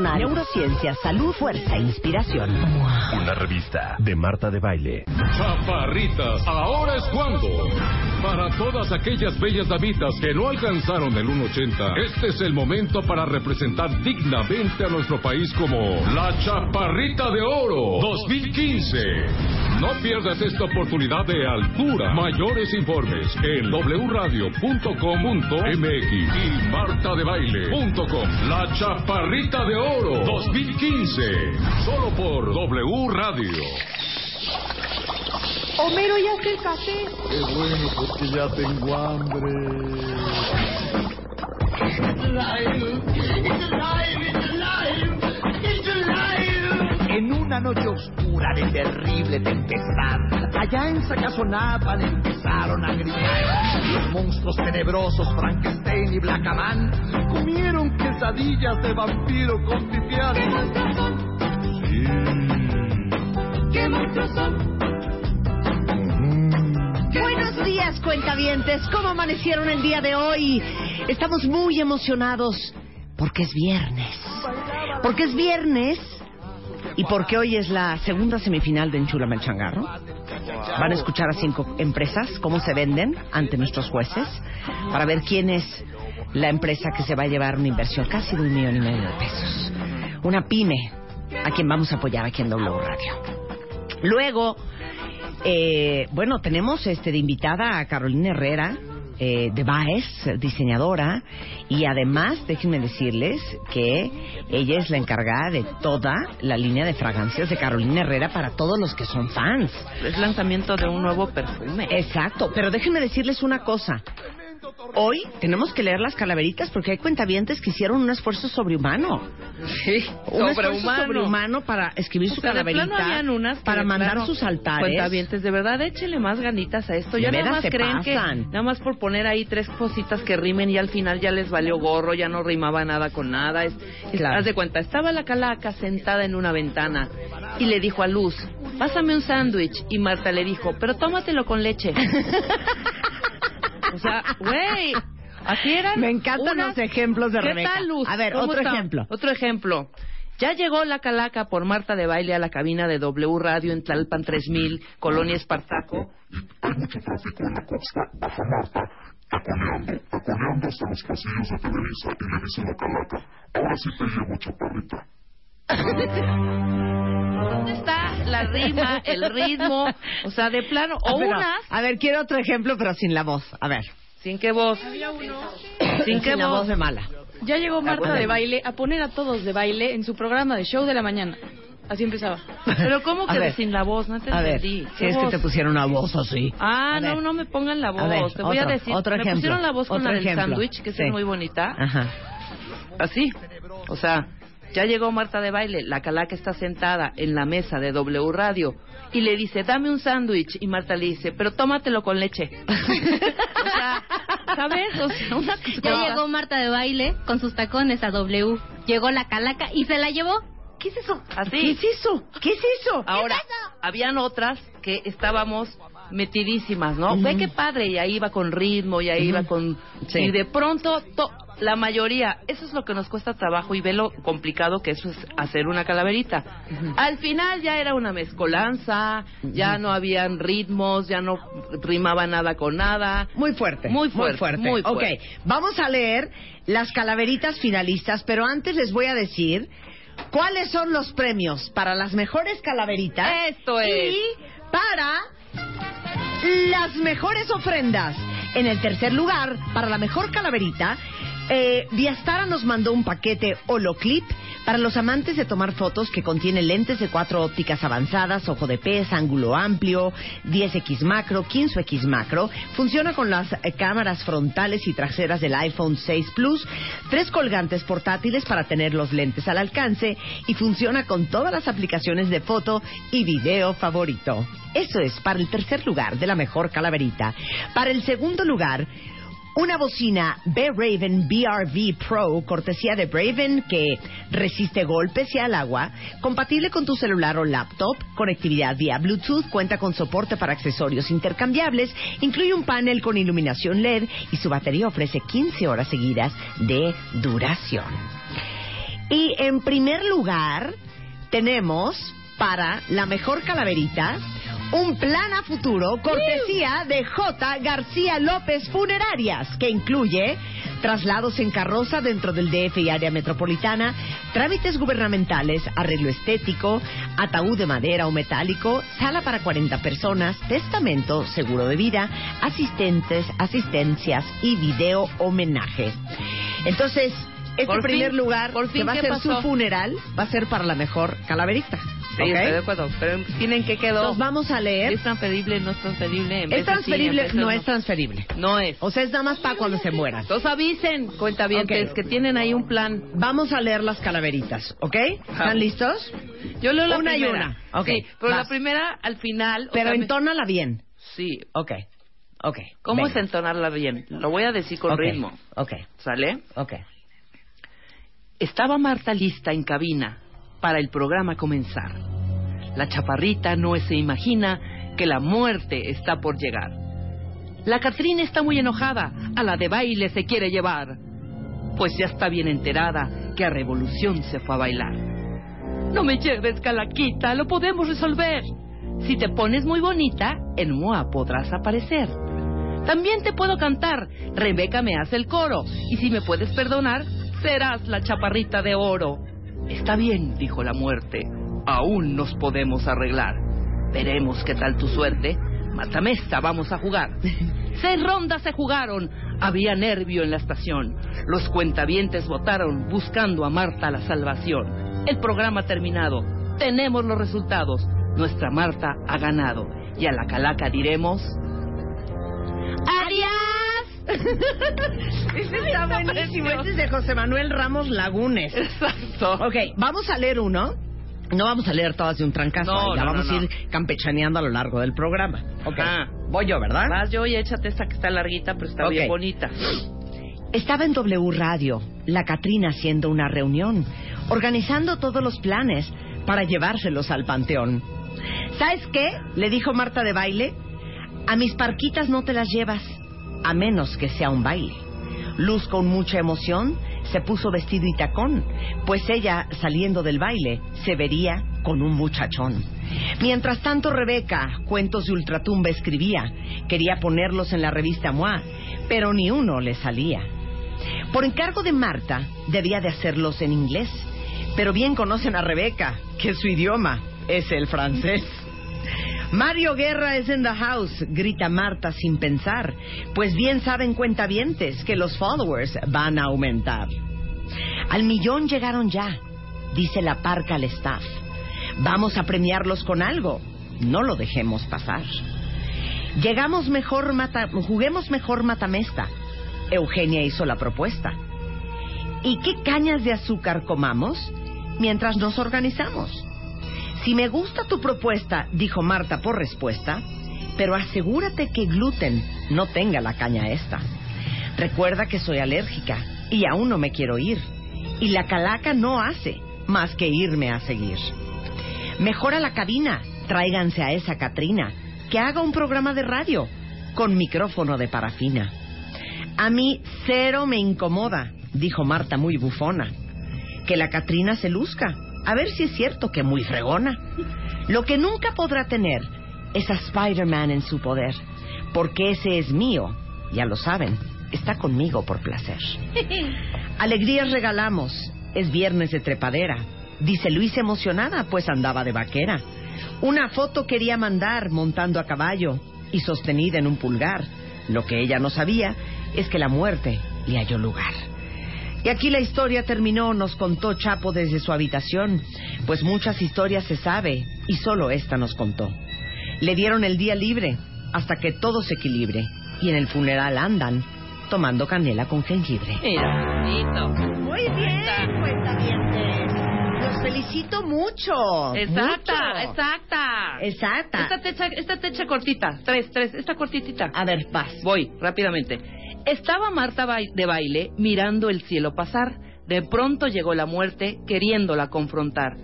neurociencia, salud, fuerza e inspiración. Una revista de Marta de Baile. Chaparritas, ahora es cuando. Para todas aquellas bellas damitas que no alcanzaron el 1.80, este es el momento para representar dignamente a nuestro país como la Chaparrita de Oro 2015. No pierdas esta oportunidad de altura. Mayores informes en wradio.com.mx y martadebaile.com. La Chaparrita de Oro 2015. Solo por W Radio. Homero, ¿ya hace el café? Qué bueno, porque ya tengo hambre. En una noche oscura de terrible tempestad, allá en Sacazonapan empezaron a gritar. Los monstruos tenebrosos Frankenstein y Blackaman comieron quesadillas de vampiro con pipián. ¿Qué monstruos son? Buenos días, cuentavientes. ¿Cómo amanecieron el día de hoy? Estamos muy emocionados porque es viernes. Porque es viernes y porque hoy es la segunda semifinal de Enchulame el Changarro. Van a escuchar a cinco empresas cómo se venden ante nuestros jueces para ver quién es la empresa que se va a llevar una inversión casi de un millón y medio de pesos. Una pyme a quien vamos a apoyar aquí en W Radio. Luego, eh, bueno, tenemos este de invitada a Carolina Herrera eh, de Baez, diseñadora, y además déjenme decirles que ella es la encargada de toda la línea de fragancias de Carolina Herrera para todos los que son fans. Es lanzamiento de un nuevo perfume. Exacto, pero déjenme decirles una cosa. Hoy tenemos que leer las calaveritas porque hay cuentavientes que hicieron un esfuerzo sobrehumano. Sí, Un esfuerzo sobrehumano. sobrehumano para escribir O su sea, de plano calaverita, habían unas que para de mandar plano, sus altares. Cuentavientes, de verdad, échenle más ganitas a esto. Ya nada más creen pasan. que nada más por poner ahí tres cositas que rimen y al final ya les valió gorro, ya no rimaba nada con nada. Es, es- Claro. Haz de cuenta, estaba la calaca sentada en una ventana y le dijo a Luz, pásame un sándwich. Y Marta le dijo, pero tómatelo con leche. o sea, güey, así eran. Me encantan unas- los ejemplos de ¿Qué Rebeca. tal, Luz? A ver, ¿Cómo otro está? ejemplo. Otro ejemplo. Ya llegó la calaca por Marta de Baile a la cabina de W Radio en Tlalpan 3000, Colonia Espartaco. Hay mucho tráfico en la costa. Baja Marta, taconeando, taconeando hasta los pasillos de Televisa y le dice la calaca, ahora sí te llevo, chaparrita. ¿Dónde está la rima, el ritmo? O sea, de plano, o Ah, pero, unas, A ver, quiero otro ejemplo, pero sin la voz. A ver. sin qué voz. Sin qué voz voz. de mala. Ya llegó Marta bueno. de baile a poner a todos de baile en su programa de show de la mañana. Así empezaba. Pero ¿cómo que ver. sin la voz? No te A ver, entendí. si ¿Qué es que voz? te pusieron una voz así. Ah, A no, ver. no me pongan la voz. A ver, te voy a otro- decir. otro me ejemplo, pusieron la voz con otro la del sándwich, que Sí. es muy bonita. Ajá. Así. O sea, ya llegó Marta de baile, la calaca está sentada en la mesa de W Radio y le dice, dame un sándwich. Y Marta le dice, pero tómatelo con leche. o sea, ¿sabes? O sea, una cosa. Ya llegó Marta de baile con sus tacones a W. Llegó la calaca y se la llevó. ¿Qué es eso? Así. ¿Qué es eso? ¿Qué es eso? Ahora, habían otras que estábamos metidísimas, ¿no? Ve qué padre, y ahí iba con ritmo, y ahí iba con... Sí. Y de pronto, to- la mayoría, eso es lo que nos cuesta trabajo y ve lo complicado que eso es hacer una calaverita. Al final ya era una mezcolanza, ya no habían ritmos, ya no rimaba nada con nada. Muy fuerte. Muy fuerte, muy fuerte. Ok, vamos a leer las calaveritas finalistas, pero antes les voy a decir cuáles son los premios para las mejores calaveritas. Esto es. Y para las mejores ofrendas. En el tercer lugar, para la mejor calaverita, eh, Viastara nos mandó un paquete Holoclip para los amantes de tomar fotos que contiene lentes de cuatro ópticas avanzadas, ojo de pez, ángulo amplio, 10x macro, 15x macro. Funciona con las eh, cámaras frontales y traseras del iPhone 6 Plus, tres colgantes portátiles para tener los lentes al alcance y funciona con todas las aplicaciones de foto y video favorito. Eso es para el tercer lugar de la mejor calaverita. Para el segundo lugar, una bocina B-Raven BRV Pro, cortesía de Braven, que resiste golpes y al agua, compatible con tu celular o laptop, conectividad vía Bluetooth, cuenta con soporte para accesorios intercambiables, incluye un panel con iluminación LED y su batería ofrece 15 horas seguidas de duración. Y en primer lugar, tenemos para la mejor calaverita un plan a futuro cortesía de J. García López Funerarias, que incluye traslados en carroza dentro del DF y área metropolitana, trámites gubernamentales, arreglo estético, ataúd de madera o metálico, sala para 40 personas, testamento, seguro de vida, asistentes, asistencias y video homenaje. Entonces, este Por primer fin, lugar, por fin, que va a ¿qué ser pasó? su funeral, va a ser para la mejor calaverita. Sí, ¿ok? estoy de acuerdo. Pero tienen que quedó. Entonces vamos a leer. ¿Es transferible? ¿No es transferible? En ¿Es veces sí, transferible? veces no es transferible. No es. O sea, es nada más para cuando se mueran. Entonces avisen, cuentavientes, Ok. que tienen ahí un plan. Vamos a leer las calaveritas, ¿ok? ¿Están listos? Yo leo la Una y primera. una. Ok, Sí, pero vas. la primera al final. o Pero sea, me- entónala bien. Sí. Ok, ok. ¿Cómo venga. es entonarla bien? Lo voy a decir con ritmo. Ok, ¿Sale? ok. Estaba Marta lista en cabina para el programa comenzar. La chaparrita no se imagina que la muerte está por llegar. La Catrina está muy enojada, a la de baile se quiere llevar, pues ya está bien enterada que a Revolución se fue a bailar. No me lleves, Calaquita, lo podemos resolver. Si te pones muy bonita, en MOA podrás aparecer. También te puedo cantar, Rebeca me hace el coro, y si me puedes perdonar, serás la chaparrita de oro. Está bien, dijo la muerte, aún nos podemos arreglar. Veremos qué tal tu suerte. Mátame esta, vamos a jugar. Seis rondas se jugaron, había nervio en la estación. Los cuentavientes votaron buscando a Marta la salvación. El programa ha terminado, tenemos los resultados. Nuestra Marta ha ganado. Y a la calaca diremos... ¡Adiós! Ese está buenísimo. Este es de José Manuel Ramos Lagunes. Exacto. Ok, vamos a leer uno. No vamos a leer todas de un trancazo. No, ya no, vamos no, a ir campechaneando a lo largo del programa. Ok. Ajá. Voy yo, ¿verdad? Vas yo y échate esta que está larguita, pero está Ok. bien bonita. Estaba en W Radio, la Catrina haciendo una reunión, organizando todos los planes para llevárselos al panteón. ¿Sabes qué? Le dijo Marta de baile. A mis parquitas no te las llevas, a menos que sea un baile. Luz con mucha emoción se puso vestido y tacón, pues ella, saliendo del baile, se vería con un muchachón. Mientras tanto, Rebeca, cuentos de ultratumba escribía, quería ponerlos en la revista MOA, pero ni uno le salía. Por encargo de Marta, debía de hacerlos en inglés, pero bien conocen a Rebeca, que su idioma es el francés. Mario Guerra es en the house, grita Marta sin pensar, pues bien saben cuentavientes que los followers van a aumentar. Al millón llegaron ya, dice la parca al staff. Vamos a premiarlos con algo, no lo dejemos pasar. Llegamos mejor, mata, juguemos mejor matamesta. Eugenia hizo la propuesta. ¿Y qué cañas de azúcar comamos mientras nos organizamos? Si me gusta tu propuesta, dijo Marta por respuesta, pero asegúrate que gluten no tenga la caña esta. Recuerda que soy alérgica y aún no me quiero ir. Y la calaca no hace más que irme a seguir. Mejora la cabina, tráiganse a esa Catrina, que haga un programa de radio con micrófono de parafina. A mí cero me incomoda, dijo Marta muy bufona. Que la Catrina se luzca, a ver si es cierto que muy fregona. Lo que nunca podrá tener es a Spider-Man en su poder, porque ese es mío, ya lo saben, está conmigo por placer. Alegrías regalamos, es viernes de trepadera, dice Luis emocionada, pues andaba de vaquera. Una foto quería mandar montando a caballo y sostenida en un pulgar. Lo que ella no sabía es que la muerte le halló lugar. Y aquí la historia terminó, nos contó Chapo desde su habitación, pues muchas historias se sabe y solo esta nos contó. Le dieron el día libre hasta que todo se equilibre y en el funeral andan tomando canela con jengibre. Mira, bonito. Muy bien, cuentavientes. Los felicito mucho. Exacta, mucho. exacta. Exacta. Esta techa, esta techa cortita. Tres, tres, esta cortitita. A ver, vas. Voy, rápidamente. Estaba Marta de baile mirando el cielo pasar. De pronto llegó la muerte queriéndola confrontar.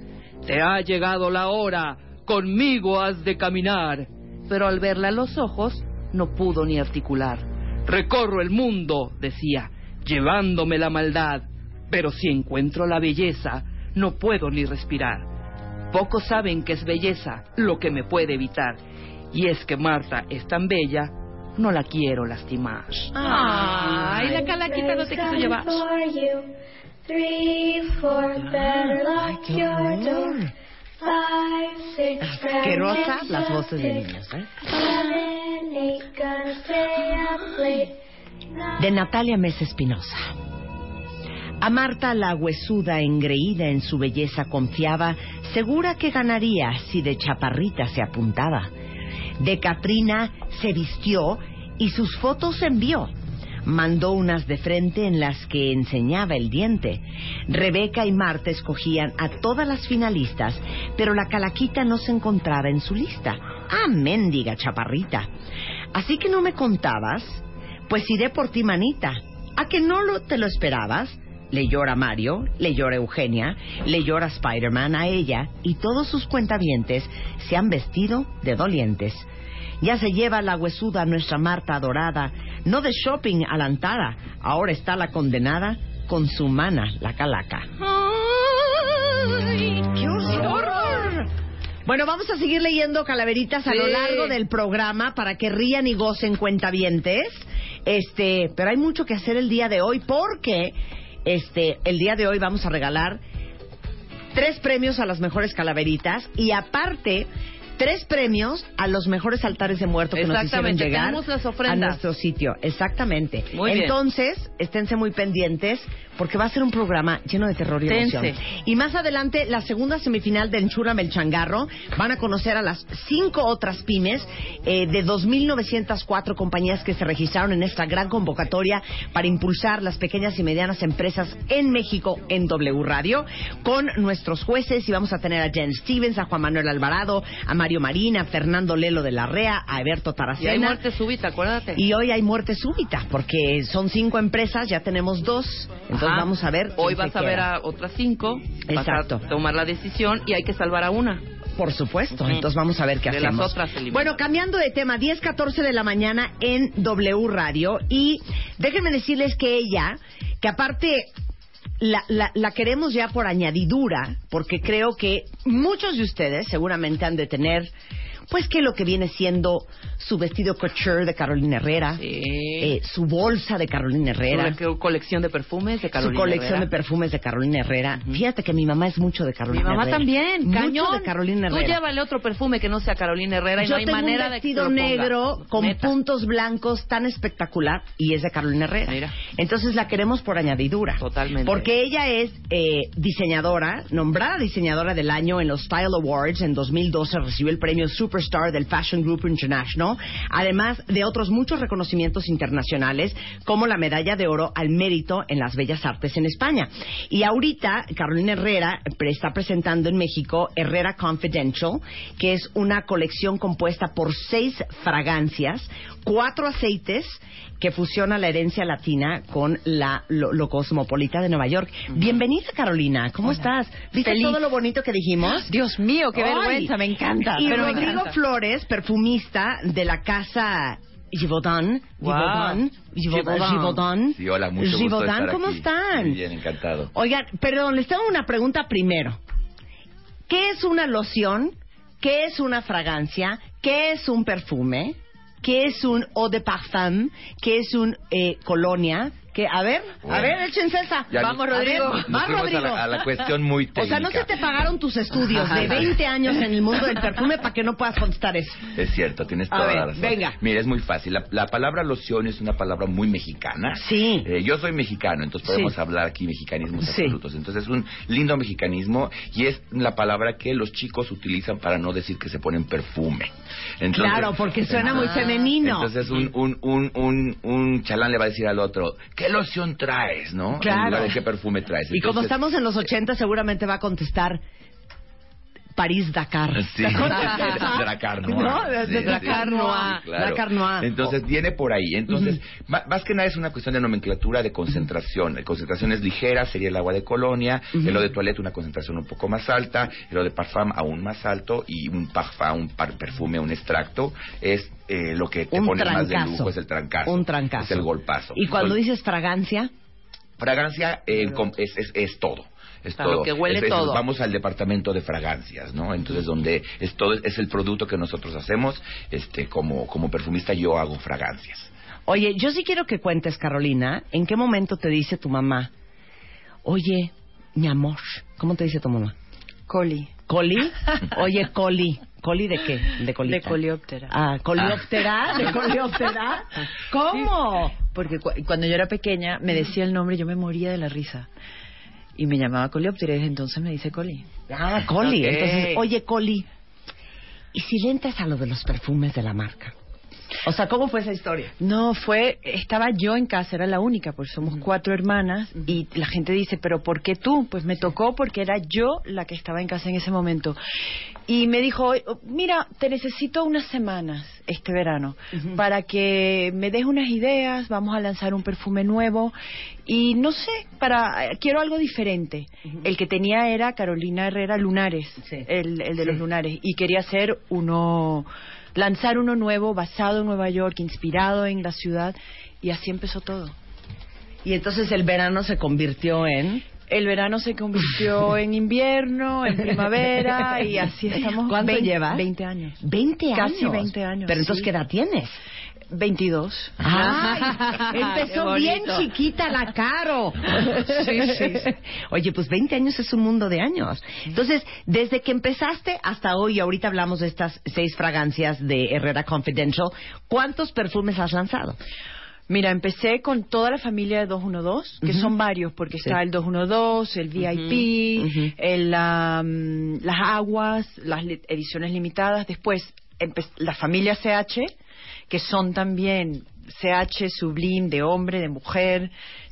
Te ha llegado la hora, conmigo has de caminar. Pero al verla a los ojos, no pudo ni articular. Recorro el mundo, decía, llevándome la maldad. Pero si encuentro la belleza, no puedo ni respirar. Pocos saben que es belleza lo que me puede evitar. Y es que Marta es tan bella, no la quiero lastimar. Ay, la calaquita no te quiso llevar. Ay, qué horror. Asquerosas las voces de niños, ¿eh? De Natalia Mesa Espinosa. A Marta la huesuda, engreída en su belleza, confiaba, segura que ganaría si de chaparrita se apuntaba. De Catrina se vistió y sus fotos envió. Mandó unas de frente en las que enseñaba el diente. Rebeca y Marta escogían a todas las finalistas, pero la calaquita no se encontraba en su lista. Ah, mendiga chaparrita. Así que no me contabas, pues iré por ti, manita. ¿A que no lo, te lo esperabas? Le llora Mario, le llora Eugenia, le llora Spider-Man a ella y todos sus cuentavientes se han vestido de dolientes. Ya se lleva la huesuda nuestra Marta adorada, no de shopping a la antada, ahora está la condenada con su mana, la calaca. ¡Qué horror! Bueno, vamos a seguir leyendo calaveritas a lo largo del programa para que rían y gocen cuentavientes. Este, pero hay mucho que hacer el día de hoy porque este, el día de hoy vamos a regalar tres premios a las mejores calaveritas y aparte tres premios a los mejores altares de muerto que nos hicieron llegar las a nuestro sitio. Exactamente. Muy bien. Entonces, esténse muy pendientes porque va a ser un programa lleno de terror y Tense. emoción. Y más adelante, la segunda semifinal de Enchúrame el Changarro, van a conocer a las cinco otras pymes eh, de 2.904 compañías que se registraron en esta gran convocatoria para impulsar las pequeñas y medianas empresas en México en W Radio, con nuestros jueces y vamos a tener a Jen Stevens, a Juan Manuel Alvarado, a Mario Marina, Fernando Lelo de la REA, a Alberto Y hay Taracena. muerte súbita, acuérdate. Y hoy hay muerte súbita, porque son cinco empresas, ya tenemos dos. Entonces Ajá. vamos a ver. Hoy vas a ver a otras cinco. Exacto. Vas a tomar la decisión y hay que salvar a una. Por supuesto, entonces vamos a ver qué De las otras bueno, cambiando de tema, 10, 14 de la mañana en W Radio. Y déjenme decirles que ella, que aparte la, la, la queremos ya por añadidura, porque creo que muchos de ustedes seguramente han de tener, pues que lo que viene siendo su vestido couture de Carolina Herrera, Sí. eh, su bolsa de Carolina Herrera. Su colección de perfumes de Carolina su colección Herrera. de perfumes de Carolina Herrera. Fíjate que mi mamá es mucho de Mi Carolina mamá Herrera. también, Mucho cañón. de Carolina Tú Herrera. llévale otro perfume que no sea Carolina Herrera y Yo no hay tengo manera un de que se vestido lo ponga. negro con Neta. puntos blancos tan espectacular y es de Carolina Herrera. Mira. Entonces la queremos por añadidura. Totalmente. Porque ella es eh, diseñadora, nombrada diseñadora del año en los Style Awards. En 2012 recibió el premio Superstar del Fashion Group International. Además de otros muchos reconocimientos internacionales, como la medalla de oro al mérito en las bellas artes en España. Y ahorita Carolina Herrera está presentando en México Herrera Confidential, que es una colección compuesta por seis fragancias, cuatro aceites que fusiona la herencia latina con la, lo, lo cosmopolita de Nueva York. Bienvenida, Carolina. ¿Cómo estás? ¿Viste Feliz. todo lo bonito que dijimos? Dios mío, qué Ay. vergüenza, me encanta. Y pero me Rodrigo encanta. Flores, perfumista de la casa Givaudan. Wow. Givaudan. Givaudan. Givaudan. Givaudan. Sí, hola, mucho gusto Givaudan, estar ¿cómo aquí. están? Muy bien, encantado. Oigan, perdón, les tengo una pregunta primero. ¿Qué es una loción? ¿Qué es una fragancia? ¿Qué es un perfume? ¿Qué es un eau de parfum? ¿Qué es un eh, colonia? ¿Qué? A ver, a ver, échense esa. Ya Vamos, nos- Rodrigo. nos Va, fuimos a la- a la cuestión muy O sea, no se técnica. te pagaron tus estudios de 20 años en el mundo del perfume para que no puedas contestar eso. Es cierto, tienes A toda ver, la razón. venga. Mira, es muy fácil. La, la palabra loción es una palabra muy mexicana. Sí. Eh, yo soy mexicano, entonces podemos Sí. hablar aquí mexicanismos Sí. absolutos. Entonces es un lindo mexicanismo y es la palabra que los chicos utilizan para no decir que se ponen perfume. Entonces- Claro, porque suena Ah. muy femenino. Entonces un, un, un, un, un chalán le va a decir al otro, ¿qué loción traes, no? Claro. En lugar de qué perfume traes. Y como Entonces- estamos en los 80, seguramente va a contestar París-Dakar. Sí, Noir. No, sí, Noir. Dracar Noir. Entonces viene por ahí. Entonces, más que nada es una cuestión de nomenclatura, de concentración. La concentración es ligera, sería el agua de colonia. El eau de toilette, una concentración un poco más alta. El eau de parfum, aún más alto. Y un parfum, un par- perfume, un extracto, es eh, lo que te Un pone más de trancazo. lujo, es el trancazo. Un trancazo. Es el golpazo. Y cuando Gol- dices fragancia, Fragancia eh, es, es, es todo. Es sea, lo todo. que huele Es- es- todo. Vamos al departamento de fragancias, ¿no? Entonces, donde es todo, es el producto que nosotros hacemos. Este, como, como perfumista, yo hago fragancias. oye, yo sí quiero que cuentes, Carolina, ¿en qué momento te dice tu mamá, oye, mi amor, ¿cómo te dice tu mamá? Coli. ¿Coli? Oye, Coli. ¿Coli de qué? De colita. De coleóptera. Ah, ¿colióptera? ¿De coleóptera? ¿Cómo? Porque cu- cuando yo era pequeña me decía el nombre y yo me moría de la risa. Y me llamaba desde entonces me dice Coli. Ah, Coli. Entonces, oye, Coli, ¿y si le entras a lo de los perfumes de la marca? O sea, ¿cómo fue esa historia? No, fue, estaba yo en casa, era la única, porque somos cuatro hermanas y la gente dice, pero ¿por qué tú? Pues me tocó porque era yo la que estaba en casa en ese momento. Y me dijo, "Oh, mira, te necesito unas semanas este verano para que me des unas ideas, vamos a lanzar un perfume nuevo y no sé, para quiero algo diferente. El que tenía era Carolina Herrera Lunares, Sí. el, el de los lunares, y quería hacer uno lanzar uno nuevo basado en Nueva York, inspirado en la ciudad, y así empezó todo. Y entonces el verano se convirtió en... El verano se convirtió en invierno, en primavera, y así estamos. ¿Cuánto 20 llevas? 20 años. 20 años. Casi 20 años, Pero entonces, sí. ¿qué edad tienes? 22. Ay, empezó bien chiquita la Caro. Sí, sí, sí. Oye, pues 20 años es un mundo de años. Entonces, desde que empezaste hasta hoy, y ahorita hablamos de estas seis fragancias de Herrera Confidential, ¿cuántos perfumes has lanzado? Mira, empecé con toda la familia de 212, que Ujú. son varios, porque Sí. está el 212, el VIP, el, am, las aguas, las ediciones limitadas. Después, la familia CH, que son también CH, Sublime, de hombre, de mujer,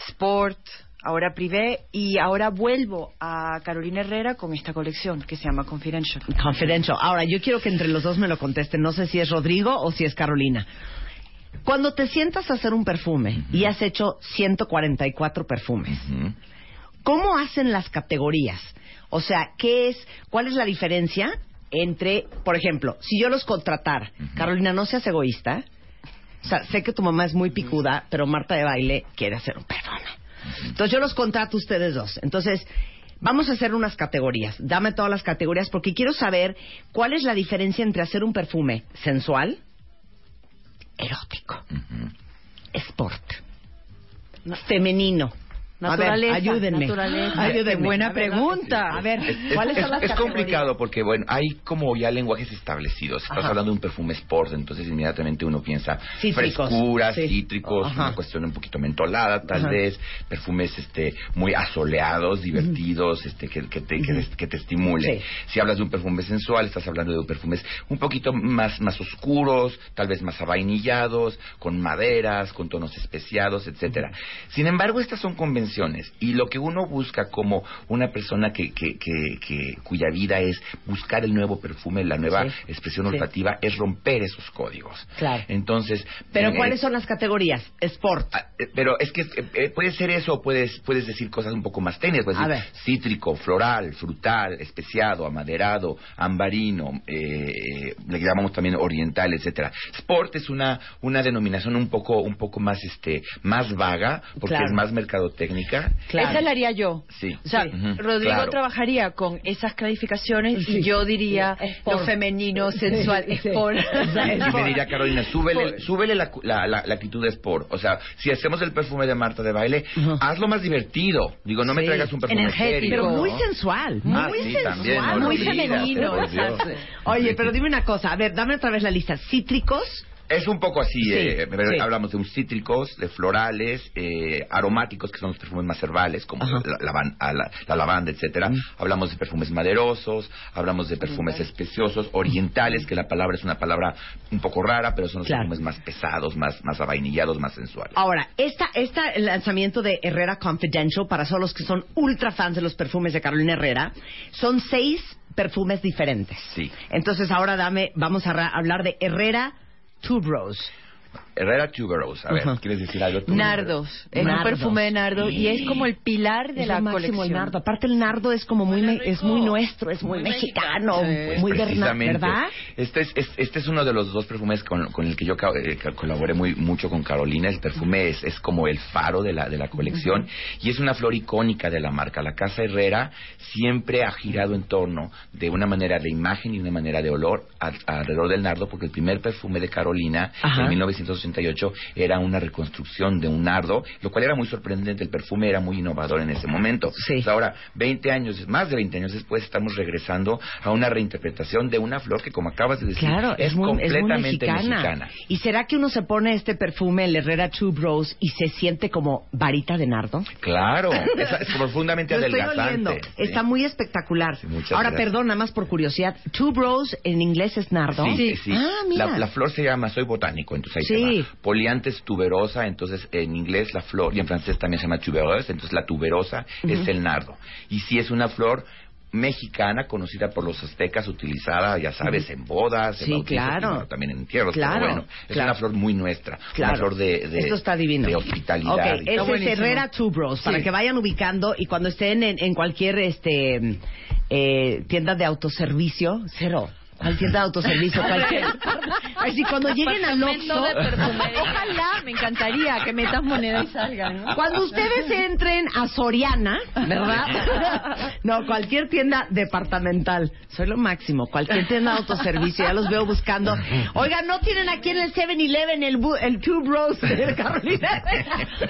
Sport, ahora Privé, y ahora vuelvo a Carolina Herrera con esta colección que se llama Confidential. Confidential. Ahora, yo quiero que entre los dos me lo contesten. No sé si es Rodrigo o si es Carolina. Cuando te sientas a hacer un perfume y has hecho 144 perfumes, Ujú. ¿cómo hacen las categorías? O sea, ¿qué es, cuál es la diferencia entre, por ejemplo, si yo los contratara, Carolina, no seas egoísta. O sea, sé que tu mamá es muy picuda, pero Marta de baile quiere hacer un perfume. Entonces yo los contrato a ustedes dos. Entonces, vamos a hacer unas categorías. Dame todas las categorías porque quiero saber cuál es la diferencia entre hacer un perfume sensual, erótico, Ujú. sport, femenino. Naturaleza, a ver, ayúdenme. naturaleza. Ayúdenme. Buena A ver, pregunta. A ver, Es, ¿cuáles es- son las es categorías? complicado porque, bueno, hay como ya lenguajes establecidos. Estás Ajá. hablando de un perfume sport, entonces inmediatamente uno piensa Cítricos, frescuras, sí. cítricos, Ajá. una cuestión un poquito mentolada, tal Ajá. vez, perfumes este muy asoleados, divertidos, este que, que te, que, que te estimule. Sí. Si hablas de un perfume sensual, estás hablando de perfumes un poquito más, más oscuros, tal vez más avainillados, con maderas, con tonos especiados, etcétera. Sin embargo, estas son convenciones Y lo que uno busca como una persona que, que, que, que- cuya vida es buscar el nuevo perfume, la nueva Sí. expresión Sí. olfativa, es romper esos códigos. Claro. Entonces, Pero eh, ¿cuáles son las categorías? Sport. Ah, eh, Pero es que eh, eh, puede ser eso, o puedes, puedes decir cosas un poco más técnicas. Puedes A decir ver. cítrico, floral, frutal, especiado, amaderado, ambarino, eh, le llamamos también oriental, etcétera. Sport es una, una denominación un poco, un poco más, este, más vaga, porque Claro. es más Esa la haría yo. Sí. O sea, Sí. Rodrigo claro. trabajaría con esas calificaciones Sí. y yo diría Sí, lo femenino, sensual, Sí, sí. sport. Y me diría Carolina, súbele, súbele la, la, la- la actitud de sport. O sea, si hacemos el perfume de Marta de baile, hazlo más divertido. Digo, no me traigas un perfume Energético. serio. Pero muy sensual, muy Ah, sí, sensual, también, no lo muy femenino. Dios. Oye, pero dime una cosa, a ver, dame otra vez la lista. Cítricos, Es un poco así, Sí, eh, sí. hablamos de un cítricos, de florales, eh, aromáticos, que son los perfumes más herbales, como la, la- la lavanda, etcétera. Hablamos de perfumes maderosos, hablamos de perfumes especiosos, orientales, que la palabra es una palabra un poco rara, pero son los Claro. perfumes más pesados, más, más avainillados, más sensuales. Ahora, esta, esta el lanzamiento de Herrera Confidential, para todos los que son ultra fans de los perfumes de Carolina Herrera, son seis perfumes diferentes. Sí. Entonces ahora dame, vamos a ra- hablar de Herrera Two bros. Herrera Tuberose, a ver. ¿quieres decir algo tú? Nardos. Es Nardos. un perfume de nardo y es como el pilar de Es la máximo colección. el nardo. Aparte el nardo es como muy, me- es muy nuestro, es muy, mexicano, muy precisamente. ¿verdad? Este es, es- este es uno de los dos perfumes con, con el que yo eh, colaboré muy mucho con Carolina. El perfume es, es como el faro de la, de la colección y es una flor icónica de la marca. La Casa Herrera siempre ha girado en torno de una manera de imagen y una manera de olor a- alrededor del nardo porque el primer perfume de Carolina Ajá. en 1988 era una reconstrucción de un nardo, lo cual era muy sorprendente. El perfume era muy innovador en ese momento. Sí. Ahora, 20 años, más de 20 años después, estamos regresando a una reinterpretación de una flor que, como acabas de decir, Claro, es, muy, es muy completamente mexicana. mexicana. ¿Y será que uno se pone este perfume, el Herrera Tuberose, y se siente como varita de nardo? Claro, es, es profundamente Lo estoy adelgazante. oliendo. sí. Está muy espectacular. Sí, Ahora, gracias. perdón, nada más por curiosidad. Tuberose en inglés es nardo. Sí, sí. Ah, mira. La, la flor se llama, soy botánico, entonces ahí Sí. Se llama. Poliantes tuberosa, entonces en inglés la flor, y en francés también se llama tubereuse, entonces la tuberosa es el nardo. Y sí es una flor mexicana conocida por los aztecas utilizada ya sabes en bodas en Sí, bautizos, claro. también en entierros Claro, pero bueno es claro. una flor muy nuestra Claro. una flor de, de Esto está divino. de hospitalidad Ok, y ese todo. es buenísimo. Herrera Tuberose, para Sí. que vayan ubicando y cuando estén en, en cualquier este eh, tienda de autoservicio, cero. ¿Cuál tienda de autoservicio? Cualquier. Así cuando lleguen al Oxxo. Ojalá, me encantaría que metas moneda y salgan, ¿no? Cuando ustedes entren a Soriana, ¿verdad? No, cualquier tienda departamental. Soy lo máximo. Cualquier tienda de autoservicio. Ya los veo buscando. Oigan, ¿no tienen aquí en el 7-Eleven el, bu- el Two Bros de Carolina?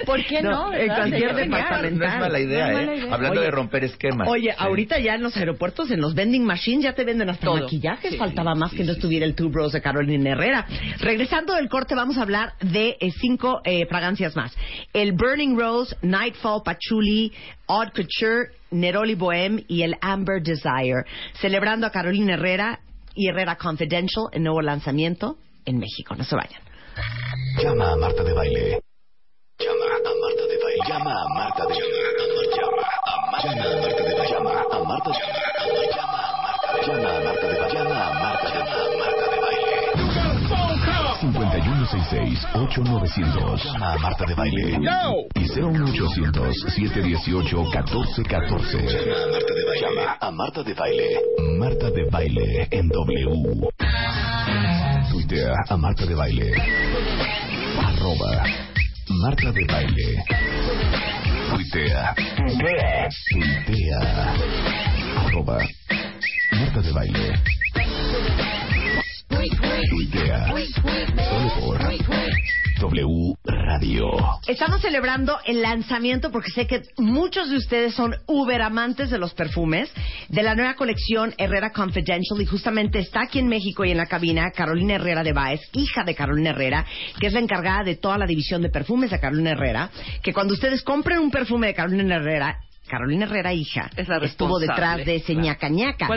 ¿Por qué no, En verdad? cualquier departamental. no es mala idea, No es mala ¿eh? idea. hablando Oye, de romper esquemas Oye, Sí. ahorita ya en los aeropuertos, en los vending machines, ya te venden hasta Todo. maquillajes. Sí, Faltaba más sí, que no sí, estuviera el Two Bros de Carolina Herrera. Regresando del corte, vamos a hablar de eh, cinco eh, fragancias más. El Burning Rose, Nightfall Patchouli, Odd Couture, Neroli Bohème y el Amber Desire. Celebrando a Carolina Herrera y Herrera Confidential, el nuevo lanzamiento en México. No se vayan. Llama a Marta de Baile. Llama a Marta de Baile. Llama a Marta de Baile. Llama a Marta de Baile. Llama a Marta de Baile. Llama 666-8900. Llama a Marta de Baile. Y 01800-718-1414. Llama a Marta de Baile. Llama a Marta de Baile. Marta de Baile en W. Tuitea a Marta de Baile. Arroba Marta de Baile. Tuitea. Tuitea. Tuitea. Arroba Marta de Baile. Tuitea. Solo por W Radio. Estamos celebrando el lanzamiento porque sé que muchos de ustedes son uber amantes de los perfumes de la nueva colección Herrera Confidential y justamente está aquí en México y en la cabina Carolina Herrera de Baez, hija de Carolina Herrera, que es la encargada de toda la división de perfumes de Carolina Herrera, que cuando ustedes compren un perfume de Carolina Herrera Carolina Herrera, hija, Es la estuvo detrás de ese claro. ñaca ñaca.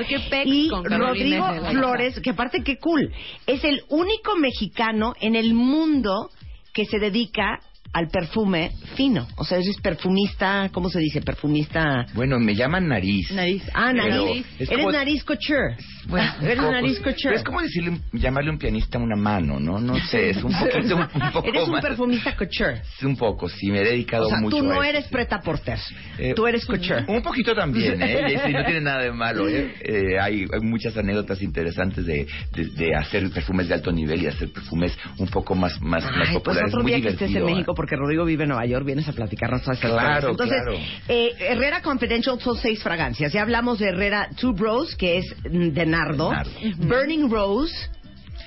Y con Rodrigo Herrera. Flores, que aparte qué cool, es el único mexicano en el mundo que se dedica al perfume fino. O sea, eres perfumista, ¿cómo se dice? Perfumista. Bueno, me llaman nariz. Nariz. Ah, nariz. es Eres como- nariz couture. Bueno, eres poco, nariz couture. Es como decirle, llamarle un pianista una mano, ¿no? No sé, es un poquito, un, un poco Eres un más. perfumista couture. Un poco, sí, me he dedicado O sea, mucho tú no a eres preta porter. Eh, tú eres couture. Un poquito también, ¿eh? Sí, no tiene nada de malo, ¿eh? Eh, hay, hay muchas anécdotas interesantes de, de, de hacer perfumes de alto nivel y hacer perfumes un poco más, más, pues populares. otro Muy día que estés en ¿eh? México, porque Rodrigo vive en Nueva York, vienes a platicarnos todas estas Claro, cosas. Entonces, claro. eh, Herrera Confidential son seis fragancias. Ya hablamos de Herrera Two Bros, que es de nardo. De nardo. Burning Rose.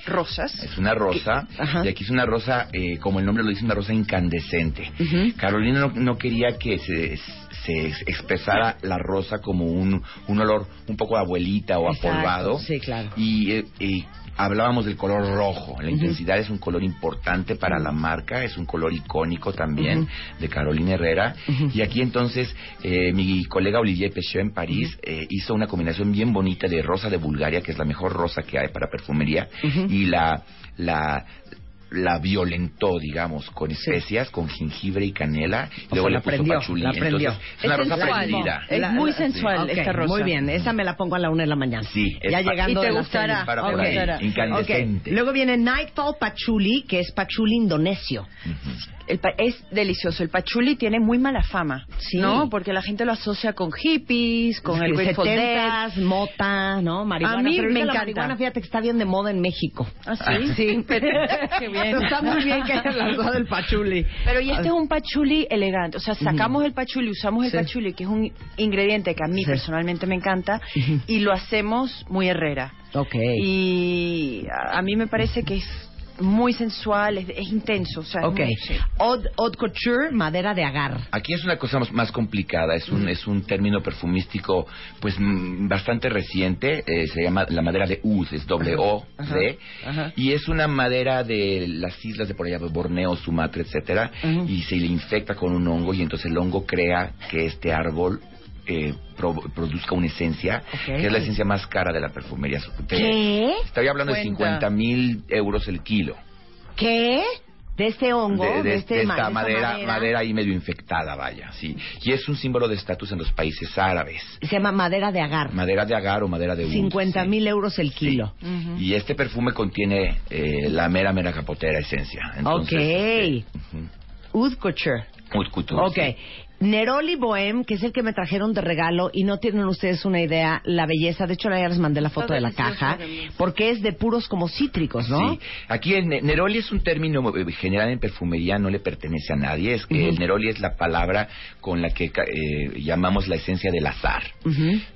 Rosas. Es una rosa, Ajá. y aquí es una rosa, eh, como el nombre lo dice, una rosa incandescente. Ujú. Carolina no, no quería que se, se expresara la rosa como un, un olor un poco a abuelita o Exacto, apolvado. sí, claro. Y, eh, y hablábamos del color rojo. La intensidad es un color importante para la marca, es un color icónico también de Carolina Herrera. Y aquí entonces eh, mi colega Olivier Pechot en París eh, hizo una combinación bien bonita de rosa de Bulgaria, que es la mejor rosa que hay para perfumería, y la, la, la violentó, digamos, con especias, con jengibre y canela. y O luego sea, le la puso prendió, pachulí. la prendió. Entonces, es una Es rosa sensual. prendida. Es La- muy la- sensual Ok, esta rosa. Muy bien, esa me la pongo a la una de la mañana. Sí, es ya llegando Y te gustará, para Ok. por ahí, gustará. incandescente. Luego viene Nightfall Patchouli, que es patchouli indonesio. El pa- es delicioso. El pachuli tiene muy mala fama, Sí. ¿no? Porque la gente lo asocia con hippies, con el Grateful Dead. 70s, mota, ¿no? Marihuana. A mí Pero me ahorita la encanta. marihuana, fíjate que está bien de moda en México. ¿Ah, sí? Sí. Qué bien. Está muy bien que hayas lanzado el patchouli. Pero y este es un pachuli elegante. O sea, sacamos el pachuli, usamos el Sí. pachuli, que es un ingrediente que a mí Sí. personalmente me encanta, y lo hacemos muy herrera. Ok. Y a, a mí me parece que es muy sensual, es, es intenso. O sea, es Ok. muy- sí. Haute, haute couture, madera de agar. Aquí es una cosa más, más complicada, es un, es un término perfumístico pues mm, bastante reciente, eh, se llama la madera de Oud, es doble O, D, y es una madera de las islas de por allá, de Borneo, Sumatra, etcétera, y se le infecta con un hongo y entonces el hongo crea que este árbol eh, pro- produzca una esencia, Ok. que es la esencia más cara de la perfumería. Te- ¿Qué? Estoy hablando de Cuenta. 50 mil euros el kilo. ¿Qué? De este hongo, de, de- este de esta de madera, madera ahí medio infectada, vaya, sí. Y es un símbolo de estatus en los países árabes. Se llama madera de agar. Madera de agar o madera de oud, 50 sí. mil euros el kilo. Ujú. Y este perfume contiene eh, la mera, mera capotera esencia. Entonces, Ok. este. Oud couture. Haute couture, Ok. sí. Neroli Bohem, que es el que me trajeron de regalo y no tienen ustedes una idea la belleza. De hecho, ya les mandé la foto de la caja porque es de puros como cítricos, ¿no? Sí, aquí el ne- Neroli es un término eh, general en perfumería, no le pertenece a nadie. Es que Ujú. el Neroli es la palabra con la que eh, llamamos la esencia del azar.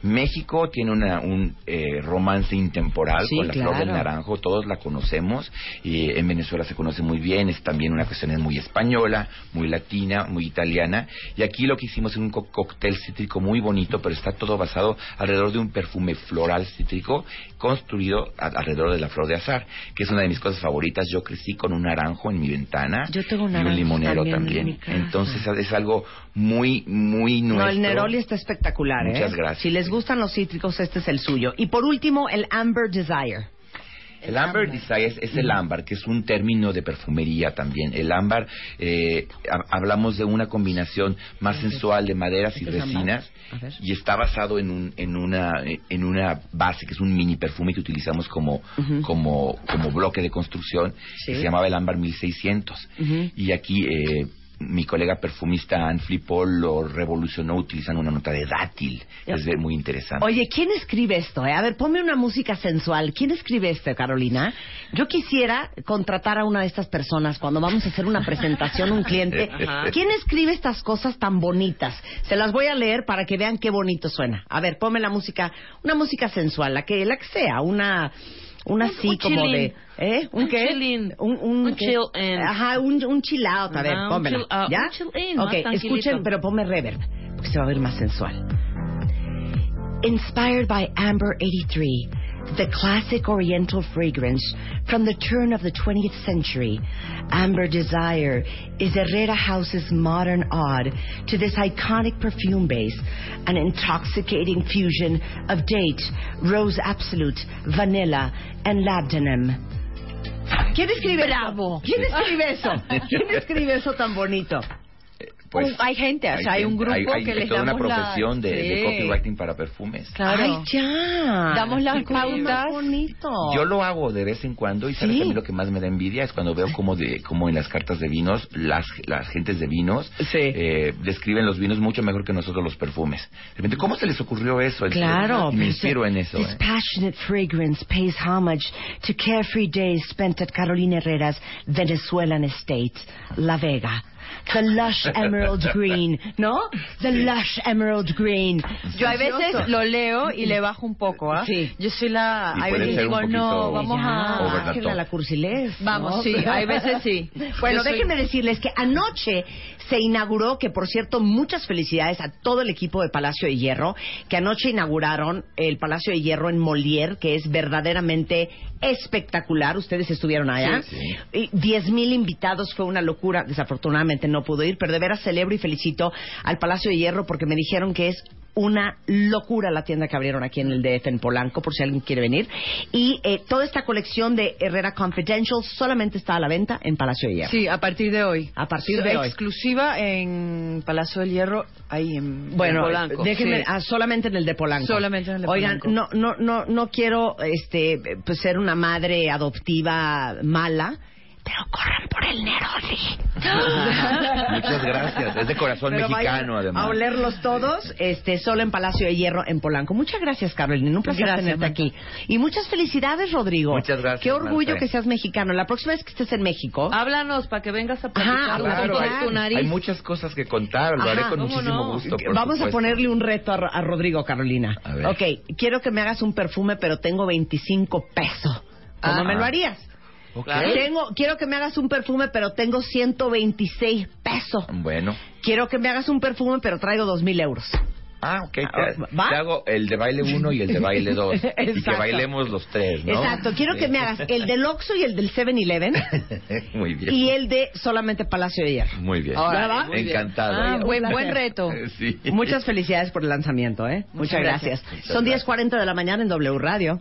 México tiene una, un eh, romance intemporal Sí, con la flor del naranjo, todos la conocemos, y en Venezuela se conoce muy bien, es también una cuestión muy española, muy latina, muy italiana, y aquí lo que hicimos es un co- cóctel cítrico muy bonito, pero está todo basado alrededor de un perfume floral cítrico construido a- alrededor de la flor de azar, que es una de mis cosas favoritas. Yo crecí con un naranjo en mi ventana Yo tengo y un limonero también. Entonces es algo muy, muy nuestro. No, el Neroli está espectacular, ¿eh? Muchas gracias. Si les gustan los cítricos, este es el suyo. Y por último, el Amber Desire. El ámbar desire es, es el ámbar, que es un término de perfumería también. El ámbar, eh, ha- hablamos de una combinación más sensual de maderas y es ámbar. resinas y está basado en, un, en, una, en una base que es un mini perfume que utilizamos como, como, como bloque de construcción Sí. que se llamaba el ámbar 1600. Ujú. Y aquí eh, mi colega perfumista Anne Flipol lo revolucionó utilizando una nota de dátil. Es muy interesante. Oye, ¿quién escribe esto? eh? A ver, ponme una música sensual. ¿Quién escribe esto, Carolina? Yo quisiera contratar a una de estas personas cuando vamos a hacer una presentación un cliente. Ajá. ¿Quién escribe estas cosas tan bonitas? Se las voy a leer para que vean qué bonito suena. A ver, ponme la música, una música sensual, la que, la que sea, una... Una Un- así un como chilling. de... ¿Eh? ¿Un, Un qué? chilling. Un, un, Un chill in. Ajá, un, un chill out. A ver, un pónmela. out, ¿Ya? un chill in, ok, escuchen, pero ponme reverb, porque se va a ver más sensual. Inspired by Amber 83, the classic Oriental fragrance from the turn of the 20th century, Amber Desire is Herrera House's modern ode to this iconic perfume base, an intoxicating fusion of date, rose absolute, vanilla, and labdanum. ¿Quién escribe Bravo. eso? ¿Quién escribe eso? ¿Quién escribe eso tan bonito? Pues, Un- hay gente, o sea, hay un grupo hay- hay que les toda una damos la- profesión de, de Sí. copywriting para perfumes. Claro. Ay, ya. Damos las pautas. Yo lo hago de vez en cuando y sabes Sí. que a mí lo que más me da envidia es cuando veo como de como en las cartas de vinos las las gentes de vinos Sí. eh, describen los vinos mucho mejor que nosotros los perfumes. De repente, ¿cómo se les ocurrió eso? Claro. y me pues, inspiro en eso. This ¿eh? passionate fragrance pays homage to carefree days spent at Carolina Herrera's Venezuelan estate, La Vega. The lush emerald green, ¿no? The lush emerald green. Yo a veces lo leo y le bajo un poco, ¿ah? Sí. Yo soy la... Y hay puede veces digo, no, vamos a... top. la, cursilés. Vamos, ¿no? sí, hay veces sí. Bueno, déjenme decirles que anoche se inauguró, que por cierto, muchas felicidades a todo el equipo de Palacio de Hierro, que anoche inauguraron el Palacio de Hierro en Molière, que es verdaderamente espectacular. Ustedes estuvieron allá. Sí, Y 10 mil invitados, fue una locura. Desafortunadamente no pudo ir, pero de veras celebro y felicito al Palacio de Hierro porque me dijeron que es una locura la tienda que abrieron aquí en el DF en Polanco, por si alguien quiere venir. Y eh, toda esta colección de Herrera Confidential solamente está a la venta en Palacio de Hierro. Sí, a partir de hoy. A partir de hoy. Exclusiva en Palacio del Hierro, ahí en Bueno, en Polanco. déjenme, Sí. ah, solamente en el de Polanco. Solamente en el de Oigan, Polanco. no, no, no, no quiero, este, pues ser una madre adoptiva mala, pero corran por el Neroli. Muchas gracias. Es de corazón Pero mexicano, además. A olerlos todos, este, solo en Palacio de Hierro, en Polanco. Muchas gracias, Carolina. Un placer Gracias, tenerte Marta. aquí. Y muchas felicidades, Rodrigo. Muchas gracias, Qué orgullo Marta. que seas mexicano. La próxima vez que estés en México, Háblanos para que vengas a Ajá, platicar claro, con hay- tu nariz. Hay muchas cosas que contar, lo haré Ajá. con ¿Cómo muchísimo no? gusto. por Vamos a supuesto. ponerle un reto a, a Rodrigo, Carolina. A ver. Ok, quiero que me hagas un perfume, pero tengo 25 pesos. ¿Cómo Ah. me lo harías? Ok. Tengo, quiero que me hagas un perfume, pero tengo 126 pesos. Bueno. Quiero que me hagas un perfume, pero traigo 2.000 euros. Ah, ok. Te, ¿Va? te hago el de baile 1 y el de baile 2. y que bailemos los tres, ¿no? Exacto, quiero que me hagas el del Oxxo y el del 7-Eleven Muy bien. y el de solamente Palacio de Hierro. Muy bien. Ahora va. Muy bien. Encantado. Ah, buen, buen reto. Sí. Muchas felicidades por el lanzamiento, ¿eh? Muchas, gracias. gracias. Son 10.40 de la mañana en W Radio.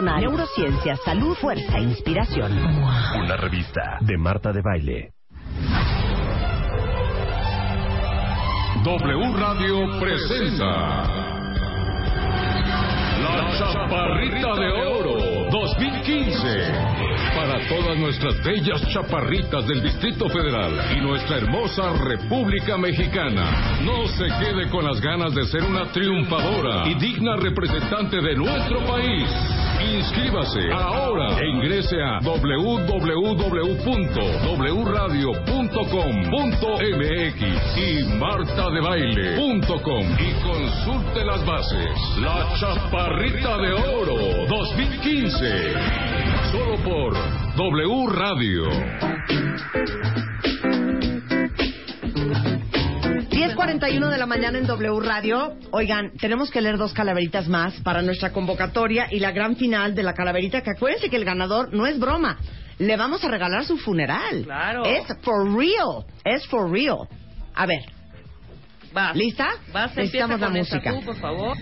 neurociencia, salud, fuerza e inspiración. Una revista de Marta de Baile. W Radio presenta La Chaparrita de Oro 2015 para todas nuestras bellas chaparritas del Distrito Federal y nuestra hermosa República Mexicana. No se quede con las ganas de ser una triunfadora y digna representante de nuestro país. Inscríbase ahora e ingrese a www.wradio.com.mx y martadebaile.com y consulte las bases. La Chaparrita de Oro 2015. Solo por W Radio. 10.41 de la mañana en W Radio. Oigan, tenemos que leer dos calaveritas más para nuestra convocatoria y la gran final de la calaverita, que acuérdense que el ganador no es broma. Le vamos a regalar su funeral. Claro. Es for real. Es for real. A ver, Vas. ¿lista? Vas, empieza Necesitamos la música. tú, por favor.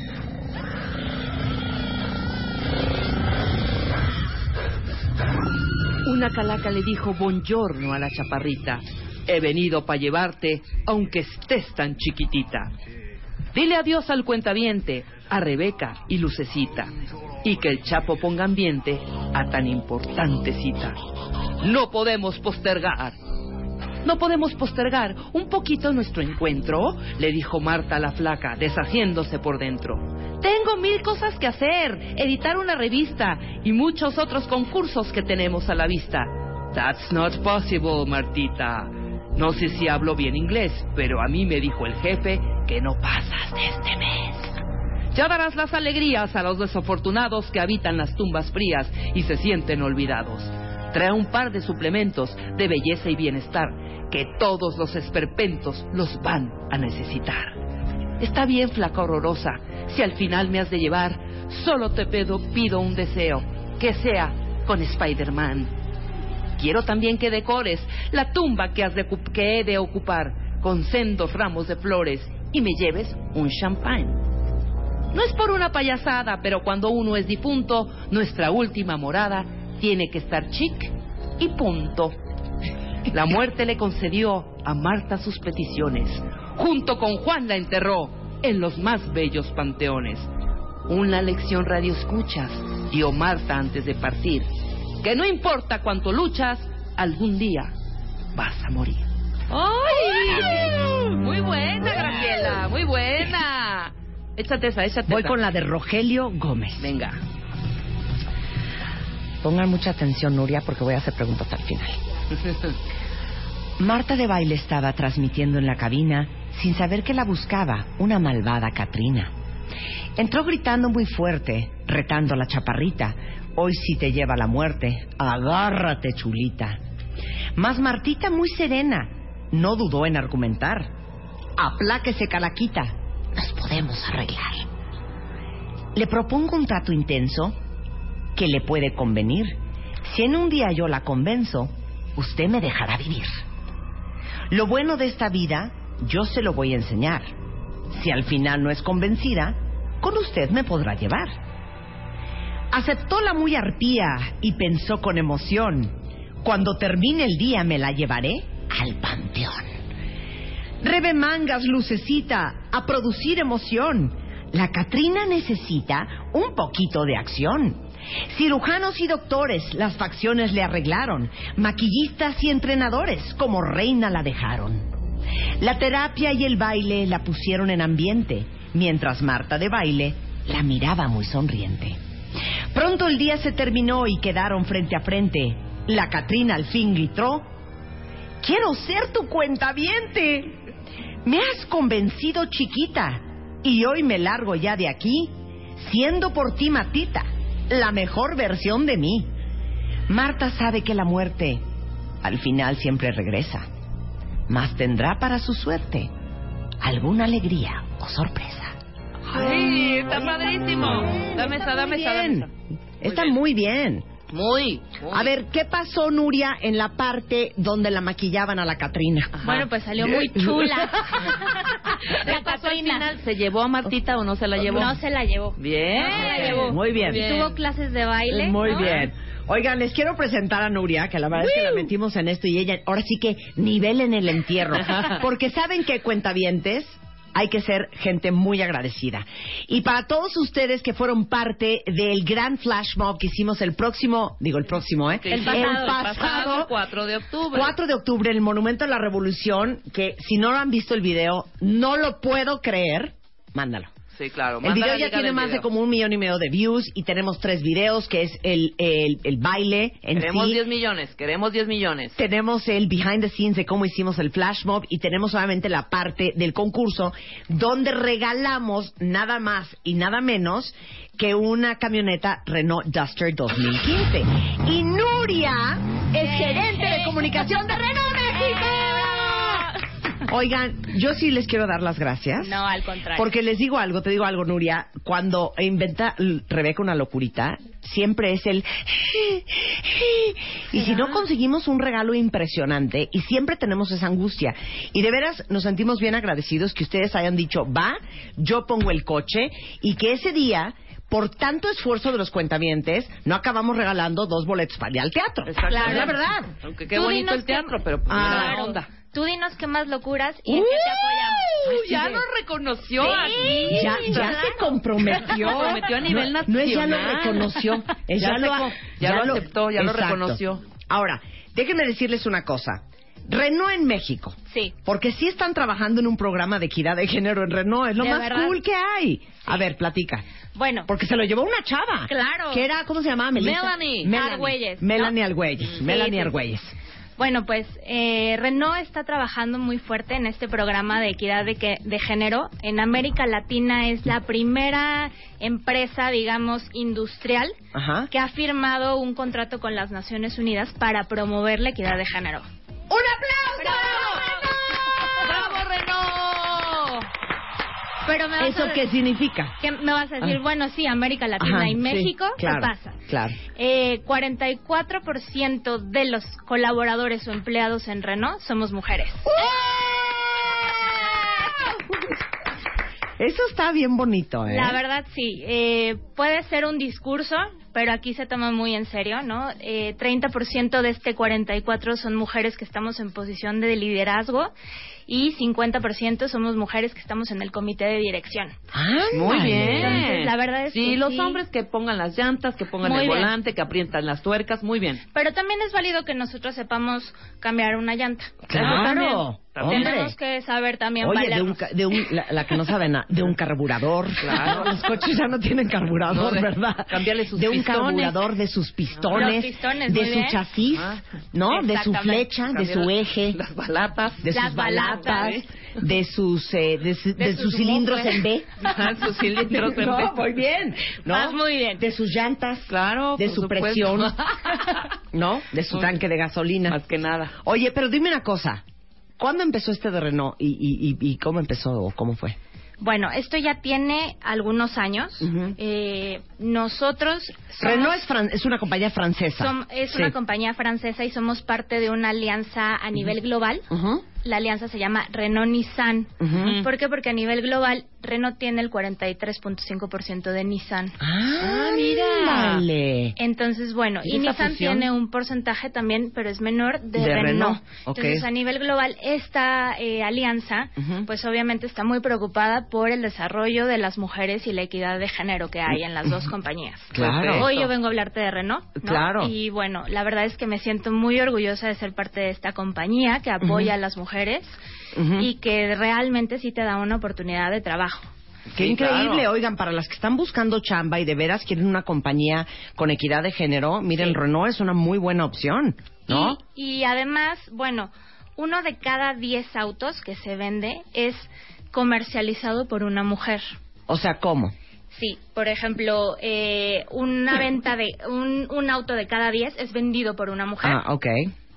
Una calaca le dijo buongiorno a la chaparrita. He venido para llevarte, aunque estés tan chiquitita. Dile adiós al cuentaviente, a Rebeca y Lucecita. Y que el Chapo ponga ambiente a tan importante cita. No podemos postergar. No podemos postergar un poquito nuestro encuentro, le dijo Marta la flaca, deshaciéndose por dentro. Tengo mil cosas que hacer, editar una revista y muchos otros concursos que tenemos a la vista. That's not possible, Martita. No sé si hablo bien inglés, pero a mí me dijo el jefe que no pasas de este mes. Ya darás las alegrías a los desafortunados que habitan las tumbas frías y se sienten olvidados. Trae un par de suplementos de belleza y bienestar que todos los esperpentos los van a necesitar. Está bien, flaca horrorosa, si al final me has de llevar, solo te pido, pido un deseo, que sea con Spider-Man. Quiero también que decores la tumba que, he de ocupar con sendos ramos de flores y me lleves un champán. No es por una payasada, pero cuando uno es difunto, nuestra última morada tiene que estar chic y punto. La muerte le concedió a Marta sus peticiones. Junto con Juan la enterró en los más bellos panteones. Una lección radio escuchas, dio Marta antes de partir. Que no importa cuánto luchas, algún día vas a morir. ¡Ay! Muy buena, Graciela, muy buena. Échate esa, échate Voy esa. con la de Rogelio Gómez. Venga. Pongan mucha atención, Nuria, porque voy a hacer preguntas al final. Marta de baile estaba transmitiendo en la cabina sin saber que la buscaba una malvada Catrina. Entró gritando muy fuerte, retando a la chaparrita. Hoy sí te lleva la muerte. Agárrate, chulita. Mas Martita, muy serena, no dudó en argumentar. Apláquese, calaquita. Nos podemos arreglar. Le propongo un trato intenso que le puede convenir. Si en un día yo la convenzo, usted me dejará vivir. Lo bueno de esta vida, yo se lo voy a enseñar. Si al final no es convencida, con usted me podrá llevar. Aceptó la muy arpía y pensó con emoción, cuando termine el día me la llevaré al panteón. Rebe mangas, lucecita, a producir emoción. La Catrina necesita un poquito de acción. Cirujanos y doctores las facciones le arreglaron. Maquillistas y entrenadores como reina la dejaron. La terapia y el baile la pusieron en ambiente, mientras Marta de baile la miraba muy sonriente. Pronto el día se terminó y quedaron frente a frente. La Catrina al fin gritó, Quiero ser tu cuentaviente. Me has convencido, chiquita, y hoy me largo ya de aquí, siendo por ti, Matita, la mejor versión de mí. Marta sabe que la muerte al final siempre regresa, mas tendrá para su suerte alguna alegría o sorpresa. ¡Ay, está padrísimo! Dame esa, dame esa, dame Bien, esa. está muy bien. Muy. A ver, ¿qué pasó, Nuria, en la parte donde la maquillaban a la Catrina? Bueno, pues salió muy chula. ¿Qué La pasó al Catrina. final? ¿Se llevó a Martita o no se la llevó? No se la llevó. Bien. No se la llevó. Muy bien. Bien. Tuvo clases de baile. Muy ¿no? bien. Oigan, les quiero presentar a Nuria, que la verdad es que la metimos en esto y ella, ahora sí que nivelen el entierro. Porque saben que cuentavientes hay que ser gente muy agradecida. Y para todos ustedes que fueron parte del gran flash mob que hicimos el próximo, digo el próximo, ¿eh? El pasado, el pasado 4 de octubre. 4 de octubre, el Monumento a la Revolución, que si no lo han visto el video, no lo puedo creer. Mándalo. Sí, claro. El video ya tiene más de como un millón y medio de views y tenemos tres videos, que es el, el, el baile en Queremos sí. 10 millones, queremos 10 millones. Tenemos el behind the scenes de cómo hicimos el flash mob y tenemos obviamente la parte del concurso donde regalamos nada más y nada menos que una camioneta Renault Duster 2015. Y Nuria es gerente de comunicación de Renault México. Oigan, yo sí les quiero dar las gracias. No, al contrario. Porque les digo algo, te digo algo, Nuria. Cuando inventa Rebeca una locurita, siempre es el. Y si no conseguimos un regalo impresionante, y siempre tenemos esa angustia. Y de veras nos sentimos bien agradecidos que ustedes hayan dicho, va, yo pongo el coche, y que ese día. Por tanto esfuerzo de los cuentamientos, no acabamos regalando dos boletos para ir al teatro. Exacto. Es la verdad. Aunque qué Tú bonito el teatro, pero pues Ah. mira la Claro. onda. Tú dinos qué más locuras y en qué te apoyamos. Uy, ya nos reconoció Sí. aquí. Ya, ya se comprometió. Se comprometió a nivel no, No es ya lo nacional. reconoció. es Ya ya, lo, co- ya lo aceptó, ya lo Exacto. reconoció. Ahora, déjenme decirles una cosa. Renault en México. Sí. Porque sí están trabajando en un programa de equidad de género en Renault. Es lo ¿De más verdad? cool que hay. A ver, platica. Bueno, Porque se lo llevó una chava. Claro. Que era, ¿cómo se llamaba? Melissa? Melanie. Melanie. Argüelles, Melanie ¿no? Argüelles. Sí, Melanie sí. Argüelles. Bueno, pues eh, Renault está trabajando muy fuerte en este programa de equidad de, que- de género. En América Latina es la primera empresa, digamos, industrial Ajá. que ha firmado un contrato con las Naciones Unidas para promover la equidad de género. ¡Un aplauso! ¡Bravo, Renault! Pero me vas ¿Eso a, qué significa? ¿qué me vas a decir? Ah. Bueno, sí, América Latina Ajá, y sí, México, claro, ¿qué pasa? Claro. Eh, 44% de los colaboradores o empleados en Renault somos mujeres. Eso está bien bonito, ¿eh? La verdad sí, eh, puede ser un discurso, pero aquí se toma muy en serio, ¿no? Eh, 30% de este 44 son mujeres que estamos en posición de liderazgo y 50% somos mujeres que estamos en el comité de dirección. Muy Ándale. bien. Entonces, la verdad es sí, que los sí. hombres que pongan las llantas, que pongan Muy el bien. volante, que aprietan las tuercas, muy bien. Pero también es válido que nosotros sepamos cambiar una llanta. Claro, hombre. Tenemos que saber también Oye, de un, ca- de un la, la que no sabe nada, de un carburador. Claro. Los coches ya no tienen carburador, No, de- ¿verdad? cambiarle sus De un pistones. carburador, de sus pistones, Los pistones, de muy su bien. chasis, Ah. ¿no? De su Exactamente. flecha, de su eje, Las balatas. de sus Las balatas, balatas. de sus eh, de, su- de De sus sus cilindros mofles. en B. Ajá, sus cilindros en no, B. muy bien. ¿no? Vas muy bien. De sus llantas, Claro, de por su supuesto. presión, ¿no? De su tanque de gasolina. Más que nada. Oye, pero dime una cosa. ¿Cuándo empezó este de Renault y, y, y, y cómo empezó o cómo fue? Bueno, esto ya tiene algunos años. Eh, nosotros somos- Renault es, fran- es una compañía francesa. som- es Sí. una compañía francesa y somos parte de una alianza a nivel global. Ujú. La alianza se llama Renault-Nissan. Ujú. ¿Por qué? Porque a nivel global Renault tiene el 43.5% de Nissan. Ah, mira. Vale. Entonces, bueno, ¿Y Nissan fusión? tiene un porcentaje también, pero es menor de, De Renault. Entonces, a nivel global, esta eh, alianza, pues obviamente está muy preocupada por el desarrollo de las mujeres y la equidad de género que hay en las dos compañías. Claro. Hoy yo vengo a hablarte de Renault, ¿no? Claro. Y bueno, la verdad es que me siento muy orgullosa de ser parte de esta compañía que apoya a las mujeres Ujú. y que realmente sí te da una oportunidad de trabajo. Qué Sí, increíble, claro. oigan, para las que están buscando chamba y de veras quieren una compañía con equidad de género, miren, Renault es una muy buena opción, ¿no? Y, y además, bueno, uno de cada diez autos que se vende es comercializado por una mujer. O sea, ¿cómo? Sí, por ejemplo, eh, una venta de un, un auto de cada diez es vendido por una mujer Ah, ok.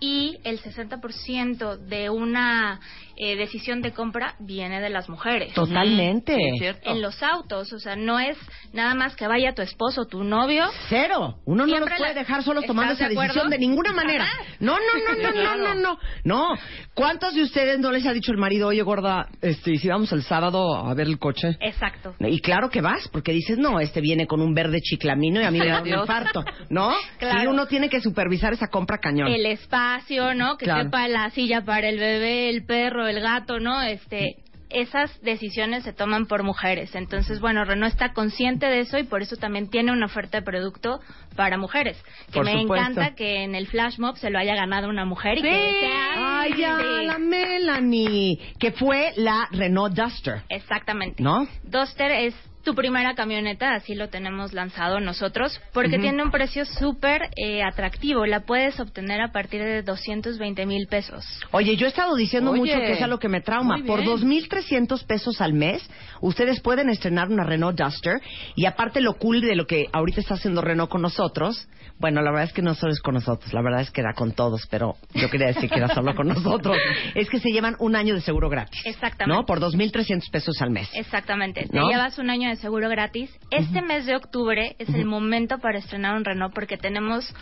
Y el 60% de una eh, decisión de compra viene de las mujeres. Totalmente. Sí, cierto. En los autos, o sea, no es nada más que vaya tu esposo, tu novio. Cero. Uno no los puede la- dejar solos tomando ¿Estás esa de decisión de ninguna manera. No, no, no, no, no, no, no. No. ¿Cuántos de ustedes no les ha dicho el marido, oye, gorda, este, ¿y si vamos el sábado a ver el coche? Exacto. Y claro que vas, porque dices, no, este viene con un verde chiclamino y a mí me da un infarto, ¿no? Claro. Sí, uno tiene que supervisar esa compra cañón. el espacio, ¿no? Que Claro. sepa la silla para el bebé, el perro, el gato, ¿no? Este, esas decisiones se toman por mujeres. Entonces, bueno, Renault está consciente de eso y por eso también tiene una oferta de producto para mujeres. Que Por me supuesto. encanta que en el flash mob se lo haya ganado una mujer y que sea Ay, ya, Sí. la Melanie, que fue la Renault Duster, Exactamente. ¿no? Duster es tu primera camioneta, así lo tenemos lanzado nosotros, porque tiene un precio súper eh, atractivo. La puedes obtener a partir de 220 mil pesos. Oye, yo he estado diciendo Oye, mucho que es algo que me trauma. Por bien. 2.300 pesos al mes, ustedes pueden estrenar una Renault Duster. Y aparte lo cool de lo que ahorita está haciendo Renault con nosotros, bueno, la verdad es que no solo es con nosotros, la verdad es que era con todos, pero yo quería decir que era solo con nosotros, es que se llevan un año de seguro gratis. Exactamente. ¿No? Por 2.300 pesos al mes. Exactamente. ¿No? Te llevas un año de seguro gratis. Este mes de octubre es el momento para estrenar un Renault porque tenemos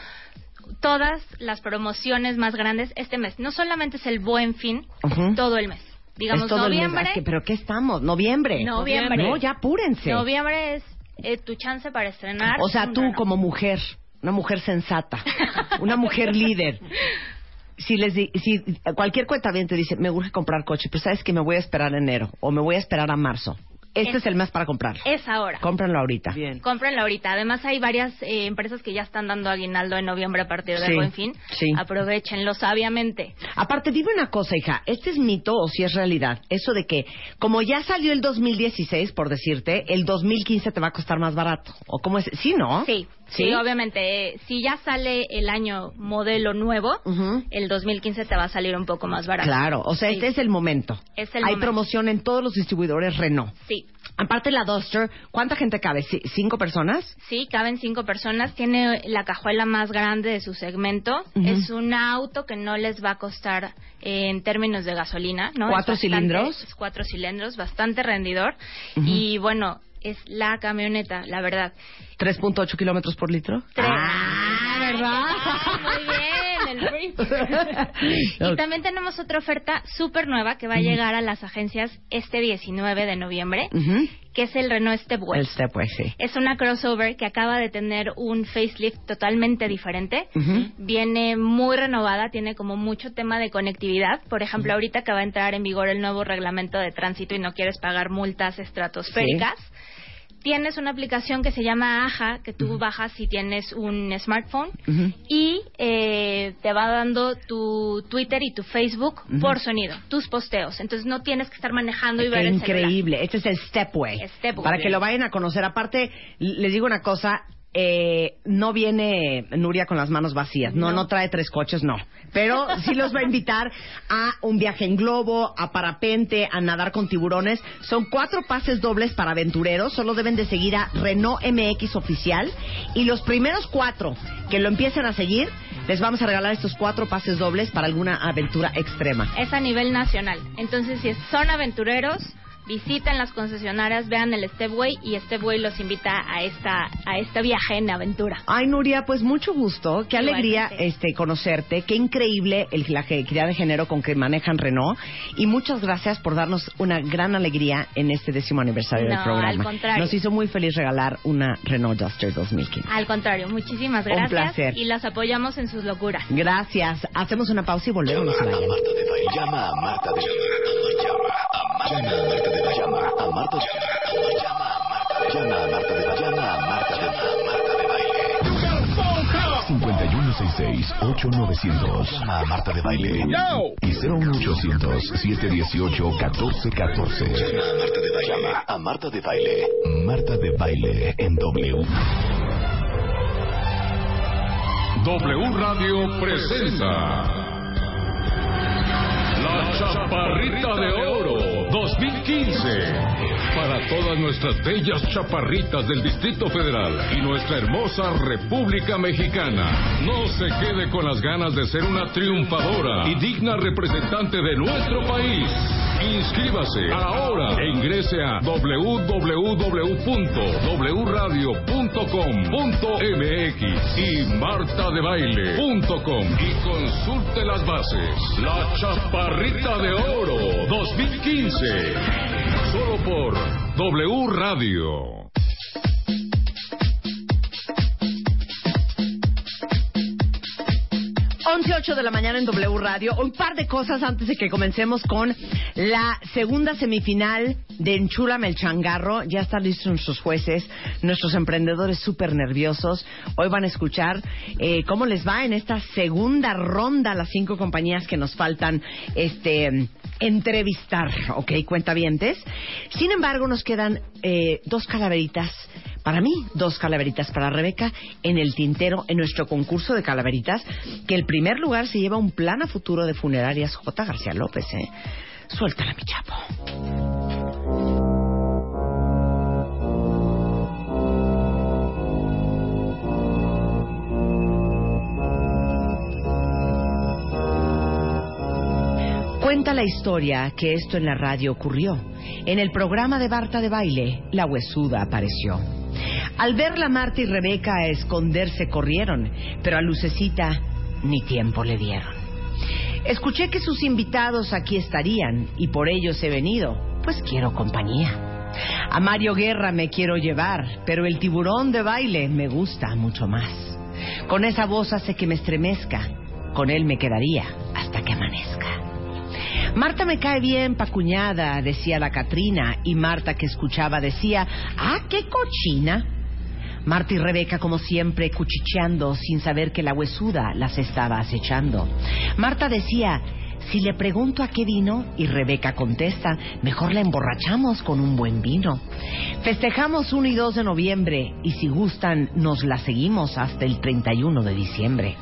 todas las promociones más grandes este mes. No solamente es el buen fin, es todo el mes. Digamos, es todo el mes. noviembre. Ah, que- ¿Pero qué estamos? ¿Noviembre? Noviembre. No, ya apúrense. Noviembre es eh, tu chance para estrenar. O sea, tú Renault. como mujer, una mujer sensata, una mujer líder. Si les di- si cualquier cuenta bien te dice, me urge comprar coche, pero sabes que me voy a esperar a enero o me voy a esperar a marzo. Este es, el mes para comprar. Es ahora. Cómpranlo ahorita. Bien. Cómprenlo ahorita. Además hay varias eh, empresas que ya están dando aguinaldo en noviembre a partir del Sí, buen fin. sí. Aprovechenlo sabiamente. Aparte, dime una cosa, hija, ¿este es mito o si es realidad? Eso de que, como ya salió el 2016, por decirte, el 2015 te va a costar más barato. ¿O cómo es? Sí, ¿no? Sí, sí, obviamente. eh, si ya sale el año modelo nuevo, Ujú. el 2015 te va a salir un poco más barato. Claro, o sea, Sí. este es el momento. Es el Hay momento. promoción en todos los distribuidores Renault. Sí. Aparte la Duster, ¿cuánta gente cabe? ¿Sí- ¿Cinco personas? Sí, caben cinco personas. Tiene la cajuela más grande de su segmento. Es un auto que no les va a costar eh, en términos de gasolina, ¿no? ¿Cuatro Es bastante- cilindros? es cuatro cilindros, bastante rendidor. Y bueno, es la camioneta, la verdad. 3.8 kilómetros por litro. Tres. Ah, ¿verdad? Muy bien, el brief. y también tenemos otra oferta súper nueva que va a llegar a las agencias este 19 de noviembre, que es el Renault Stepway. El Stepway, sí. Es una crossover que acaba de tener un facelift totalmente diferente. Viene muy renovada, tiene como mucho tema de conectividad. Por ejemplo, ahorita acaba de entrar en vigor el nuevo reglamento de tránsito y no quieres pagar multas estratosféricas. Tienes una aplicación que se llama Aja, que tú bajas si tienes un smartphone y eh, te va dando tu Twitter y tu Facebook por sonido, tus posteos. Entonces no tienes que estar manejando y Qué ver el celular. increíble. Este es el Stepway. Stepway. Para que lo vayan a conocer. Aparte, les digo una cosa. Eh, no viene Nuria con las manos vacías. No, no, trae tres coches, no. Pero sí los va a invitar a un viaje en globo, a parapente, a nadar con tiburones. Son cuatro pases dobles para aventureros. Solo deben de seguir a Renault MX Oficial. Y los primeros cuatro que lo empiecen a seguir, les vamos a regalar estos cuatro pases dobles para alguna aventura extrema. es a nivel nacional. Entonces, si son aventureros, visiten las concesionarias, vean el Stepway y Stepway los invita a esta a este viaje en aventura. Ay, Nuria, pues mucho gusto. Qué alegría este conocerte. Qué increíble el, la equidad de género con que manejan Renault. Y muchas gracias por darnos una gran alegría en este décimo aniversario del No, programa. al contrario. Nos hizo muy feliz regalar una Renault Duster 2015. Al contrario, muchísimas Un gracias placer. y las apoyamos en sus locuras. Gracias. Hacemos una pausa y volvemos. No se vayan. Marta de Baile. Llama a Marta de Llama a Marta de Baile. Llama a Marta de Llama a Marta de Llama a Marta de Marta de Baile. 5166-8900. Llama a Marta de Baile. Y 01800-718-1414. Llama a Marta de Baile. Llama a Marta de Baile. Marta de Baile en W. W Radio presenta La Chaparrita de Oro 2015 para todas nuestras bellas chaparritas del Distrito Federal y nuestra hermosa República Mexicana. No se quede con las ganas de ser una triunfadora y digna representante de nuestro país. Inscríbase ahora e ingrese a www.wradio.com.mx y martadebaile.com y consulte las bases. La Chaparrita de Oro 2015. Solo por W Radio. 11.08 de la mañana en W Radio. Un par de cosas antes de que comencemos con la segunda semifinal de Enchúlame el Changarro. Ya están listos nuestros jueces, nuestros emprendedores súper nerviosos. Hoy van a escuchar eh, cómo les va en esta segunda ronda las cinco compañías que nos faltan este entrevistar, ¿ok? Cuentavientes. Sin embargo, nos quedan eh, dos calaveritas para mí, dos calaveritas para Rebeca en el tintero en nuestro concurso de calaveritas, que el primer lugar se lleva un plan a futuro de funerarias J. García López, ¿eh? Suéltala, mi chapo. Cuenta la historia que esto en la radio ocurrió. En el programa de Barta de baile, la huesuda apareció. Al verla Marta y Rebeca a esconderse corrieron, pero a Lucecita ni tiempo le dieron. Escuché que sus invitados aquí estarían y por ellos he venido, pues quiero compañía. A Mario Guerra me quiero llevar, pero el tiburón de baile me gusta mucho más. Con esa voz hace que me estremezca, con él me quedaría hasta que amanezca. Marta me cae bien, pa' cuñada, decía la Catrina, y Marta que escuchaba decía, ah, qué cochina. Marta y Rebeca, como siempre, cuchicheando sin saber que la huesuda las estaba acechando. Marta decía, si le pregunto a qué vino, y Rebeca contesta, mejor la emborrachamos con un buen vino. Festejamos 1 y 2 de noviembre, y si gustan, nos la seguimos hasta el 31 de diciembre.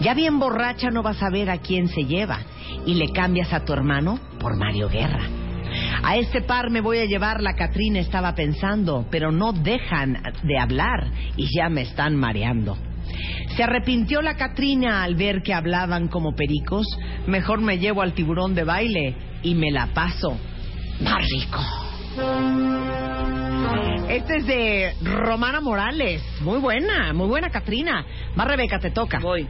Ya bien borracha no vas a ver a quién se lleva, y le cambias a tu hermano por Mario Guerra. A este par me voy a llevar, la Catrina estaba pensando, pero no dejan de hablar y ya me están mareando. Se arrepintió la Catrina al ver que hablaban como pericos. Mejor me llevo al tiburón de baile y me la paso más rico. Este es de Romana Morales. Muy buena, muy buena Catrina. Más Rebeca, te toca. Voy.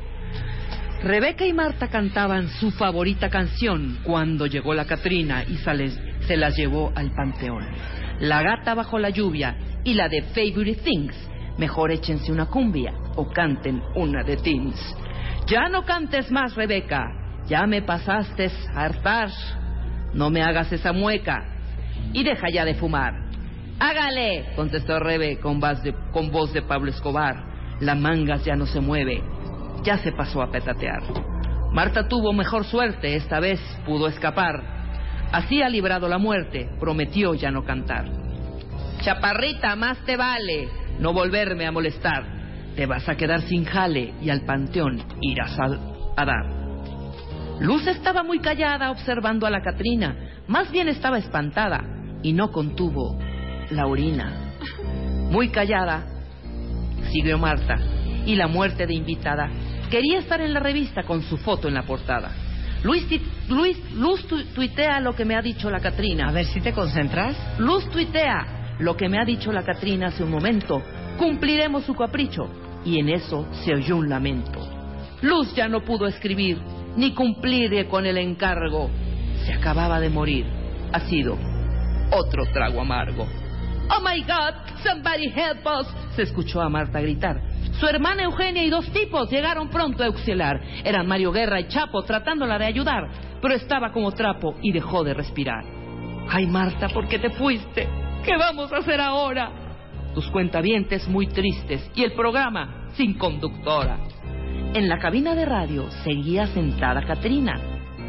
Rebeca y Marta cantaban su favorita canción cuando llegó la Catrina y se las llevó al panteón. La gata bajo la lluvia y la de Favorite Things. Mejor échense una cumbia o canten una de Teens. Ya no cantes más, Rebeca. Ya me pasaste a hartar. No me hagas esa mueca y deja ya de fumar. Hágale, contestó Rebe con voz, de, con voz de Pablo Escobar. La mangas ya no se mueve, ya se pasó a petatear. Marta tuvo mejor suerte, esta vez pudo escapar. Así ha librado la muerte, prometió ya no cantar. Chaparrita, más te vale no volverme a molestar. Te vas a quedar sin jale y al panteón irás a dar. Luz estaba muy callada observando a la Catrina, más bien estaba espantada y no contuvo la orina. Muy callada, siguió Marta, y la muerte de invitada quería estar en la revista con su foto en la portada. Luis, Luis, Luz tu- tuitea lo que me ha dicho la Catrina. A ver si te concentras. Luz tuitea lo que me ha dicho la Catrina hace un momento. Cumpliremos su capricho. Y en eso se oyó un lamento. Luz ya no pudo escribir ni cumplir con el encargo. Se acababa de morir. Ha sido otro trago amargo. Oh my God, somebody help us, se escuchó a Marta gritar. Su hermana Eugenia y dos tipos llegaron pronto a auxiliar. Eran Mario Guerra y Chapo tratándola de ayudar, pero estaba como trapo y dejó de respirar. Ay, Marta, ¿por qué te fuiste? ¿Qué vamos a hacer ahora? Tus cuentavientes muy tristes y el programa sin conductora. En la cabina de radio seguía sentada Catrina.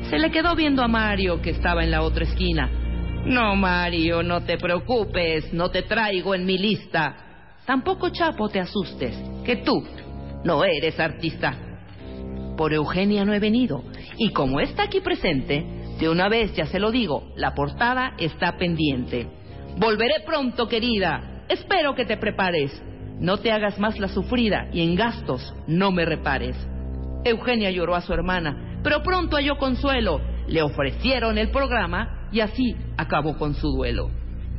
Se le quedó viendo a Mario, que estaba en la otra esquina. No, Mario, no te preocupes, no te traigo en mi lista. Tampoco, Chapo, te asustes, que tú no eres artista. Por Eugenia no he venido, y como está aquí presente, de una vez ya se lo digo, la portada está pendiente. Volveré pronto, querida. Espero que te prepares. No te hagas más la sufrida y en gastos no me repares. Eugenia lloró a su hermana, pero pronto halló consuelo. Le ofrecieron el programa y así acabó con su duelo.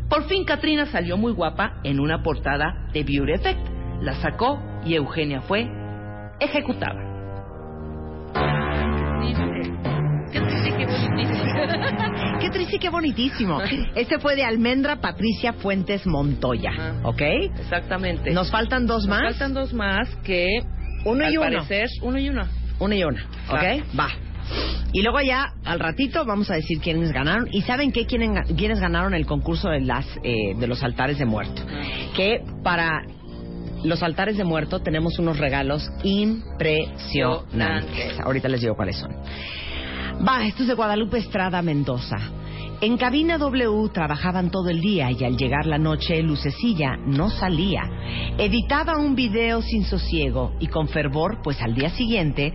Por fin Katrina salió muy guapa en una portada de Beauty Effect. La sacó y Eugenia fue ejecutada. Qué triste y qué bonitísimo. Este fue de Almendra Patricia Fuentes Montoya, ¿ok? Exactamente. Nos faltan dos más. Nos faltan dos más que Uno y al uno. parecer uno y uno. Una y una, ¿ok? Va. Y luego ya, al ratito, vamos a decir quiénes ganaron. ¿Y saben qué? ¿Quiénes, quiénes ganaron el concurso de, las, eh, de los altares de muerto? Que para los altares de muerto tenemos unos regalos impresionantes. Ahorita les digo cuáles son. Va, esto es de Guadalupe Estrada Mendoza. En cabina W trabajaban todo el día y al llegar la noche Lucecilla no salía. Editaba un video sin sosiego y con fervor, pues al día siguiente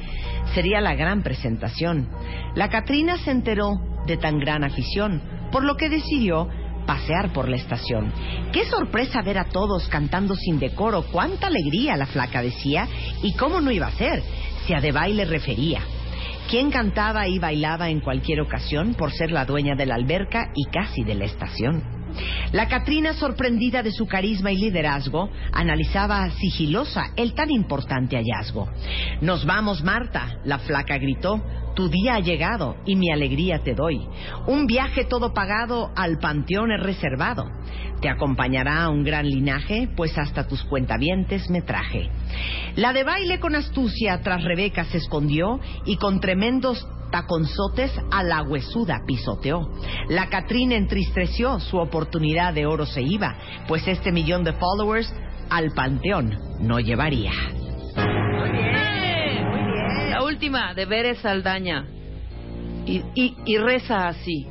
sería la gran presentación. La Catrina se enteró de tan gran afición, por lo que decidió pasear por la estación. Qué sorpresa ver a todos cantando sin decoro, cuánta alegría la flaca decía y cómo no iba a ser, si a de baile refería. Quien cantaba y bailaba en cualquier ocasión por ser la dueña de la alberca y casi de la estación. La Catrina, sorprendida de su carisma y liderazgo, analizaba sigilosa el tan importante hallazgo. Nos vamos, Marta, la flaca gritó. Tu día ha llegado y mi alegría te doy. Un viaje todo pagado al panteón es reservado. Te acompañará un gran linaje, pues hasta tus cuentavientes me traje. La de baile con astucia tras Rebeca se escondió y con tremendos taconzotes a la huesuda pisoteó. La Catrina entristeció, su oportunidad de oro se iba, pues este millón de followers al panteón no llevaría. Muy bien, muy bien. La última, de Veres Saldaña. Y, y, y reza así.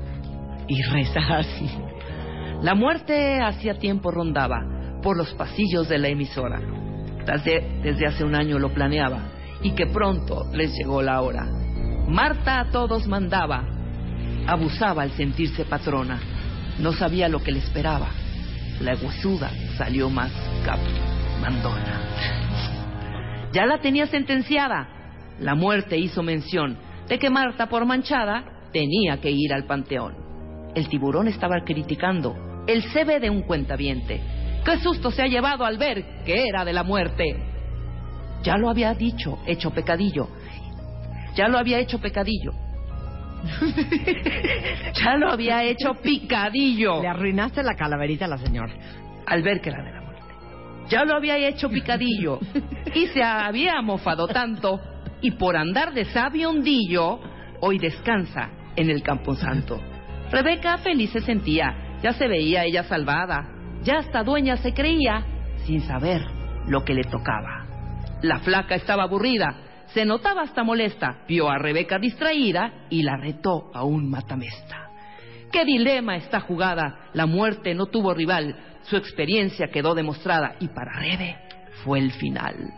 Y reza así. La muerte hacía tiempo rondaba por los pasillos de la emisora. Desde, desde hace un año lo planeaba y que pronto les llegó la hora. Marta a todos mandaba. Abusaba al sentirse patrona. No sabía lo que le esperaba. La huesuda salió más cap mandona. Ya la tenía sentenciada. La muerte hizo mención de que Marta, por manchada, tenía que ir al panteón. El tiburón estaba criticando el CB de un cuentaviente. ¡Qué susto se ha llevado al ver que era de la muerte! Ya lo había dicho, hecho pecadillo. Ya lo había hecho pecadillo. ya lo había hecho picadillo. Le arruinaste la calaverita a la señora. Al ver que era de la muerte. Ya lo había hecho picadillo. y se había mofado tanto. Y por andar de sabio hondillo, hoy descansa en el Camposanto. Rebeca feliz se sentía, ya se veía ella salvada, ya hasta dueña se creía, sin saber lo que le tocaba. La flaca estaba aburrida, se notaba hasta molesta, vio a Rebeca distraída y la retó a un matamesta. ¡Qué dilema esta jugada! La muerte no tuvo rival, su experiencia quedó demostrada y para Rebe fue el final.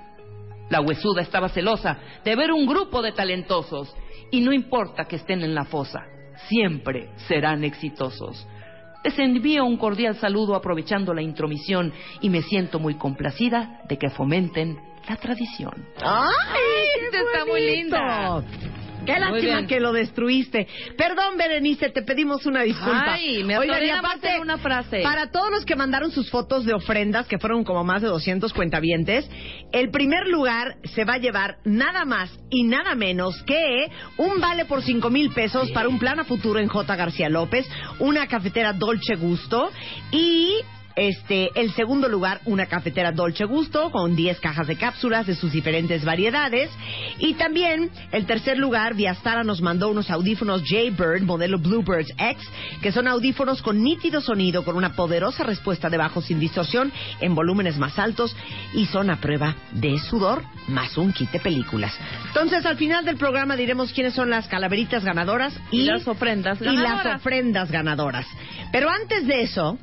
La huesuda estaba celosa de ver un grupo de talentosos y no importa que estén en la fosa, siempre serán exitosos. Les envío un cordial saludo aprovechando la intromisión y me siento muy complacida de que fomenten la tradición. ¡Ay! Está muy lindo. Qué Muy lástima bien. que lo destruiste. Perdón, Berenice, te pedimos una disculpa. Ay, me Oigan, y aparte, en una frase. para todos los que mandaron sus fotos de ofrendas, que fueron como más de 200 cuentavientes, el primer lugar se va a llevar nada más y nada menos que un vale por 5 mil pesos para un plan a futuro en J. García López, una cafetera Dolce Gusto y este, el segundo lugar, una cafetera Dolce Gusto con 10 cajas de cápsulas de sus diferentes variedades. Y también, el tercer lugar, Viastara nos mandó unos audífonos Jaybird, modelo Bluebirds X, que son audífonos con nítido sonido, con una poderosa respuesta de bajo sin distorsión, en volúmenes más altos, y son a prueba de sudor, más un kit de películas. Entonces, al final del programa diremos quiénes son las calaveritas ganadoras y, Y las ofrendas y las ganadoras. ofrendas ganadoras. Pero antes de eso,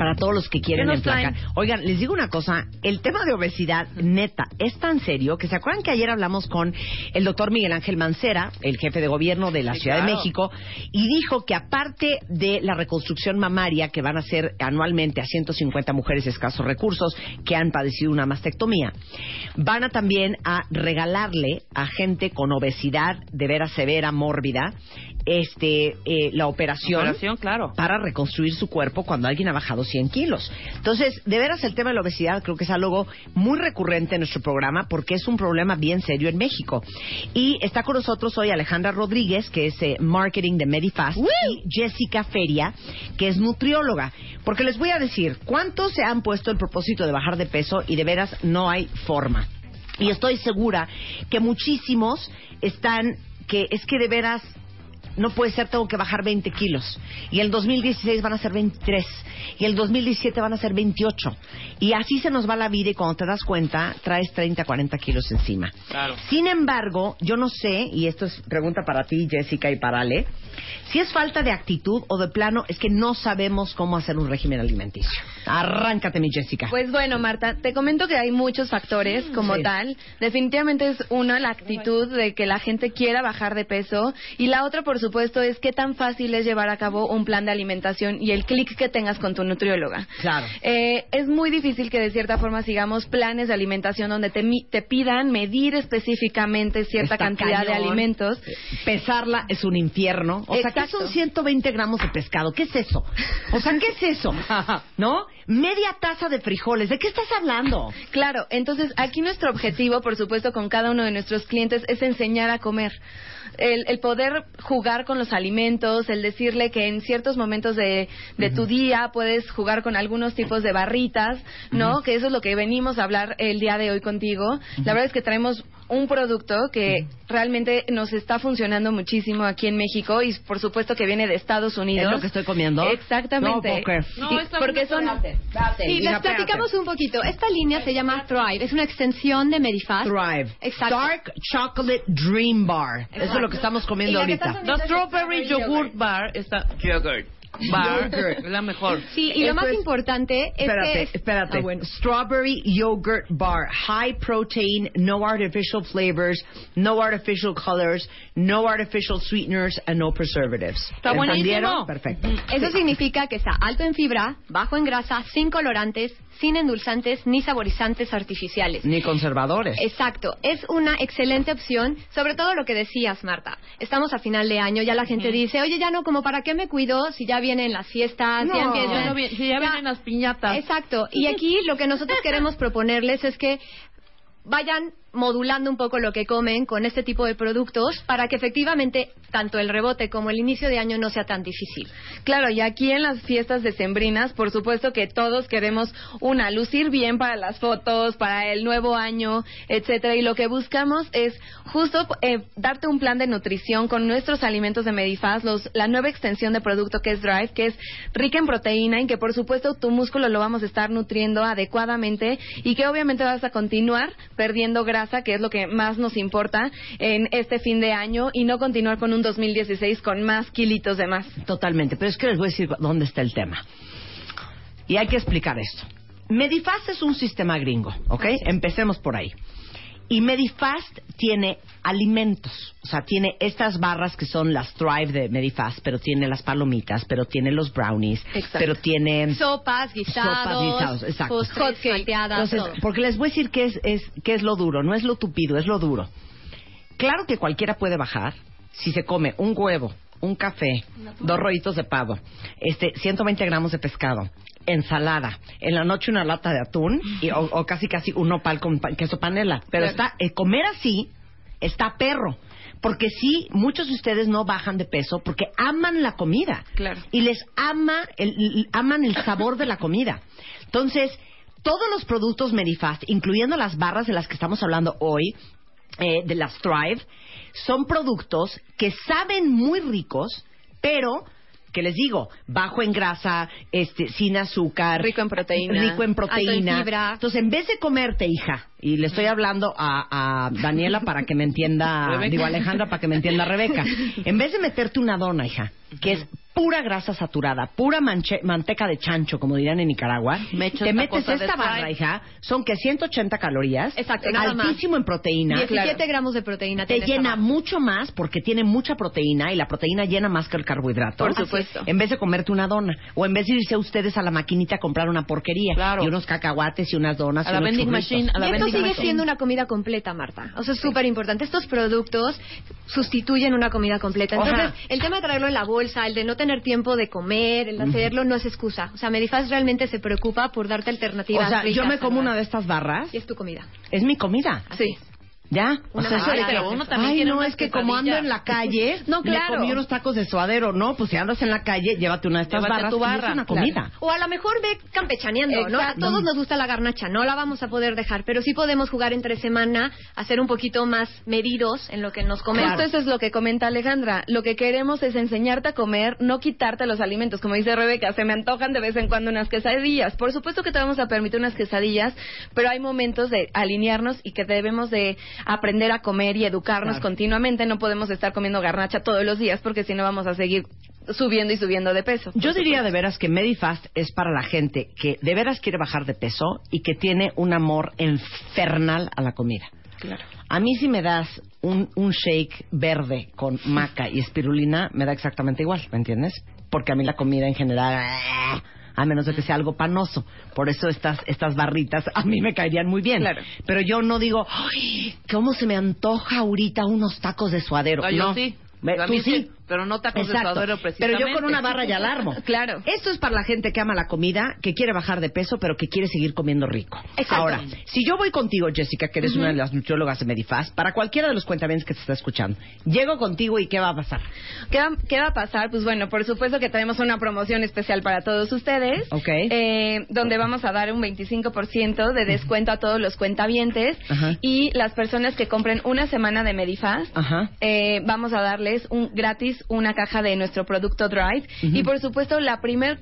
para todos los que quieren ¿Qué nos emplacar. traen? Oigan, les digo una cosa, el tema de obesidad neta es tan serio que se acuerdan que ayer hablamos con el doctor Miguel Ángel Mancera, el jefe de gobierno de la Sí, Ciudad de. México, y dijo que aparte de la reconstrucción mamaria que van a hacer anualmente a 150 mujeres de escasos recursos que han padecido una mastectomía, van a también a regalarle a gente con obesidad de veras severa, mórbida, este, eh, la operación, Operación, claro. para reconstruir su cuerpo cuando alguien ha bajado 100 kilos. Entonces, de veras, el tema de la obesidad creo que es algo muy recurrente en nuestro programa porque es un problema bien serio en México. Y está con nosotros hoy Alejandra Rodríguez, que es eh, marketing de Medifast, y Jessica Feria, que es nutrióloga. Porque les voy a decir, ¿cuántos se han puesto el propósito de bajar de peso y de veras no hay forma? Y estoy segura que muchísimos están, que es que de veras no puede ser, tengo que bajar 20 kilos. Y el 2016 van a ser 23. Y el 2017 van a ser 28. Y así se nos va la vida y cuando te das cuenta, traes 30, 40 kilos encima. Claro. Sin embargo, yo no sé, y esto es pregunta para ti, Jessica, y para Ale, si es falta de actitud o de plano es que no sabemos cómo hacer un régimen alimenticio. Arráncate, mi Jessica. Pues bueno, Marta, te comento que hay muchos factores como Sí. tal. Definitivamente es uno la actitud de que la gente quiera bajar de peso y la otra, por supuesto, es qué tan fácil es llevar a cabo un plan de alimentación y el clic que tengas con tu nutrióloga. Claro. Eh, es muy difícil que de cierta forma sigamos planes de alimentación donde te, te pidan medir específicamente cierta Está cantidad de alimentos. Pesarla es un infierno. O sea, ¿qué Exacto. son 120 gramos de pescado? ¿Qué es eso? O sea, ¿qué es eso? ¿No? Media taza de frijoles. ¿De qué estás hablando? Claro, entonces aquí nuestro objetivo, por supuesto, con cada uno de nuestros clientes es enseñar a comer. El, el poder jugar con los alimentos, el decirle que en ciertos momentos de, de tu día puedes jugar con algunos tipos de barritas, ¿no? Que eso es lo que venimos a hablar el día de hoy contigo. La verdad es que traemos un producto que realmente nos está funcionando muchísimo aquí en México y por supuesto que viene de Estados Unidos. ¿Es lo que estoy comiendo? Exactamente. No. Y- porque son Sí, les platicamos un poquito. Esta línea se llama Thrive. Es una extensión de Medifast. Thrive. Exacto. Dark Chocolate Dream Bar. Eso es lo que estamos comiendo ahorita. The Strawberry Yogurt Bar está... Yogurt. Bar. Yogurt. Es la mejor. Sí, y lo más es- importante es Espérate, que es- espérate. Ah, bueno. Strawberry yogurt bar, high protein, no artificial flavors, no artificial colors, no artificial sweeteners, and no preservatives. Está buenísimo. Perfecto. Eso significa que está alto en fibra, bajo en grasa, sin colorantes, sin endulzantes ni saborizantes artificiales. Ni conservadores. Exacto, es una excelente opción, sobre todo lo que decías, Marta. Estamos a final de año, ya la gente dice, oye, ya no, como para qué me cuido si ya vienen las fiestas, No, ya no vienen las piñatas. Exacto, y aquí lo que nosotros queremos proponerles es que vayan modulando un poco lo que comen con este tipo de productos para que efectivamente tanto el rebote como el inicio de año no sea tan difícil. Claro, y aquí en las fiestas decembrinas, por supuesto que todos queremos una lucir bien para las fotos, para el nuevo año, etcétera, y lo que buscamos es justo eh, darte un plan de nutrición con nuestros alimentos de Medifast, los, la nueva extensión de producto que es Drive, que es rica en proteína y que por supuesto tu músculo lo vamos a estar nutriendo adecuadamente y que obviamente vas a continuar perdiendo grasa, que es lo que más nos importa en este fin de año y no continuar con un 2016 con más kilitos de más. Totalmente, pero es que les voy a decir dónde está el tema. Y hay que explicar esto. Medifast es un sistema gringo, ¿ok? Empecemos por ahí. Y Medifast tiene alimentos, o sea, tiene estas barras que son las Thrive de Medifast, pero tiene las palomitas, pero tiene los brownies, Exacto. pero tiene Sopas, guisados, sopas, guisados, exacto. postres, Entonces, todo. porque les voy a decir qué es, es, qué es lo duro, no es lo tupido, es lo duro. Claro que cualquiera puede bajar si se come un huevo, un café, dos rollitos de pavo, este, 120 gramos de pescado, ensalada, en la noche una lata de atún y, o, o casi casi un nopal con pa- queso panela. Pero está, eh, comer así está perro. Porque sí, muchos de ustedes no bajan de peso porque aman la comida. Claro. Y les ama el, aman el sabor de la comida. Entonces, todos los productos Medifast, incluyendo las barras de las que estamos hablando hoy, eh, de las Thrive, son productos que saben muy ricos, pero que les digo, bajo en grasa, este, sin azúcar, Rico en proteína. rico en Alto en proteína. fibra. Entonces, en vez de comerte, hija, y le estoy hablando a, a Daniela para que me entienda, digo Alejandra para que me entienda Rebeca, en vez de meterte una dona, hija, que es pura grasa saturada, pura manche- manteca de chancho, como dirían en Nicaragua, Me te metes esta barra, hija, son que 180 calorías, Exacto, altísimo en proteína, 17 gramos de proteína. te llena mucho más porque tiene mucha proteína y la proteína llena más que el carbohidrato. Por supuesto. En vez de comerte una dona. O en vez de irse ustedes a la maquinita a comprar una porquería. Claro. Y unos cacahuates y unas donas. A y la unos vending churritos. machine, a la Y esto vending sigue machine. siendo una comida completa, Marta. O sea, es súper importante. Estos productos sustituyen una comida completa. Entonces, el tema de traerlo en la bolsa, el de no tener tiempo de comer, el hacerlo, no es excusa. O sea, Medifast realmente se preocupa por darte alternativas. O sea, yo ricas, me como una saludables. de estas barras. Y es tu comida. Es mi comida. Sí. ¿Ya? Una o sea, eso de que, Pero uno también Ay, quiere no, es que como ando en la calle, No, claro. me comí unos tacos de suadero. No, pues si andas en la calle, llévate una de estas Llévate barras tu y es barra, una claro. comida. O a lo mejor ve campechaneando, ¿no? A Exacto. todos nos gusta la garnacha, no la vamos a poder dejar, pero sí podemos jugar entre semana, hacer un poquito más medidos en lo que nos comemos. Justo eso es lo que comenta Alejandra. Lo que queremos es enseñarte a comer, no quitarte los alimentos. Como dice Rebeca, se me antojan de vez en cuando unas quesadillas. Por supuesto que te vamos a permitir unas quesadillas, pero hay momentos de alinearnos y que debemos de aprender a comer y educarnos Claro. continuamente. No podemos estar comiendo garnacha todos los días porque si no vamos a seguir subiendo y subiendo de peso. Yo diría de veras que Medifast es para la gente que de veras quiere bajar de peso y que tiene un amor infernal a la comida. Claro. A mí si me das un, un shake verde con maca y espirulina, me da exactamente igual, ¿me entiendes? Porque a mí la comida en general, ¡ah! A menos de que sea algo panoso. Por eso estas, estas barritas a mí me caerían muy bien. Claro. Pero yo no digo, ¡ay! ¿Cómo se me antoja ahorita unos tacos de suadero? Yo no. sí. Tú sí. Pero no tacos de Exacto. suadero Pero precisamente. yo con una barra ya alarmo. Claro. Esto es para la gente que ama la comida, que quiere bajar de peso, pero que quiere seguir comiendo rico. Exacto. Ahora, si yo voy contigo, Jessica, que eres una de las nutriólogas de Medifast, para cualquiera de los cuentavientes que te está escuchando, llego contigo y ¿qué va a pasar? ¿Qué va, qué va a pasar? Pues bueno, por supuesto que tenemos una promoción especial para todos ustedes. Ok. eh, donde vamos a dar un 25% de descuento a todos los cuentavientes. Ajá. Y las personas que compren una semana de Medifast, Ajá. eh, vamos a darles un gratis una caja de nuestro producto Drive. Y por supuesto, la primera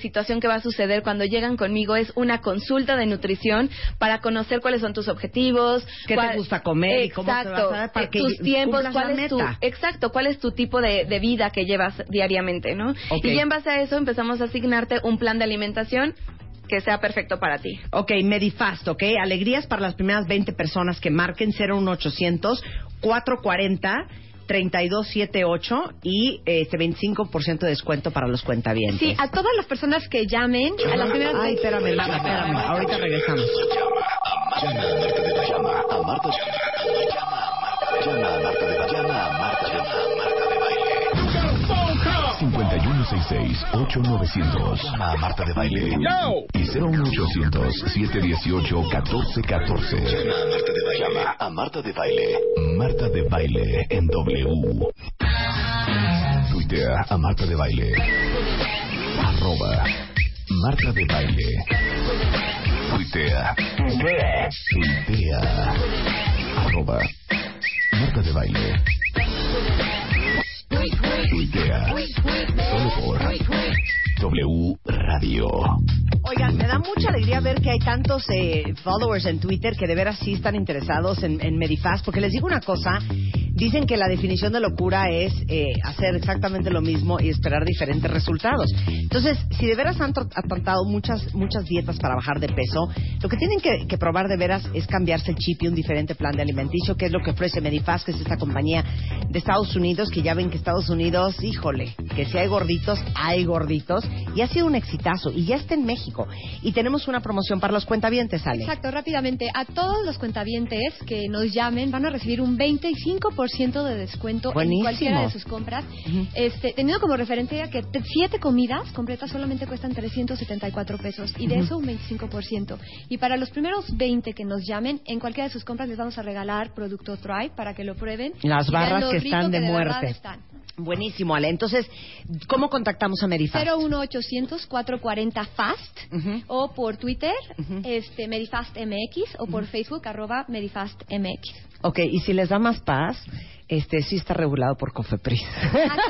situación que va a suceder cuando llegan conmigo es una consulta de nutrición para conocer cuáles son tus objetivos. ¿Qué te gusta comer y cómo te Exacto. vas a dar para eh, que tus tiempos, cuál es tu exacto, cuál es tu tipo de, de vida que llevas diariamente, ¿no? Y ya en base a eso empezamos a asignarte un plan de alimentación que sea perfecto para ti. Ok, Medifast, ok. Alegrías para las primeras 20 personas que marquen 01800 440 3278 y este 25% de descuento para los cuentavientes. Sí, a todas las personas que llamen, a las primeras... Ay, espérame, espérame. Ahorita regresamos. Llama a Marta de. Llama a Marta. Llama a Marta de Baile. Llama a Marta de Baile. 5166-8900. Llama a Marta de Baile. Y 01800-718-1414. Llama a Marta de Baile. Llama a Marta de Baile. Marta de Baile en W. Tuitea a Marta de Baile. Arroba Marta de Baile. Tuitea. Tuitea. Arroba Marta de Baile. Tuitea. Solo por W Radio. Oigan, me da mucha alegría ver que hay tantos eh, followers en Twitter que de veras sí están interesados en, en Medifast, porque les digo una cosa, dicen que la definición de locura es eh, hacer exactamente lo mismo y esperar diferentes resultados. Entonces, si de veras han tr- han tratado muchas muchas dietas para bajar de peso, lo que tienen que, que probar de veras es cambiarse el chip y un diferente plan de alimenticio, que es lo que ofrece Medifast, que es esta compañía de Estados Unidos, que ya ven que Estados Unidos, híjole, que si hay gorditos, hay gorditos, y ha sido un exitazo, y ya está en México. Y tenemos una promoción para los cuentavientes, Ale. Exacto, rápidamente. A todos los cuentavientes que nos llamen van a recibir un 25% de descuento Buenísimo. en cualquiera de sus compras. este, teniendo como referencia que te- siete comidas completas solamente cuestan 374 pesos y de Ujú. eso un 25%. Y para los primeros 20 que nos llamen, en cualquiera de sus compras les vamos a regalar producto Thrive para que lo prueben. Las barras que están de verdad muerte. están. Buenísimo, Ale. Entonces, ¿cómo contactamos a Medifast? 01800 440 FAST Ujú. o por Twitter, este Medifast MX o por Facebook arroba Medifast MX. Ok, y si les da más paz, este sí está regulado por Cofepris. Exacto.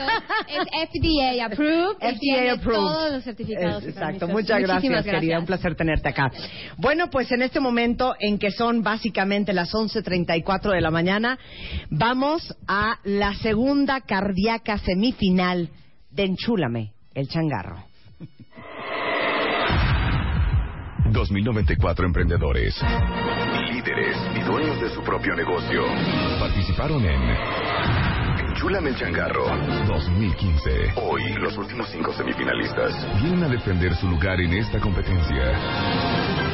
Es FDA approved. y FDA tiene approved. Todos los certificados. Es- Exacto, muchas gracias, Muchísimas querida. Un placer tenerte acá. Bueno, pues en este momento en que son básicamente las 11.34 de la mañana, vamos a la segunda cardíaca semifinal de Enchúlame, el changarro. 2094 emprendedores, líderes y dueños de su propio negocio. Participaron en Enchúlame el Changarro 2015. Hoy, los últimos cinco semifinalistas vienen a defender su lugar en esta competencia.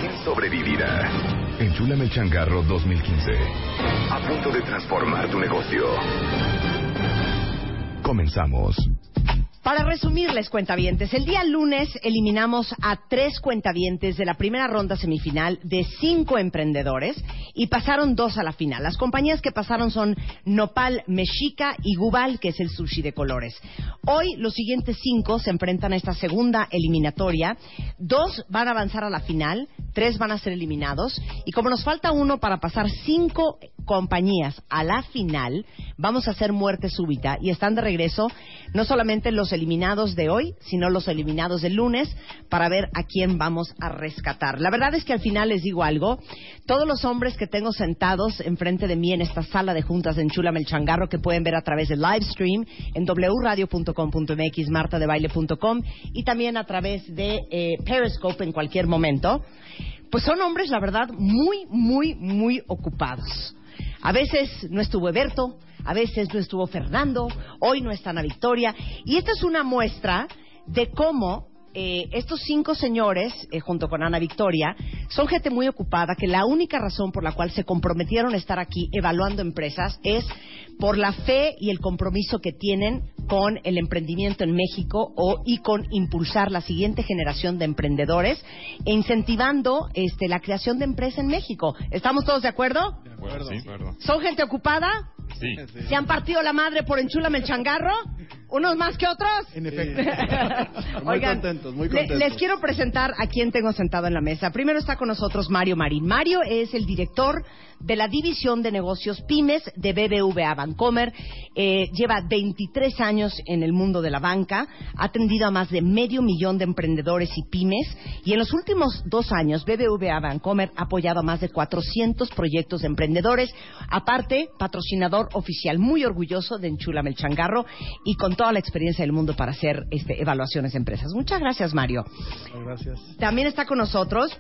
¿Quién sobrevivirá? Enchúlame el Changarro 2015. A punto de transformar tu negocio. Comenzamos. Para resumirles, cuentavientes, el día lunes eliminamos a tres cuentavientes de la primera ronda semifinal de cinco emprendedores y pasaron dos a la final. Las compañías que pasaron son Nopal Mexica y Gubal, que es el sushi de colores. Hoy los siguientes cinco se enfrentan a esta segunda eliminatoria. Dos van a avanzar a la final, tres van a ser eliminados y como nos falta uno para pasar cinco compañías a la final, vamos a hacer muerte súbita y están de regreso no solamente los eliminados de hoy, sino los eliminados del lunes para ver a quién vamos a rescatar. La verdad es que al final les digo algo, todos los hombres que tengo sentados enfrente de mí en esta sala de juntas de Enchúlame el Changarro que pueden ver a través del live stream en wradio.com.mx, martadebaile.com y también a través de eh, Periscope en cualquier momento, pues son hombres, la verdad, muy, muy, muy ocupados. A veces no estuvo Eberto, a veces no estuvo Fernando, hoy no está Ana Victoria. Y esta es una muestra de cómo eh, estos cinco señores, eh, junto con Ana Victoria, son gente muy ocupada que la única razón por la cual se comprometieron a estar aquí evaluando empresas es por la fe y el compromiso que tienen con el emprendimiento en México o, y con impulsar la siguiente generación de emprendedores e incentivando este, la creación de empresa en México. ¿Estamos todos de acuerdo? De acuerdo, sí. ¿Son gente ocupada? Sí. ¿Se han partido la madre por enchúlame el changarro? ¿Unos más que otros? En efecto. muy Oigan, contentos, muy le- contentos. les quiero presentar a quien tengo sentado en la mesa. Primero está con nosotros Mario Marín. Mario es el director de la División de Negocios Pymes de BBVA Bancomer. Eh, lleva 23 años en el mundo de la banca, ha atendido a más de medio millón de emprendedores y pymes y en los últimos dos años BBVA Bancomer ha apoyado a más de 400 proyectos de emprendedores. Aparte, patrocinador oficial muy orgulloso de Enchúlame el Changarro y con toda la experiencia del mundo para hacer este, evaluaciones de empresas. Muchas gracias, Mario. Gracias. También está con nosotros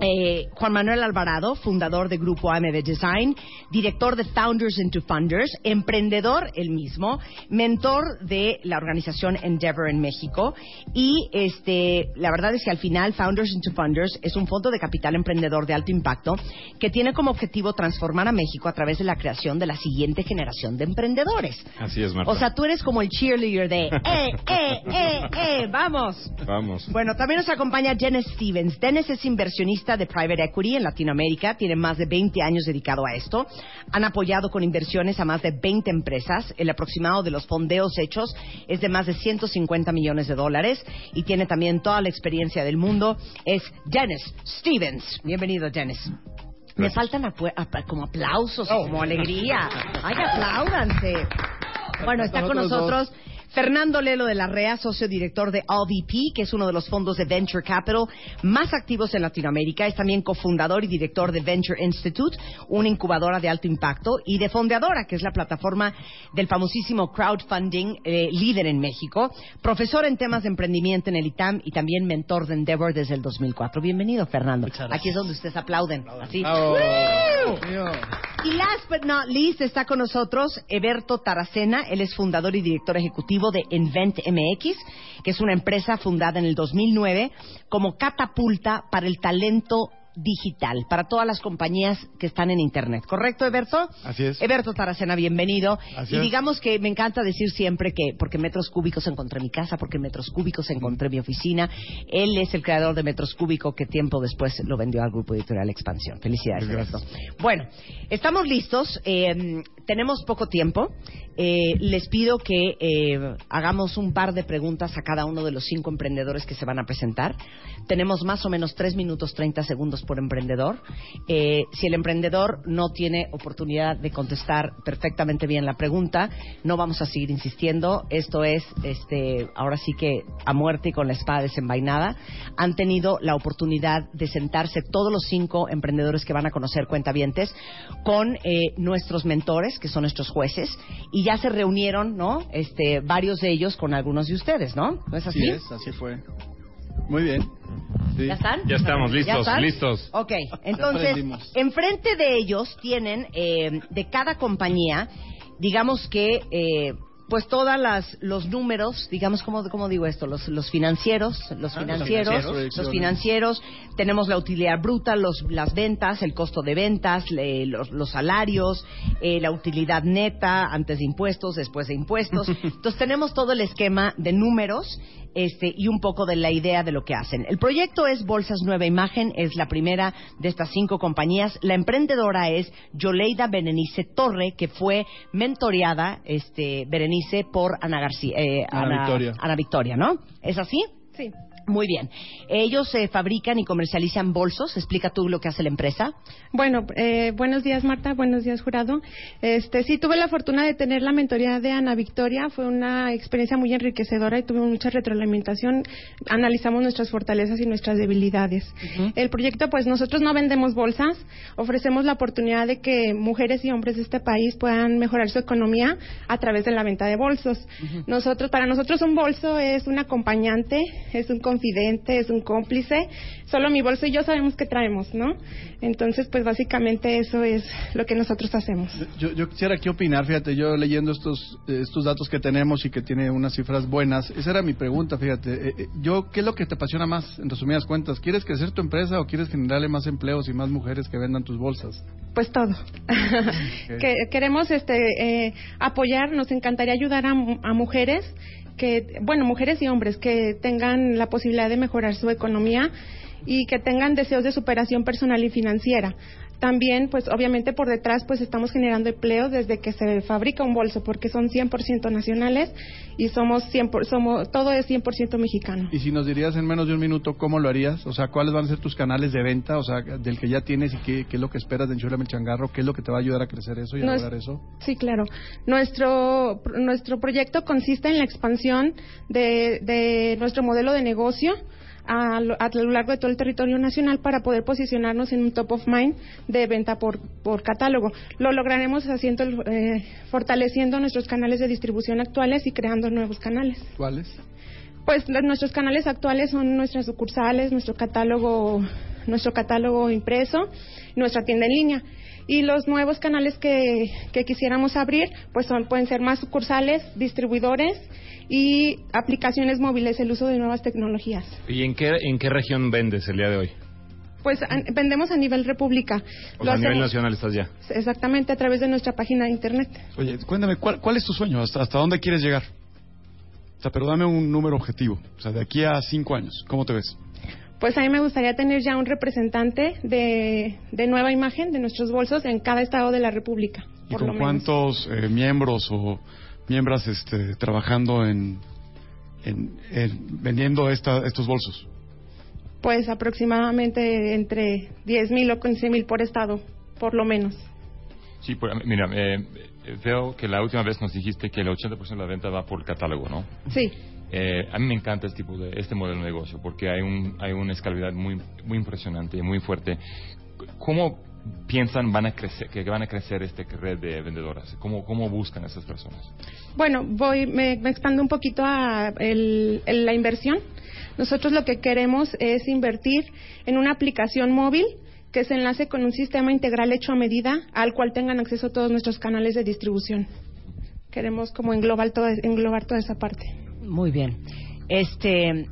eh, Juan Manuel Alvarado, fundador de Grupo AMD Design, director de Founders into Funders, emprendedor el mismo, mentor de la organización Endeavor en México y este, la verdad es que al final Founders into Funders es un fondo de capital emprendedor de alto impacto que tiene como objetivo transformar a México a través de la creación de la siguiente generación de emprendedores. Así es, Marta. O sea, tú eres como el cheerleader de ¡eh, eh, eh, eh! ¡Vamos! Vamos. Bueno, también nos acompaña Dennis Stevens. Dennis es inversionista de private equity en Latinoamérica, tiene más de 20 años dedicado a esto. Han apoyado con inversiones a más de 20 empresas. El aproximado de los fondeos hechos es de más de 150 millones de dólares y tiene también toda la experiencia del mundo. Es Dennis Stevens. Bienvenido, Dennis. Me faltan como aplausos, o como alegría. Ay, apláudanse. Bueno, está con Nosotros dos. nosotros Fernando Lelo de la REA, socio director de AllVP, que es uno de los fondos de Venture Capital más activos en Latinoamérica. Es también cofundador y director de Venture Institute, una incubadora de alto impacto, y de Fondeadora, que es la plataforma del famosísimo crowdfunding eh, líder en México. Profesor en temas de emprendimiento en el ITAM y también mentor de Endeavor desde el 2004. Bienvenido, Fernando. Aquí es donde ustedes aplauden. Así. ¡Woo! Mío. Y last but not least está con nosotros Eberto Taracena. Él es fundador y director ejecutivo de Invent MX, que es una empresa fundada en el 2009 como catapulta para el talento digital para todas las compañías que están en internet. ¿Correcto, Eberto? Así es. Eberto Taracena, bienvenido. Así y es. digamos que me encanta decir siempre que porque metros cúbicos encontré mi casa, porque metros cúbicos encontré mi oficina. Él es el creador de Metros Cúbico que tiempo después lo vendió al grupo editorial Expansión. Felicidades, Gracias. Eberto. Bueno, estamos listos. eh, tenemos poco tiempo. Eh, les pido que eh, hagamos un par de preguntas a cada uno de los cinco emprendedores que se van a presentar. Tenemos más o menos tres minutos 30 segundos por emprendedor. Eh, si el emprendedor no tiene oportunidad de contestar perfectamente bien la pregunta, no vamos a seguir insistiendo. Esto es, este, ahora sí que a muerte y con la espada desenvainada. Han tenido la oportunidad de sentarse todos los cinco emprendedores que van a conocer cuentavientes con eh, nuestros mentores, que son nuestros jueces, y ya se reunieron, ¿no? Este, varios de ellos con algunos de ustedes, ¿no? ¿No es así? Así es, así fue. Muy bien. Sí. ¿Ya están? Ya estamos, ¿Ya listos, están? listos. Ok, entonces, enfrente de ellos tienen, eh, de cada compañía, digamos que, eh, pues todas las los números, digamos, ¿cómo, cómo digo esto? Los, los financieros, los Ah, los financieros. los financieros, tenemos la utilidad bruta, los, las ventas, el costo de ventas, le- los, los salarios, eh, la utilidad neta antes de impuestos, después de impuestos. Entonces tenemos todo el esquema de números este, y un poco de la idea de lo que hacen. El proyecto es Bolsas Nueva Imagen, es la primera de estas cinco compañías. La emprendedora es Yoleida Berenice Torre, que fue mentoreada, este, Berenice, por Ana García, eh, Ana Victoria. Ana Victoria, ¿no? ¿Es así? Sí. Muy bien. Ellos eh, fabrican y comercializan bolsos. Explica tú lo que hace la empresa. Bueno, eh, buenos días Marta, buenos días jurado. Este, sí, tuve la fortuna de tener la mentoría de Ana Victoria, fue una experiencia muy enriquecedora y tuve mucha retroalimentación. Analizamos nuestras fortalezas y nuestras debilidades. El proyecto, pues nosotros no vendemos bolsas, ofrecemos la oportunidad de que mujeres y hombres de este país puedan mejorar su economía a través de la venta de bolsos. Nosotros, para nosotros un bolso es un acompañante, es un confidente, es un cómplice. Solo mi bolso y yo sabemos qué traemos, ¿no? Entonces, pues básicamente eso es lo que nosotros hacemos. Yo, yo quisiera aquí opinar, fíjate, yo leyendo estos, estos datos que tenemos y que tiene unas cifras buenas, esa era mi pregunta, fíjate. Eh, eh, yo, ¿qué es lo que te apasiona más, en resumidas cuentas? ¿Quieres crecer tu empresa o quieres generarle más empleos y más mujeres que vendan tus bolsas? Pues todo. que, queremos este, eh, apoyar, nos encantaría ayudar a, a mujeres que, bueno, mujeres y hombres que tengan la posibilidad de mejorar su economía y que tengan deseos de superación personal y financiera. También, pues obviamente por detrás, pues estamos generando empleo desde que se fabrica un bolso, porque son 100% nacionales y somos 100 por- somos todo es 100% mexicano. Y si nos dirías en menos de un minuto cómo lo harías, o sea, cuáles van a ser tus canales de venta, o sea, del que ya tienes y qué, qué es lo que esperas de Enchúrame el Changarro, qué es lo que te va a ayudar a crecer eso y a lograr eso. Sí, claro. Nuestro, nuestro proyecto consiste en la expansión de, de nuestro modelo de negocio a lo, a lo largo de todo el territorio nacional para poder posicionarnos en un top of mind de venta por, por catálogo. Lo lograremos haciendo, eh, fortaleciendo nuestros canales de distribución actuales y creando nuevos canales. ¿Cuáles? Pues nuestros canales actuales son nuestras sucursales, nuestro catálogo, nuestro catálogo impreso, nuestra tienda en línea. Y los nuevos canales que, que quisiéramos abrir, pues son, pueden ser más sucursales, distribuidores y aplicaciones móviles, el uso de nuevas tecnologías. ¿Y en qué, en qué región vendes el día de hoy? Pues a- vendemos a nivel república. O sea, a nivel nacional estás ya. exactamente a través de nuestra página de internet. Oye, cuéntame, ¿cuál, cuál es tu sueño? ¿Hasta, ¿Hasta dónde quieres llegar? O sea, pero dame un número objetivo. O sea, de aquí a cinco años, ¿cómo te ves? Pues a mí me gustaría tener ya un representante de, de nueva imagen de nuestros bolsos en cada estado de la República. ¿Y por con lo menos. cuántos eh, miembros o miembros este, trabajando en, en- en vendiendo esta, estos bolsos? Pues aproximadamente entre 10 mil o 15 mil por estado, por lo menos. Sí, pues, mira, eh, eh, veo que la última vez nos dijiste que el 80% de la venta va por catálogo, ¿no? Sí. Eh, a mí me encanta este tipo de este modelo de negocio porque hay un hay una escalabilidad muy muy impresionante y muy fuerte. ¿Cómo piensan van a crecer que van a crecer esta red de vendedoras? ¿Cómo cómo buscan a esas personas? Bueno, voy, me, me expando un poquito a el- el- la inversión. Nosotros lo que queremos es invertir en una aplicación móvil que se enlace con un sistema integral hecho a medida al cual tengan acceso todos nuestros canales de distribución. Queremos como englobar toda, englobar toda esa parte. Muy bien. Este,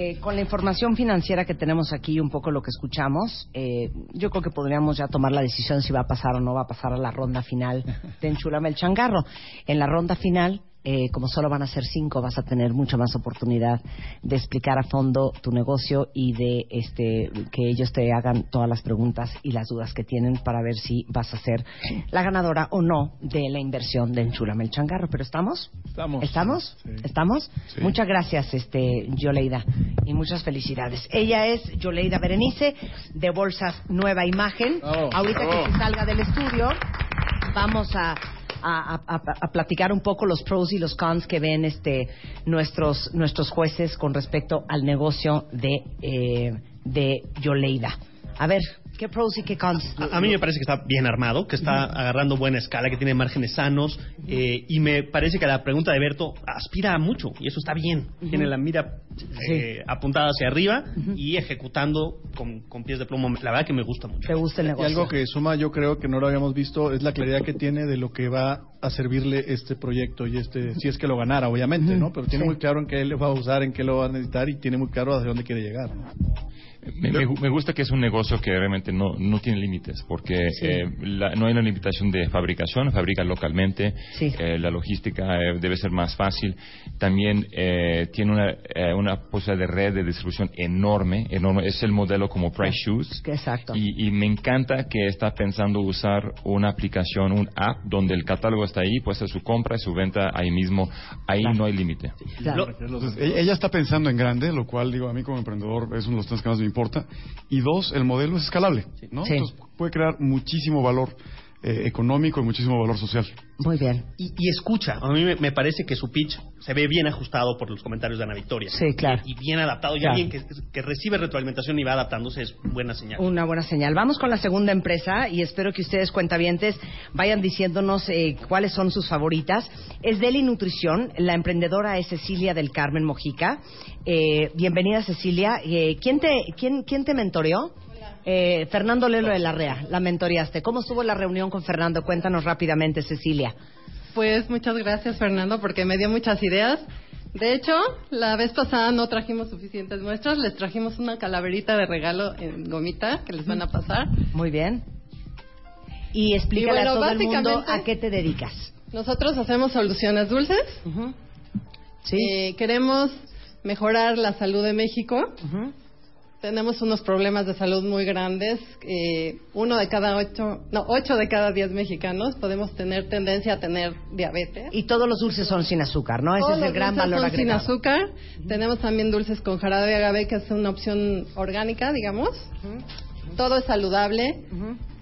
eh, con la información financiera que tenemos aquí y un poco lo que escuchamos, eh, yo creo que podríamos ya tomar la decisión si va a pasar o no va a pasar a la ronda final de Enchúlame el Changarro. En la ronda final, eh, como solo van a ser cinco, vas a tener mucha más oportunidad de explicar a fondo tu negocio y de este, que ellos te hagan todas las preguntas y las dudas que tienen para ver si vas a ser la ganadora o no de la inversión de Enchúlame el Changarro. ¿Pero estamos? Estamos. ¿Estamos? ¿Estamos? Sí. Muchas gracias, este, Yoleida, y muchas felicidades. Ella es Yoleida Berenice, de Bolsas Nueva Imagen. Oh, Ahorita oh. que se salga del estudio, vamos a, a- a- platicar un poco los pros y los cons que ven este, nuestros, nuestros jueces con respecto al negocio de, eh, de Yoleida. A ver, ¿qué pros y qué cons? A, a mí me parece que está bien armado, que está agarrando buena escala, que tiene márgenes sanos eh, y me parece que la pregunta de Berto aspira a mucho y eso está bien. Tiene la mira eh, apuntada hacia arriba y ejecutando con, con pies de plomo. La verdad que me gusta mucho. ¿Te gusta el Y algo que suma, yo creo que no lo habíamos visto, es la claridad que tiene de lo que va a servirle este proyecto y este, si es que lo ganara, obviamente, ¿no? Pero tiene Sí. muy claro en qué le va a usar, en qué lo va a necesitar y tiene muy claro hacia dónde quiere llegar. Me, me me gusta que es un negocio que realmente no, no tiene límites, porque Sí. eh, la- no hay una limitación de fabricación, fabrica localmente, eh, la logística eh, debe ser más fácil, también eh, tiene una, eh, una posibilidad de red de distribución enorme, enorme, es el modelo como Price Shoes, Exacto. y, y me encanta que está pensando usar una aplicación, un app, donde el catálogo está ahí, puede ser su compra y su venta ahí mismo, ahí no hay límite. Entonces, e- ella está pensando en grande, lo cual, digo, a mí como emprendedor es uno de los temas que más me importa. Y dos, el modelo es escalable, ¿no? Sí. Entonces puede crear muchísimo valor eh, económico y muchísimo valor social. Muy bien. Y, y escucha. A mí me, me parece que su pitch se ve bien ajustado por los comentarios de Ana Victoria. Sí, claro. Y, y bien adaptado. Y Claro. alguien que, que recibe retroalimentación y va adaptándose es buena señal. Una buena señal. Vamos con la segunda empresa y espero que ustedes, cuentavientes, vayan diciéndonos eh, cuáles son sus favoritas. Es Deli Nutrición. La emprendedora es Cecilia del Carmen Mojica. Eh, bienvenida, Cecilia. Eh, ¿quién, te, quién, ¿Quién te mentoreó? Eh, Fernando Lelo de Larrea, la mentoreaste. ¿Cómo estuvo la reunión con Fernando? Cuéntanos rápidamente, Cecilia. Pues muchas gracias, Fernando, porque me dio muchas ideas. De hecho, la vez pasada no trajimos suficientes muestras, les trajimos una calaverita de regalo en gomita que les van a pasar. Muy bien. Y explícale Y bueno, a todo el mundo a qué te dedicas. Nosotros hacemos soluciones dulces. Eh, queremos mejorar la salud de México. Tenemos unos problemas de salud muy grandes. Eh, uno de cada ocho, no, ocho de cada diez mexicanos podemos tener tendencia a tener diabetes. Y todos los dulces son sin azúcar, ¿no? Ese Todos es el los gran dulces valor son sin azúcar. Tenemos también dulces con jarabe de agave, que es una opción orgánica, digamos. Todo es saludable.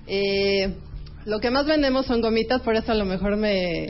Eh, lo que más vendemos son gomitas, por eso a lo mejor me,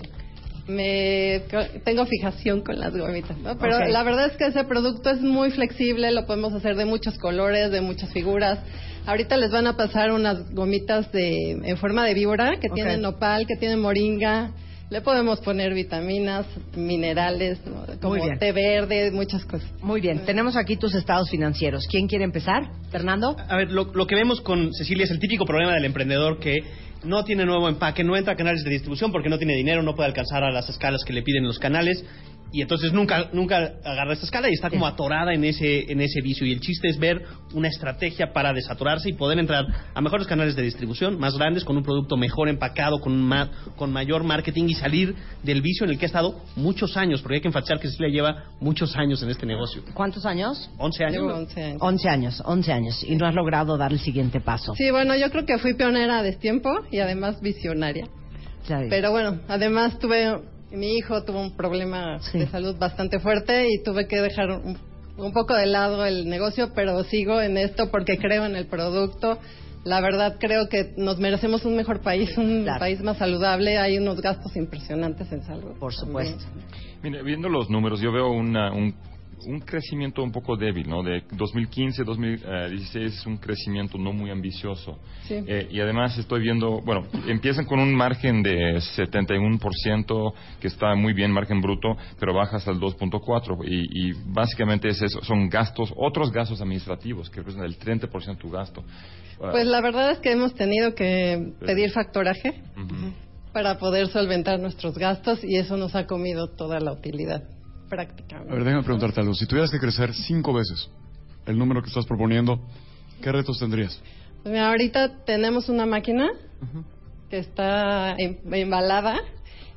me tengo fijación con las gomitas, ¿no? Pero la verdad es que ese producto es muy flexible, lo podemos hacer de muchos colores, de muchas figuras. Ahorita les van a pasar unas gomitas de en forma de víbora que tienen nopal, que tienen moringa. Le podemos poner vitaminas, minerales, como té verde, muchas cosas. Muy bien, tenemos aquí tus estados financieros. ¿Quién quiere empezar? Fernando. A ver, lo, lo que vemos con Cecilia es el típico problema del emprendedor que no tiene nuevo empaque, no entra a canales de distribución porque no tiene dinero, no puede alcanzar a las escalas que le piden los canales y entonces nunca nunca agarra esta escala y está como atorada en ese en ese vicio y el chiste es ver una estrategia para desatorarse y poder entrar a mejores canales de distribución más grandes con un producto mejor empacado con ma- con mayor marketing y salir del vicio en el que ha estado muchos años porque hay que enfatizar que Cecilia lleva muchos años en este negocio ¿Cuántos años? 11 años Llevo 11 años. 11 años, 11 años. Y no has logrado dar el siguiente paso. Sí, bueno, yo creo que fui pionera a destiempo y además visionaria. Pero bueno, además tuve, mi hijo tuvo un problema de salud bastante fuerte y tuve que dejar un, un poco de lado el negocio, pero sigo en esto porque creo en el producto. La verdad creo que nos merecemos un mejor país, un país más saludable. Hay unos gastos impresionantes en salud. Por supuesto. Mire, viendo los números, yo veo una- un, un crecimiento un poco débil, ¿no? De 2015 2016 es un crecimiento no muy ambicioso. Sí. Eh, y además estoy viendo, bueno, empiezan con un margen de 71%, que está muy bien, margen bruto, pero baja hasta el 2.4%. Y, y básicamente es eso, son gastos, otros gastos administrativos, que representan el 30% de tu gasto. Pues la verdad es que hemos tenido que pedir factoraje para poder solventar nuestros gastos y eso nos ha comido toda la utilidad A prácticamente. ver, déjame preguntarte algo. Si tuvieras que crecer cinco veces el número que estás proponiendo, ¿qué retos tendrías? Pues mira, ahorita tenemos una máquina que está em- embalada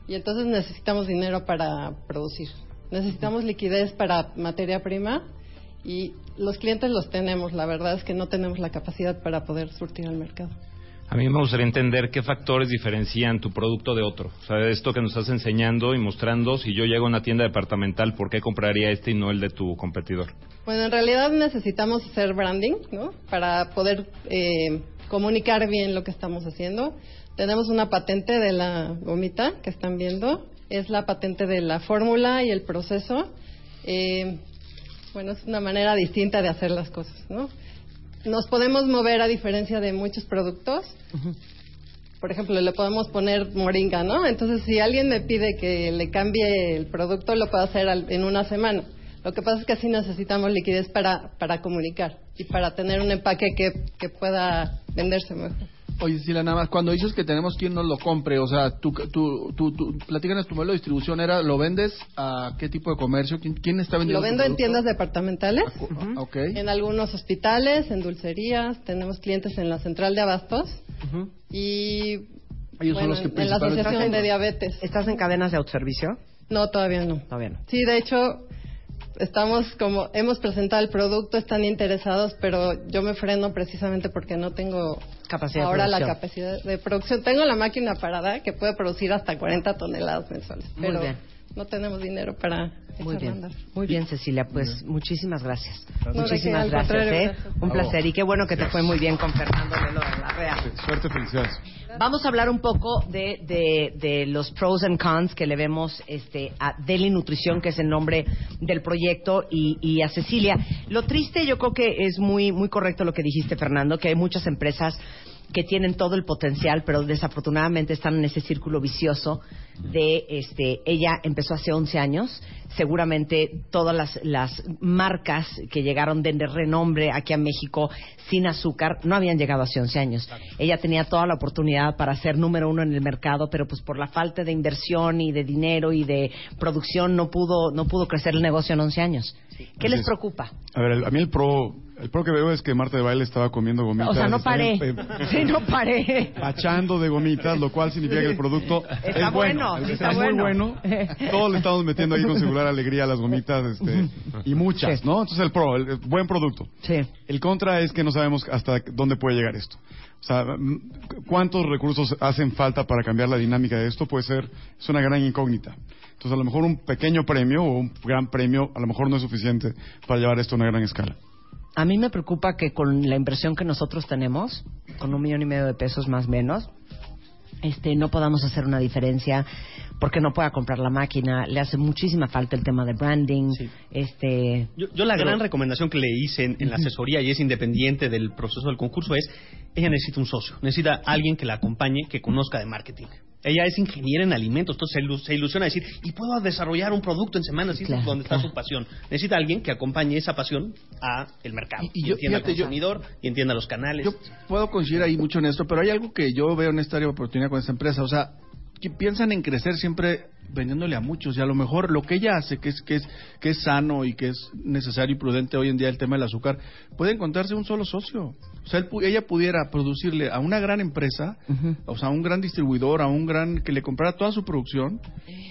y entonces necesitamos dinero para producir. Necesitamos liquidez para materia prima y los clientes los tenemos. La verdad es que no tenemos la capacidad para poder surtir al mercado. A mí me gustaría entender qué factores diferencian tu producto de otro. O sea, esto que nos estás enseñando y mostrando, si yo llego a una tienda departamental, ¿por qué compraría este y no el de tu competidor? Bueno, en realidad necesitamos hacer branding, ¿no? Para poder eh, comunicar bien lo que estamos haciendo. Tenemos una patente de la gomita que están viendo. Es la patente de la fórmula y el proceso. Eh, bueno, es una manera distinta de hacer las cosas, ¿no? Nos podemos mover a diferencia de muchos productos. Por ejemplo, le podemos poner moringa, ¿no? Entonces, si alguien me pide que le cambie el producto, lo puedo hacer al- en una semana. Lo que pasa es que sí necesitamos liquidez para, para comunicar y para tener un empaque que, que pueda venderse mejor. Oye, Cecilia, nada más, cuando dices que tenemos quien nos lo compre, o sea, tú, tú, tú, tú platícanos tu modelo de distribución, era, ¿lo vendes a qué tipo de comercio? ¿Quién, quién está vendiendo Lo vendo en tiendas departamentales, Ok. en algunos hospitales, en dulcerías, tenemos clientes en la central de abastos y Ellos son bueno, los que en la asociación de diabetes. ¿Estás en cadenas de autoservicio? No, todavía no. Todavía no. Sí, de hecho, estamos como, hemos presentado el producto, están interesados, pero yo me freno precisamente porque no tengo Capacidad de ahora la producción. capacidad de producción. Tengo la máquina parada que puede producir hasta 40 toneladas mensuales, Muy pero bien. No tenemos dinero para Muy bien, muy bien Cecilia, pues muchísimas gracias. Qué, muchísimas gracias, ¿eh? gracias. Un placer y qué bueno que te fue muy bien con Fernando Lelo de la Rea. Suerte, felicidades. Vamos a hablar un poco de, de, de los pros and cons que le vemos este, a Deli Nutrición, que es el nombre del proyecto, y, y a Cecilia. Lo triste, yo creo que es muy, muy correcto lo que dijiste, Fernando, que hay muchas empresas que tienen todo el potencial, pero desafortunadamente están en ese círculo vicioso de, este, ella empezó hace 11 años, seguramente todas las, las marcas que llegaron de renombre aquí a México sin azúcar no habían llegado hace 11 años. Ella tenía toda la oportunidad para ser número uno en el mercado, pero pues por la falta de inversión y de dinero y de producción no pudo, no pudo crecer el negocio en 11 años. ¿Qué Así les es. preocupa? A ver, el- a mí el pro, el pro que veo es que Marta de Baile estaba comiendo gomitas. O sea, no estaba, paré. eh, Sí, no paré. Pachando de gomitas, lo cual significa que el producto Está es bueno. bueno, está, está muy bueno. bueno. Todos le estamos metiendo ahí con singular alegría a las gomitas este, y muchas, ¿no? Entonces el pro, el, el buen producto. Sí. El contra es que no sabemos hasta dónde puede llegar esto. O sea, ¿cuántos recursos hacen falta para cambiar la dinámica de esto? Puede ser, es una gran incógnita. Entonces, a lo mejor un pequeño premio o un gran premio, a lo mejor no es suficiente para llevar esto a una gran escala. A mí me preocupa que con la inversión que nosotros tenemos, con un millón y medio de pesos más o menos, este, no podamos hacer una diferencia porque no pueda comprar la máquina. Le hace muchísima falta el tema de branding. Este, Yo, yo la pero- gran recomendación que le hice en, en la asesoría y es independiente del proceso del concurso es, ella necesita un socio, necesita alguien que la acompañe, que conozca de marketing. Ella es ingeniera en alimentos, entonces se, ilu- se ilusiona a decir, y puedo desarrollar un producto en semanas, y eso es donde está su pasión. Necesita alguien que acompañe esa pasión a el mercado, y, y yo- entienda fíjate, al yo- consumidor, y entienda los canales. Yo puedo coincidir ahí mucho en esto, pero hay algo que yo veo en esta área de oportunidad con esta empresa. O sea, que piensan en crecer siempre vendiéndole a muchos y a lo mejor lo que ella hace, que es que es que es sano y que es necesario y prudente hoy en día el tema del azúcar, puede encontrarse un solo socio. O sea, él ella pudiera producirle a una gran empresa, o sea, a un gran distribuidor, a un gran que le comprara toda su producción,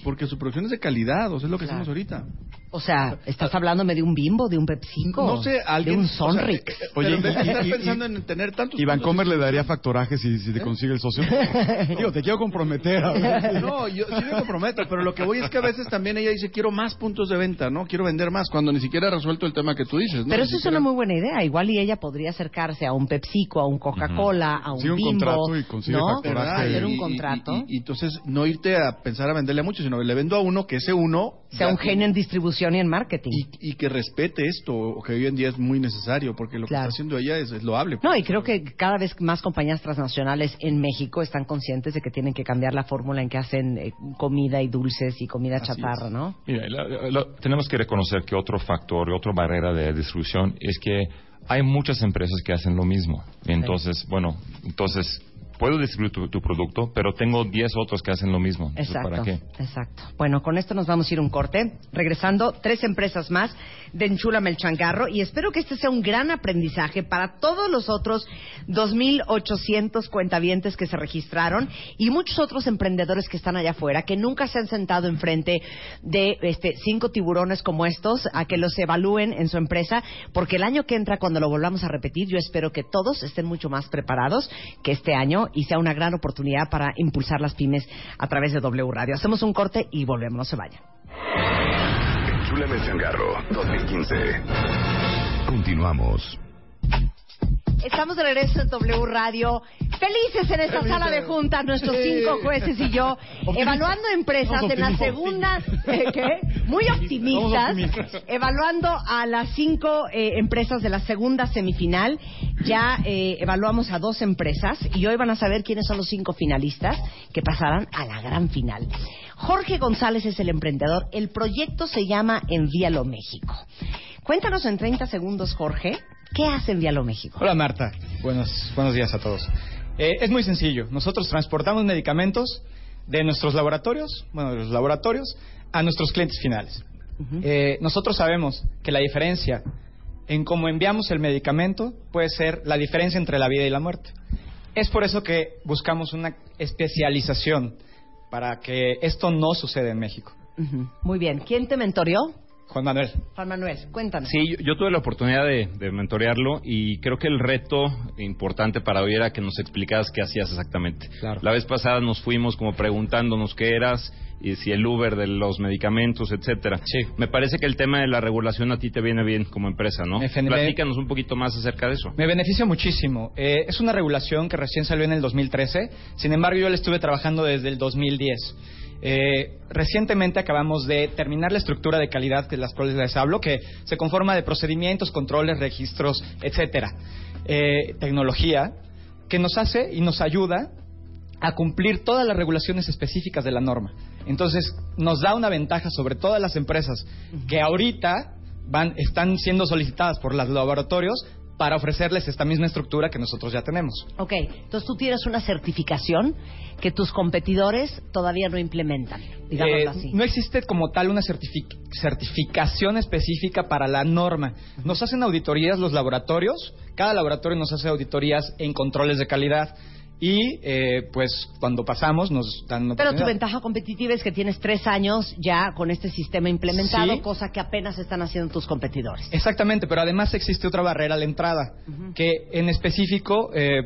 porque su producción es de calidad, o sea, es lo que Claro. hacemos ahorita. O sea, ¿estás hablándome de un bimbo, de un PepsiCo? No sé, alguien De un o sea, Sonrix. eh, Oye, vez de estar pensando en tener tantos ¿Y Vancomer le daría factoraje si, si te consigue el socio? Digo, te quiero comprometer. a ver. No, yo sí me comprometo, pero lo que voy es que a veces también ella dice, quiero más puntos de venta, ¿no? Quiero vender más, cuando ni siquiera ha resuelto el tema que tú dices, ¿no? Pero eso es siquiera- una muy buena idea. Igual y ella podría acercarse a un PepsiCo, a un Coca-Cola, a un Consigue un Bimbo. contrato y consigue ¿no? factoraje. Hacer un Y- y- contrato. Y, y entonces no irte a pensar a venderle a mucho, sino le vendo a uno que ese uno... sea un genio en distribución y en marketing. Y, y que respete esto, o que hoy en día es muy necesario, porque lo que está haciendo ella es, es loable. No, y creo que cada vez más compañías transnacionales en México están conscientes de que tienen que cambiar la fórmula en que hacen eh, comida y dulces y comida chatarra, ¿no? Mira, la- la- tenemos que reconocer que otro factor, otra barrera de distribución es que hay muchas empresas que hacen lo mismo. Entonces, bueno, entonces puedo distribuir tu, tu producto, pero tengo 10 otros que hacen lo mismo. Exacto. ¿Para qué? Exacto. Bueno, con esto nos vamos a ir un corte. Regresando, tres empresas más de Enchúlame el Changarro. Y espero que este sea un gran aprendizaje para todos los otros 2.800 cuentavientes que se registraron y muchos otros emprendedores que están allá afuera que nunca se han sentado enfrente de este, cinco tiburones como estos a que los evalúen en su empresa. Porque el año que entra, cuando lo volvamos a repetir, yo espero que todos estén mucho más preparados que este año y sea una gran oportunidad para impulsar las pymes a través de W Radio. Hacemos un corte y volvemos, no se vayan. Enchúlame el changarro 2015. Continuamos. Estamos de regreso en W Radio. Felices en esta sala de juntas, nuestros cinco jueces y yo, evaluando empresas en la segunda, ¿eh, ¿qué? Muy optimistas. evaluando a las cinco eh, empresas de la segunda semifinal. Ya eh, evaluamos a dos empresas y hoy van a saber quiénes son los cinco finalistas que pasarán a la gran final. Jorge González es el emprendedor. El proyecto se llama Envíalo México. Cuéntanos en 30 segundos, Jorge, ¿qué hace Envíalo México? Hola Marta, buenos, buenos días a todos. Eh, es muy sencillo, nosotros transportamos medicamentos de nuestros laboratorios, bueno, de los laboratorios, a nuestros clientes finales. Eh, nosotros sabemos que la diferencia en cómo enviamos el medicamento puede ser la diferencia entre la vida y la muerte. Es por eso que buscamos una especialización para que esto no suceda en México. Muy bien. ¿Quién te mentoreó? Juan Manuel. Juan Manuel, cuéntanos. Sí, yo, yo tuve la oportunidad de, de mentorearlo y creo que el reto importante para hoy era que nos explicaras qué hacías exactamente. La vez pasada nos fuimos como preguntándonos qué eras y si el Uber de los medicamentos, etcétera. Sí. Me parece que el tema de la regulación a ti te viene bien como empresa, ¿no? Genera- Platícanos un poquito más acerca de eso. Me beneficia muchísimo. Eh, es una regulación que recién salió en el 2013, sin embargo yo la estuve trabajando desde el 2010. Eh, recientemente acabamos de terminar la estructura de calidad de las cuales les hablo, que se conforma de procedimientos, controles, registros, etcétera. Eh, tecnología que nos hace y nos ayuda a cumplir todas las regulaciones específicas de la norma. Entonces, nos da una ventaja sobre todas las empresas que ahorita van, están siendo solicitadas por los laboratorios para ofrecerles esta misma estructura que nosotros ya tenemos. Ok, entonces tú tienes una certificación que tus competidores todavía no implementan, digámoslo Eh, así. No existe como tal una certific- certificación específica para la norma. Nos hacen auditorías los laboratorios, cada laboratorio nos hace auditorías en controles de calidad y eh, pues cuando pasamos nos dan Pero tu ventaja competitiva es que tienes tres años ya con este sistema implementado, Sí. cosa que apenas están haciendo tus competidores. Exactamente, pero además existe otra barrera a la entrada, que en específico eh,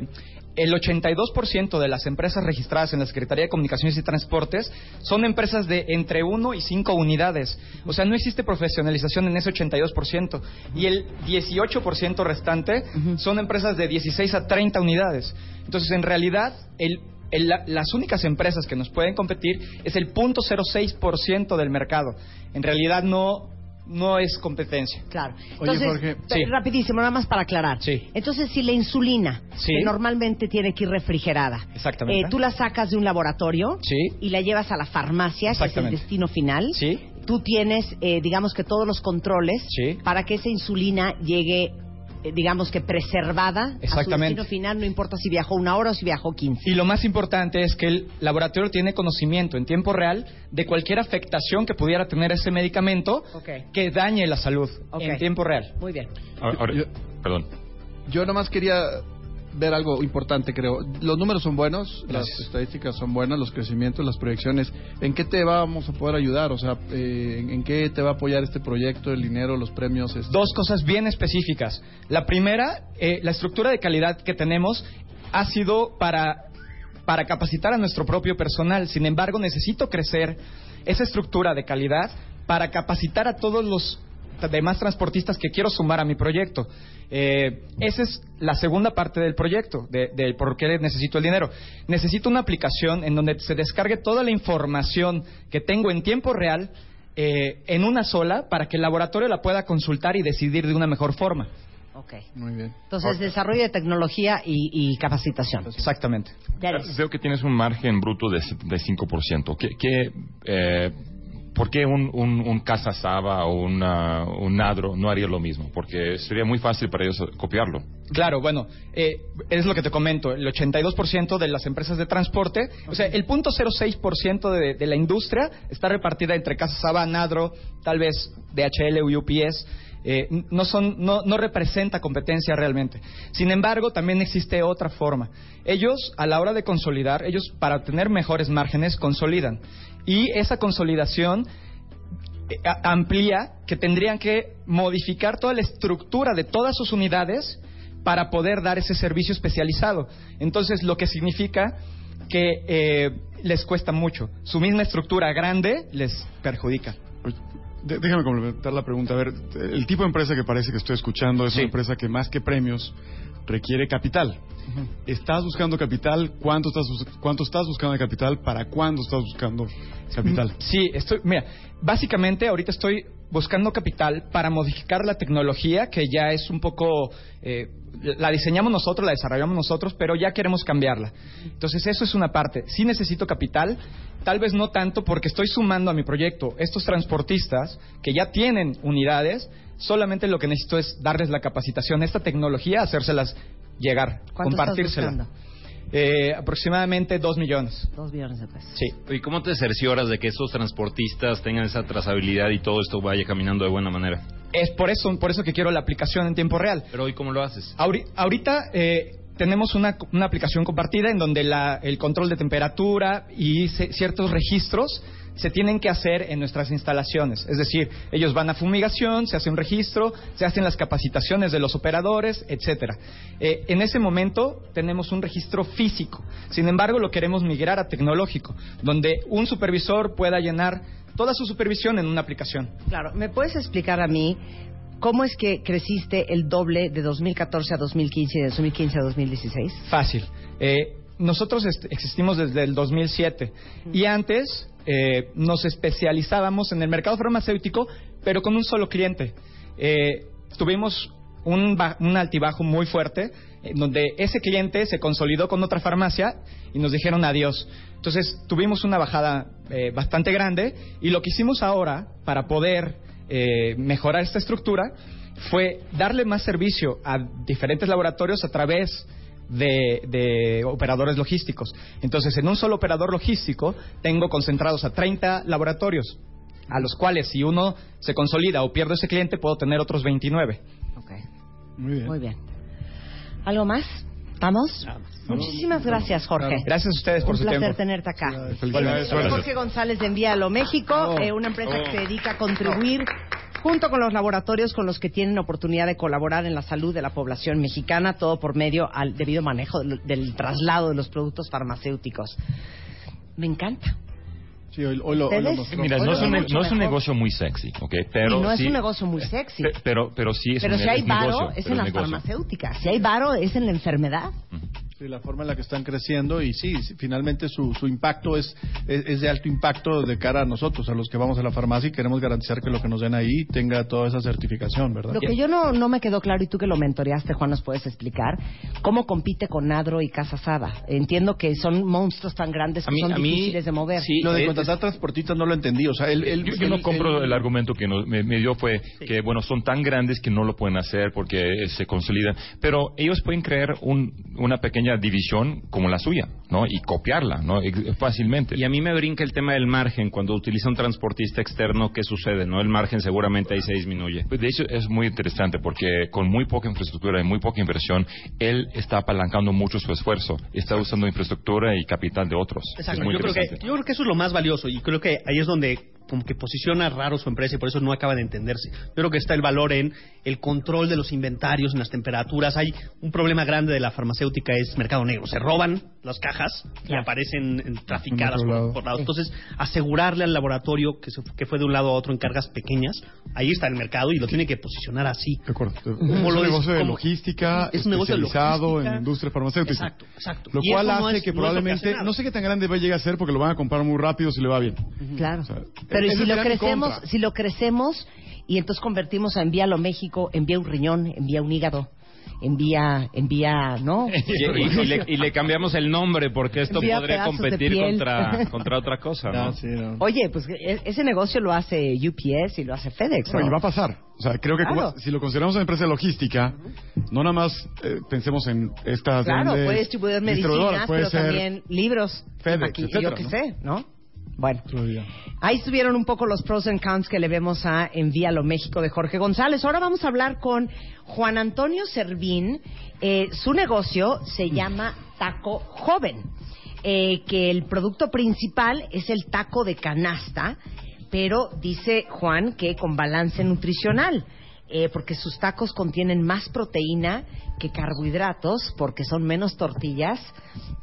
el 82% de las empresas registradas en la Secretaría de Comunicaciones y Transportes son empresas de entre 1 y 5 unidades. O sea, no existe profesionalización en ese 82%. Y el 18% restante son empresas de 16 a 30 unidades. Entonces, en realidad, el el- la- las únicas empresas que nos pueden competir es el 0.06% del mercado. En realidad no, no es competencia. Claro. Oye, Entonces, Jorge. Sí. rapidísimo, nada más para aclarar. Entonces, si la insulina, Sí. que normalmente tiene que ir refrigerada, Exactamente. eh, tú la sacas de un laboratorio Sí. y la llevas a la farmacia, que es el destino final, Sí. tú tienes, eh, digamos que todos los controles Sí. para que esa insulina llegue, eh, digamos que preservada a su Exactamente. destino final, no importa si viajó una hora o si viajó 15. Y lo más importante es que el laboratorio tiene conocimiento en tiempo real de cualquier afectación que pudiera tener ese medicamento que dañe la salud en tiempo real. Muy bien. Ahora- ahora- perdón. Yo nada más quería ver algo importante, creo. Los números son buenos, las estadísticas son buenas, los crecimientos, las proyecciones. ¿En qué te vamos a poder ayudar? O sea, eh, ¿en, en qué te va a apoyar este proyecto, el dinero, los premios? este? Dos cosas bien específicas. La primera, eh, la estructura de calidad que tenemos ha sido para, para capacitar a nuestro propio personal. Sin embargo, necesito crecer esa estructura de calidad para capacitar a todos los demás transportistas que quiero sumar a mi proyecto. Eh, esa es la segunda parte del proyecto, de, de por qué necesito el dinero. Necesito una aplicación en donde se descargue toda la información que tengo en tiempo real eh, en una sola para que el laboratorio la pueda consultar y decidir de una mejor forma. Ok. Muy bien. Entonces, desarrollo de tecnología y, y capacitación. Exactamente. Veo que tienes un margen bruto de, de 5%. ¿Qué, qué, eh, ¿Por qué un, un, un Casa Saba o una- un Nadro no haría lo mismo? Porque sería muy fácil para ellos copiarlo. Claro, bueno, eh, es lo que te comento. El 82% de las empresas de transporte, o sea, el 0.06% de, de la industria está repartida entre Casa Saba, Nadro, tal vez DHL o UPS. eh, no, son, no, no representa competencia realmente. Sin embargo, también existe otra forma. Ellos, a la hora de consolidar, ellos para obtener mejores márgenes, consolidan. Y esa consolidación eh, amplía que tendrían que modificar toda la estructura de todas sus unidades para poder dar ese servicio especializado. Entonces, lo que significa que eh, les cuesta mucho. Su misma estructura grande les perjudica. Déjame complementar la pregunta. A ver, el tipo de empresa que parece que estoy escuchando es una empresa que más que premios requiere capital. ¿Estás buscando capital? ¿Cuánto estás, ¿Cuánto estás buscando de capital? ¿Para cuándo estás buscando capital? Mm, Sí, estoy, mira, básicamente ahorita estoy buscando capital para modificar la tecnología que ya es un poco, eh, la diseñamos nosotros, la desarrollamos nosotros, pero ya queremos cambiarla. Entonces eso es una parte. Sí necesito capital, tal vez no tanto porque estoy sumando a mi proyecto estos transportistas que ya tienen unidades, solamente lo que necesito es darles la capacitación, esta tecnología, hacérselas llegar, ¿Cuánto estás compartírsela. Eh, aproximadamente dos millones. Dos millones de pesos. Sí. ¿Y cómo te cercioras de que esos transportistas tengan esa trazabilidad y todo esto vaya caminando de buena manera? Es por eso, por eso que quiero la aplicación en tiempo real. Pero hoy, ¿cómo lo haces? Ahori- ahorita eh, tenemos una, una aplicación compartida en donde la- el control de temperatura y ciertos registros se tienen que hacer en nuestras instalaciones. Es decir, ellos van a fumigación, se hace un registro, se hacen las capacitaciones de los operadores, etcétera. Eh, en ese momento tenemos un registro físico. Sin embargo, lo queremos migrar a tecnológico, donde un supervisor pueda llenar toda su supervisión en una aplicación. Claro, ¿me puedes explicar a mí cómo es que creciste el doble de 2014 a 2015 y de 2015 a 2016? Fácil. Eh, nosotros existimos desde el 2007 y antes eh, nos especializábamos en el mercado farmacéutico, pero con un solo cliente. Eh, tuvimos un, un altibajo muy fuerte, donde ese cliente se consolidó con otra farmacia y nos dijeron adiós. Entonces tuvimos una bajada eh, bastante grande y lo que hicimos ahora para poder eh, mejorar esta estructura fue darle más servicio a diferentes laboratorios a través de, de operadores logísticos. Entonces, en un solo operador logístico tengo concentrados a 30 laboratorios, a los cuales si uno se consolida o pierde ese cliente, puedo tener otros 29. Muy bien. Muy bien. ¿Algo más? ¿Estamos? Muchísimas gracias, Jorge. Gracias a ustedes por Un su placer tiempo. tenerte acá. Felicidades. Jorge González de Envíalo México, eh, una empresa que se dedica a contribuir junto con los laboratorios con los que tienen oportunidad de colaborar en la salud de la población mexicana, todo por medio al debido manejo del, del traslado de los productos farmacéuticos. Me encanta. Sí, hoy, hoy lo, hoy. Mira, Hoy no lo es, un, no es negocio muy sexy, ¿ok? Pero y no sí, es un negocio muy sexy. pe- Pero, pero sí es pero un si hay varo, negocio, es en las negocio. farmacéuticas. Si hay varo, es en la enfermedad. Sí, la forma en la que están creciendo y sí, sí, finalmente su, su impacto es, es, es de alto impacto de cara a nosotros, a los que vamos a la farmacia y queremos garantizar que lo que nos den ahí tenga toda esa certificación, ¿verdad? Lo que yo no, no me quedó claro, y tú que lo mentoreaste, Juan, nos puedes explicar, ¿cómo compite con Nadro y Casa Sada? Entiendo que son monstruos tan grandes que mí- son a mí- difíciles de mover. sí, Lo de contratar transportistas no lo entendí, o sea, él... él- Yo, yo no compro él- el argumento que nos- me, me dio fue que, bueno, son tan grandes que no lo pueden hacer porque eh, se consolidan. Pero ellos pueden crear un- una pequeña división como la suya, ¿no? Y copiarla, ¿no? Fácilmente. Y a mí me brinca el tema del margen. Cuando utiliza un transportista externo, ¿qué sucede? no El margen seguramente ahí se disminuye. Pues, De hecho, es muy interesante porque con muy poca infraestructura y muy poca inversión, él está apalancando mucho su esfuerzo. Está usando infraestructura y capital de otros. Exacto. Es muy Yo creo, que, yo creo que eso es lo más valioso y creo que ahí es donde como que posiciona raro su empresa y por eso no acaba de entenderse. Yo creo que está el valor en el control de los inventarios, en las temperaturas. Hay un problema grande de la farmacéutica es mercado negro. Se roban las cajas y aparecen en- traficadas por, lado. por lados. Entonces, asegurarle al laboratorio que, se- que fue de un lado a otro en cargas pequeñas, ahí está el mercado y lo tiene que posicionar así. De acuerdo. Es ¿Cómo un negocio de logística Es un negocio de especializado logística. en la industria farmacéutica. Exacto, exacto. Lo Y cual no hace es- que probablemente, no sé qué tan grande va a llegar a ser porque lo van a comprar muy rápido si le va bien. Claro. O sea, Pero ¿y ese si lo crecemos, contra. si lo crecemos y entonces convertimos a Envíalo México, envía un riñón, envía un hígado, envía, envía, ¿no? Y, y- y le, y le cambiamos el nombre porque esto Envía podría competir contra, contra otra cosa, ¿no? Sí, no. Oye, pues e- ese negocio lo hace UPS y lo hace FedEx, ¿no? Bueno, y va a pasar. O sea, creo que Claro. como- si lo consideramos una empresa de logística, no nada más eh, pensemos en estas Claro, puede distribuir medicinas, puede pero ser también libros, FedEx, aquí, etcétera, yo qué ¿no? sé, ¿no? Bueno, ahí estuvieron un poco los pros and cons que le vemos a Envíalo México de Jorge González. Ahora vamos a hablar con Juan Antonio Servín. Eh, su negocio se llama Taco Joven, eh, que el producto principal es el taco de canasta, pero dice Juan que con balance nutricional. Eh, porque sus tacos contienen más proteína que carbohidratos, porque son menos tortillas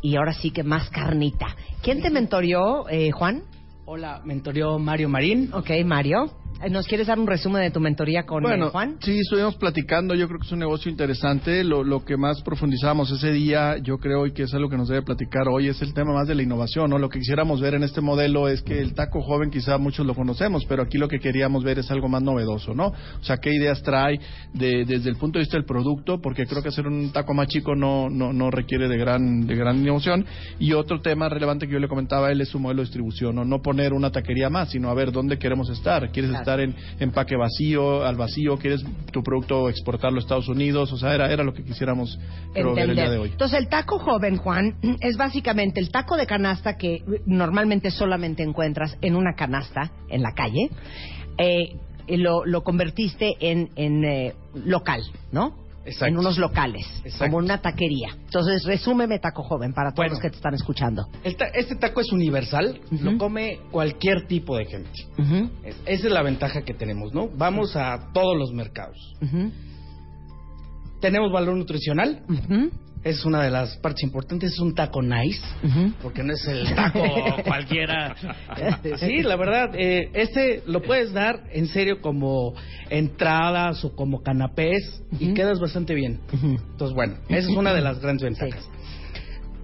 y ahora sí que más carnita. ¿Quién te mentoreó, eh, Juan? Hola, mentoreó Mario Marín. Ok, Mario. ¿Nos quieres dar un resumen de tu mentoría con eh, Bueno, Juan? sí, estuvimos platicando, yo creo que es un negocio interesante, lo, lo que más profundizamos ese día, yo creo, y que es algo que nos debe platicar hoy, es el tema más de la innovación, ¿no? Lo que quisiéramos ver en este modelo es que el taco joven quizá muchos lo conocemos, pero aquí lo que queríamos ver es algo más novedoso, ¿no? O sea, qué ideas trae de- desde el punto de vista del producto, porque creo que hacer un taco más chico no, no, no requiere de gran, de gran innovación, y otro tema relevante que yo le comentaba a él es su modelo de distribución, ¿no? No poner una taquería más, sino a ver dónde queremos estar, ¿quieres. Estar en empaque vacío, al vacío, quieres tu producto exportarlo a Estados Unidos, o sea, era, era lo que quisiéramos creo, ver el día de hoy. Entonces, el taco joven, Juan, es básicamente el taco de canasta que normalmente solamente encuentras en una canasta en la calle. Eh, lo, lo convertiste en, en eh, local, ¿no? En unos locales, como una taquería. Entonces, resúmeme taco joven para todos los que te están escuchando. Ta- este taco es universal, lo come cualquier tipo de gente. Es- esa es la ventaja que tenemos, ¿no? Vamos a todos los mercados. Tenemos valor nutricional. Es una de las partes importantes. Es un taco nice, porque no es el taco cualquiera. Este, sí, la verdad, eh, este lo puedes dar en serio como entradas o como canapés y quedas bastante bien. Entonces, bueno, esa es una de las grandes ventajas.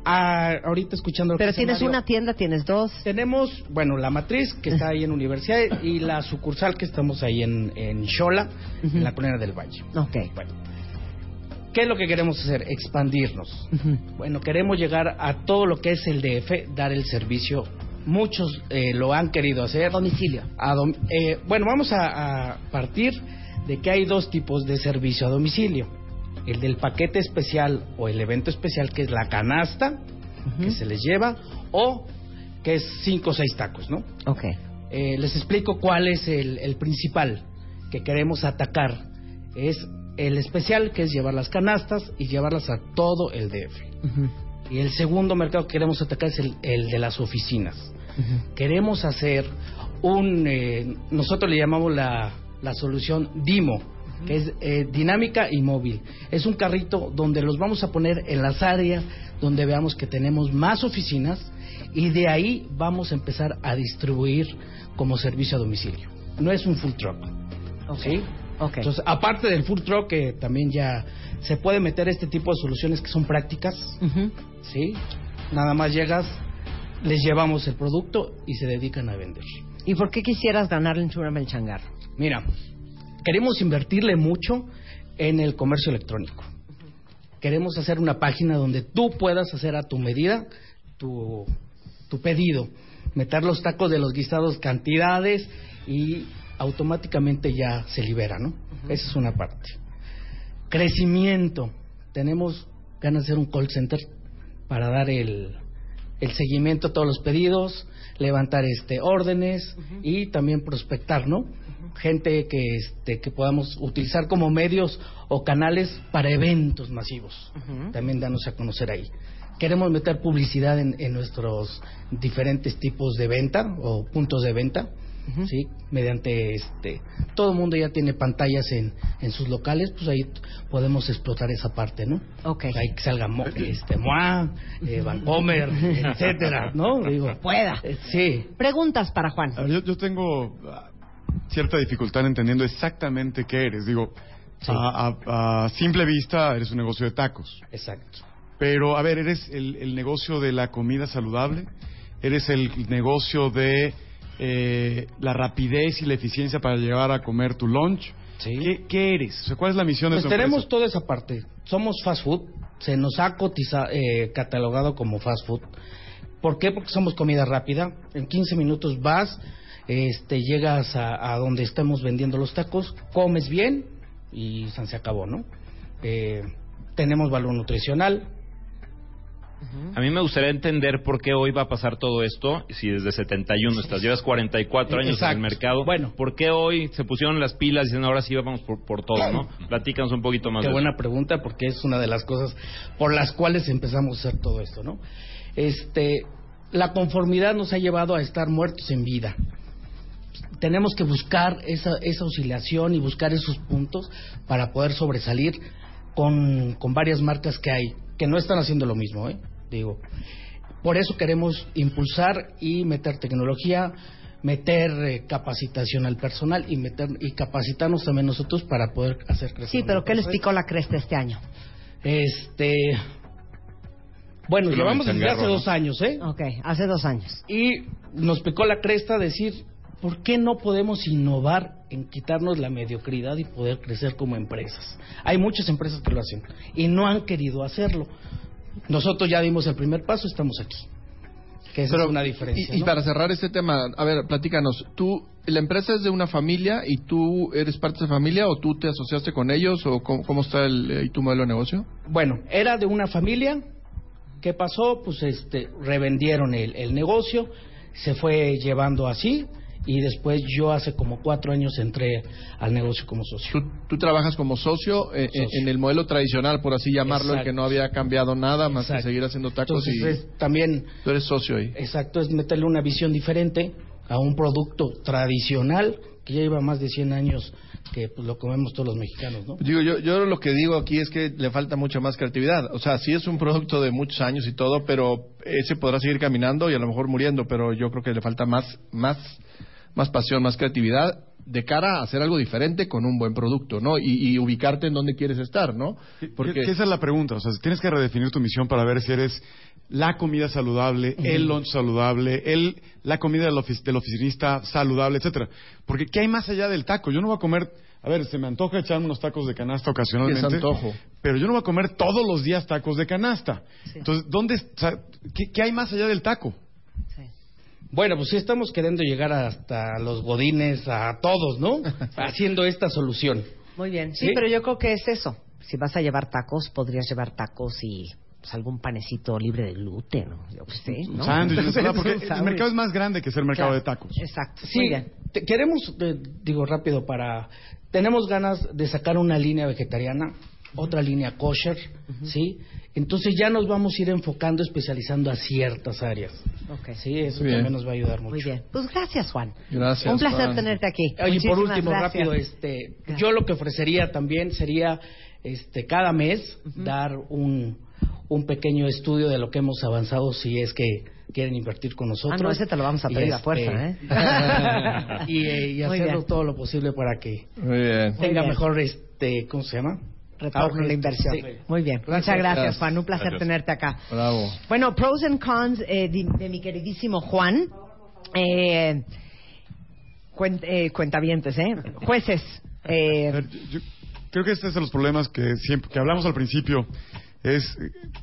Ah, ahorita escuchando Pero tienes una tienda, tienes dos. tenemos, bueno, la matriz que está ahí en Universidad y la sucursal que estamos ahí en, en Xola, en la Colonia del Valle. Ok. Bueno, ¿qué es lo que queremos hacer? Expandirnos. Bueno, queremos llegar a todo lo que es el DF, dar el servicio. Muchos eh, lo han querido hacer. Domicilio. A dom- eh, bueno, vamos a, a partir de que hay dos tipos de servicio a domicilio. El del paquete especial o el evento especial, que es la canasta, que se les lleva, o que es cinco o seis tacos, ¿no? Ok. Eh, les explico cuál es el, el principal que queremos atacar. Es el especial, que es llevar las canastas y llevarlas a todo el DF. Y el segundo mercado que queremos atacar es el, el de las oficinas. Queremos hacer un, eh, nosotros le llamamos la, la solución DIMO, que es eh, dinámica y móvil. Es un carrito donde los vamos a poner en las áreas donde veamos que tenemos más oficinas y de ahí vamos a empezar a distribuir como servicio a domicilio. No es un full truck. ¿sí? Entonces, aparte del full truck, que también ya se puede meter este tipo de soluciones que son prácticas, ¿sí? Nada más llegas, les llevamos el producto y se dedican a vender. ¿Y por qué quisieras ganarle en Chúrame el changarro? Mira, queremos invertirle mucho en el comercio electrónico. Queremos hacer una página donde tú puedas hacer a tu medida tu, tu pedido, meter los tacos de los guisados cantidades y automáticamente ya se libera, ¿no? Esa es una parte. Crecimiento. Tenemos ganas de hacer un call center para dar el, el seguimiento a todos los pedidos, levantar este órdenes y también prospectar, ¿no? Gente que este que podamos utilizar como medios o canales para eventos masivos. También danos a conocer ahí. Queremos meter publicidad en, en nuestros diferentes tipos de venta o puntos de venta. ¿Sí? Mediante este. Todo el mundo ya tiene pantallas en, en sus locales, pues ahí podemos explotar esa parte, ¿no? Ok. Ahí que salga Mo- este, Moa, eh, Vancomer, etcétera, ¿no? Digo, Pueda. eh, sí. Preguntas para Juan. Ver, yo, yo tengo ah, cierta dificultad en entendiendo exactamente qué eres. Digo, a, a- a simple vista eres un negocio de tacos. Exacto. Pero, a ver, ¿eres el, el negocio de la comida saludable? ¿Eres el negocio de eh, la rapidez y la eficiencia para llegar a comer tu lunch? ¿Qué, qué eres? O sea, ¿Cuál es la misión de Pues tenemos empresa? toda esa parte. Somos fast food. Se nos ha cotiza- eh, catalogado como fast food. ¿Por qué? Porque somos comida rápida. En 15 minutos vas, este, llegas a, a donde estamos vendiendo los tacos, comes bien y se acabó, ¿no? Eh, tenemos valor nutricional. A mí me gustaría entender por qué hoy va a pasar todo esto, si desde 71 estás, llevas 44 años Exacto. en el mercado. Bueno, ¿por qué hoy se pusieron las pilas y dicen ahora sí vamos por, por todo, no? Platícanos un poquito más Qué de buena eso. pregunta porque es una de las cosas por las cuales empezamos a hacer todo esto, ¿no? Este, la conformidad nos ha llevado a estar muertos en vida. Tenemos que buscar esa, esa oscilación y buscar esos puntos para poder sobresalir con, con varias marcas que hay, que no están haciendo lo mismo, ¿eh? Digo, por eso queremos impulsar y meter tecnología, meter eh, capacitación al personal y meter y capacitarnos también nosotros para poder hacer crecer. Sí, pero ¿qué les picó la cresta este año? Este. Bueno, llevamos desde hace ¿no? dos años, ¿eh? Ok, hace dos años. Y nos picó la cresta decir, ¿por qué no podemos innovar en quitarnos la mediocridad y poder crecer como empresas? Hay muchas empresas que lo hacen y no han querido hacerlo. Nosotros ya dimos el primer paso, estamos aquí. Que esa Pero, es una diferencia. Y, para cerrar este tema, a ver, platícanos. ¿Tú, la empresa es de una familia y tú eres parte de esa familia o tú te asociaste con ellos o cómo, cómo está el, eh, tu modelo de negocio? Bueno, era de una familia. ¿Qué pasó? Pues este, revendieron el, el negocio, se fue llevando así y después yo hace como cuatro años entré al negocio como socio. Tú trabajas como socio, eh, eh, en el modelo tradicional, por así llamarlo, el que no había cambiado nada más que Exacto. seguir haciendo tacos Entonces, y es también tú eres socio ahí. Exacto, es meterle una visión diferente a un producto tradicional que ya lleva más de 100 años que pues, lo comemos todos los mexicanos, ¿no? Digo, yo, yo lo que digo aquí es que le falta mucha más creatividad. O sea, sí es un producto de muchos años y todo, pero ese podrá seguir caminando y a lo mejor muriendo, pero yo creo que le falta más, más, más pasión, más creatividad de cara a hacer algo diferente con un buen producto, ¿no? Y, y ubicarte en donde quieres estar, ¿no? Porque esa es la pregunta, o sea, tienes que redefinir tu misión para ver si eres la comida saludable, el lunch saludable, el, la comida del, ofici- del oficinista saludable, etcétera. Porque ¿qué hay más allá del taco? Yo no voy a comer, a ver, se me antoja echarme unos tacos de canasta ocasionalmente, Es antojo. pero yo no voy a comer todos los días tacos de canasta. Entonces, ¿dónde, o sea, ¿qué, qué hay más allá del taco? Bueno, pues sí estamos queriendo llegar hasta los godines, a todos, ¿no? Haciendo esta solución. Muy bien. Sí, ¿Sí? pero yo creo que es eso. Si vas a llevar tacos, podrías llevar tacos y pues, algún panecito libre de gluten, o yo sé, ¿no? Porque el mercado es más grande que ser mercado Claro. de tacos. Exacto. Sí, Muy bien. te- queremos, eh, digo rápido, para... Tenemos ganas de sacar una línea vegetariana, otra línea kosher, ¿sí? Entonces ya nos vamos a ir enfocando, especializando a ciertas áreas. Ok. Sí, eso Muy bien. también nos va a ayudar mucho. Muy bien. Pues gracias, Juan. Gracias, Un placer Juan. tenerte aquí. Oye, por último, gracias. rápido, este, yo lo que ofrecería también sería, este, cada mes dar un, un pequeño estudio de lo que hemos avanzado, si es que quieren invertir con nosotros. Ah, no, ese te lo vamos a Y, pedir a este, fuerza, ¿eh? y, eh, y hacerlo todo lo posible para que Muy bien. tenga Muy bien. mejor, este, ¿cómo se llama? Retorno la inversión. sí. Muy bien. Gracias. Muchas gracias, Gracias. Juan. Un placer Gracias. tenerte acá. Bravo. Bueno, pros and cons eh, de, de mi queridísimo Juan. Eh, cuen- eh, cuentavientes, ¿eh? Jueces. Eh, Yo creo que este es de los problemas que siempre que hablamos al principio es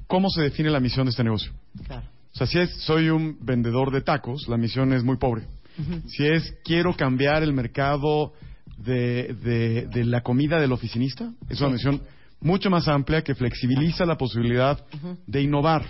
cómo se define la misión de este negocio. Claro. O sea, si es soy un vendedor de tacos, la misión es muy pobre. Si es quiero cambiar el mercado de, de, de la comida del oficinista, es una misión mucho más amplia que flexibiliza la posibilidad de innovar.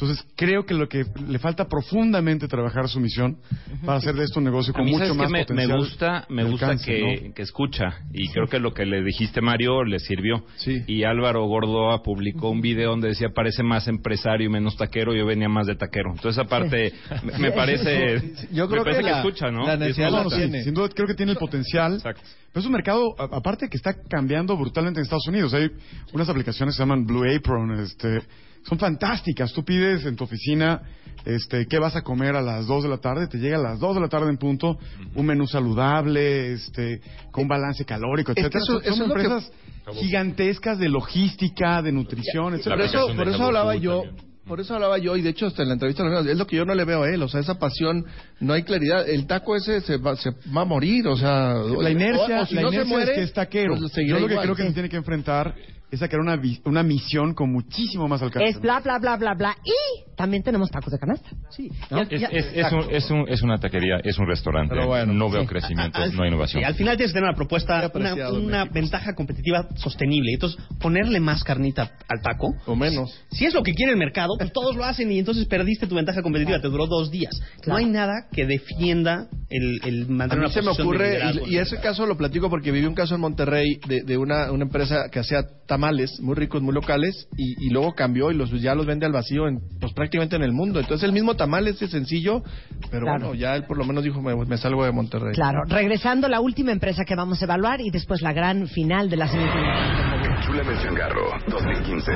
Entonces, creo que lo que le falta profundamente trabajar su misión para hacer de esto un negocio A con mí, mucho más me, me potencial gusta, me gusta alcance, que, ¿no? que escucha y creo que lo que le dijiste Mario le sirvió. Y Álvaro Gordoa publicó un video donde decía parece más empresario y menos taquero, yo venía más de taquero. Entonces esa parte me, me parece, Yo me creo parece que que, la- escucha, ¿no? la necesidad nota. tiene. Sin duda creo que tiene el potencial. Pero es un mercado, aparte que está cambiando brutalmente en Estados Unidos. Hay unas aplicaciones que se llaman Blue Apron, este, son fantásticas. Tú pides en tu oficina este, qué vas a comer a las 2 de la tarde, te llega a las 2 de la tarde en punto un menú saludable, este, con un balance calórico, Es que etcétera. eso- Son- eso que- empresas gigantescas de logística, de nutrición, etcétera. Por eso, por eso hablaba yo, por eso hablaba yo, y de hecho hasta en la entrevista es lo que yo no le veo a él, o sea, esa pasión, no hay claridad, el taco ese se va, se va a morir, o sea... La inercia, o- o si la no se inercia muere, es que es taquero. pues Yo lo que igual. creo que se tiene que enfrentar es a crear una, una misión con muchísimo más alcance. es bla, bla, bla, bla, bla. Y también tenemos tacos de canasta. Sí. Es, es- es un- es un- es una taquería, es un restaurante. Pero bueno, no veo sí. crecimiento, Al- no hay innovación. sí, al final tienes que tener una propuesta, una, una ventaja competitiva sostenible. Entonces, ponerle más carnita al taco. O menos. Si es lo que quiere el mercado, pues todos lo hacen y entonces perdiste tu ventaja competitiva. Te duró dos días. No hay nada que defienda el, el A mantener mí una se me ocurre, y, y ese caso lo platico porque viví un caso en Monterrey de, de una, una empresa que hacía tamales muy ricos, muy locales, y, y luego cambió y los ya los vende al vacío en, pues prácticamente en el mundo. Entonces el mismo tamal es sencillo, pero Claro. bueno, ya él por lo menos dijo, me, me salgo de Monterrey. Claro, regresando la última empresa que vamos a evaluar y después la gran final de la semifinal. Changarro 2015.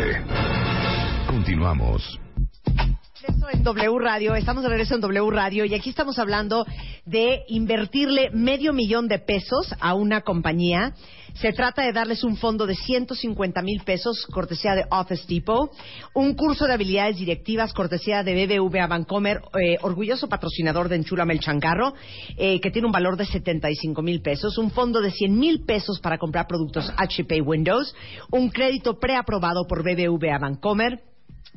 Continuamos. En W Radio, estamos de regreso en W Radio y aquí estamos hablando de invertirle medio millón de pesos a una compañía. Se trata de darles un fondo de 150 mil pesos, cortesía de Office Depot, un curso de habilidades directivas, cortesía de BBVA Bancomer, eh, orgulloso patrocinador de Enchúlame el Changarro, eh, que tiene un valor de 75 mil pesos, un fondo de 100 mil pesos para comprar productos HP Windows, un crédito preaprobado por BBVA Bancomer,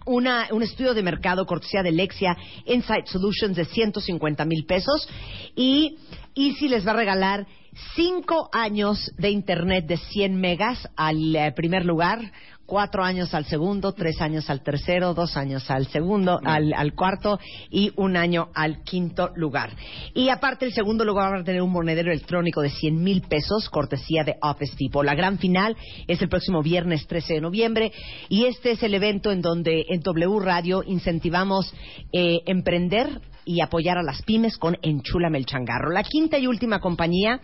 una, un estudio de mercado cortesía de Lexia Insight Solutions de 150 mil pesos. Y Easy les va a regalar cinco años de Internet de 100 megas al eh, primer lugar, cuatro años al segundo, tres años al tercero, dos años al segundo, al, al cuarto y un año al quinto lugar. Y aparte el segundo lugar va a tener un monedero electrónico de 100 mil pesos, cortesía de Office Depot. La gran final es el próximo viernes 13 de noviembre y este es el evento en donde en W Radio incentivamos eh, emprender y apoyar a las pymes con Enchúlame el Changarro. La quinta y última compañía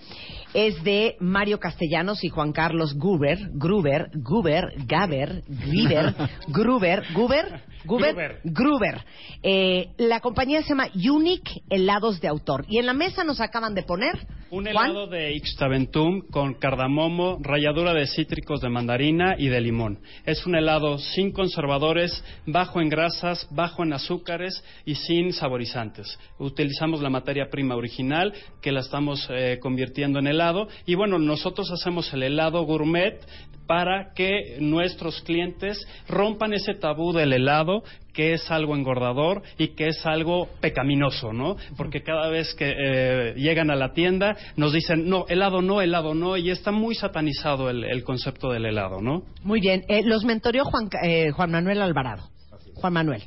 es de Mario Castellanos y Juan Carlos Gruber, Gruber, Gruber, Gaber, Griver, Gruber, Gruber, Gruber, Gruber. Eh, la compañía se llama Unique Helados de Autor. Y en la mesa nos acaban de poner Un helado de Ixtaventum con cardamomo, ralladura de cítricos de mandarina y de limón. Es un helado sin conservadores, bajo en grasas, bajo en azúcares y sin saborizantes. Utilizamos la materia prima original que la estamos eh, convirtiendo en helado y bueno, nosotros hacemos el helado gourmet para que nuestros clientes rompan ese tabú del helado que es algo engordador y que es algo pecaminoso, ¿no? Porque cada vez que eh, llegan a la tienda nos dicen, no, helado no, helado no, y está muy satanizado el, el concepto del helado, ¿no? Muy bien. Eh, los mentoreó Juan, eh, Juan Manuel Alvarado. Juan Manuel.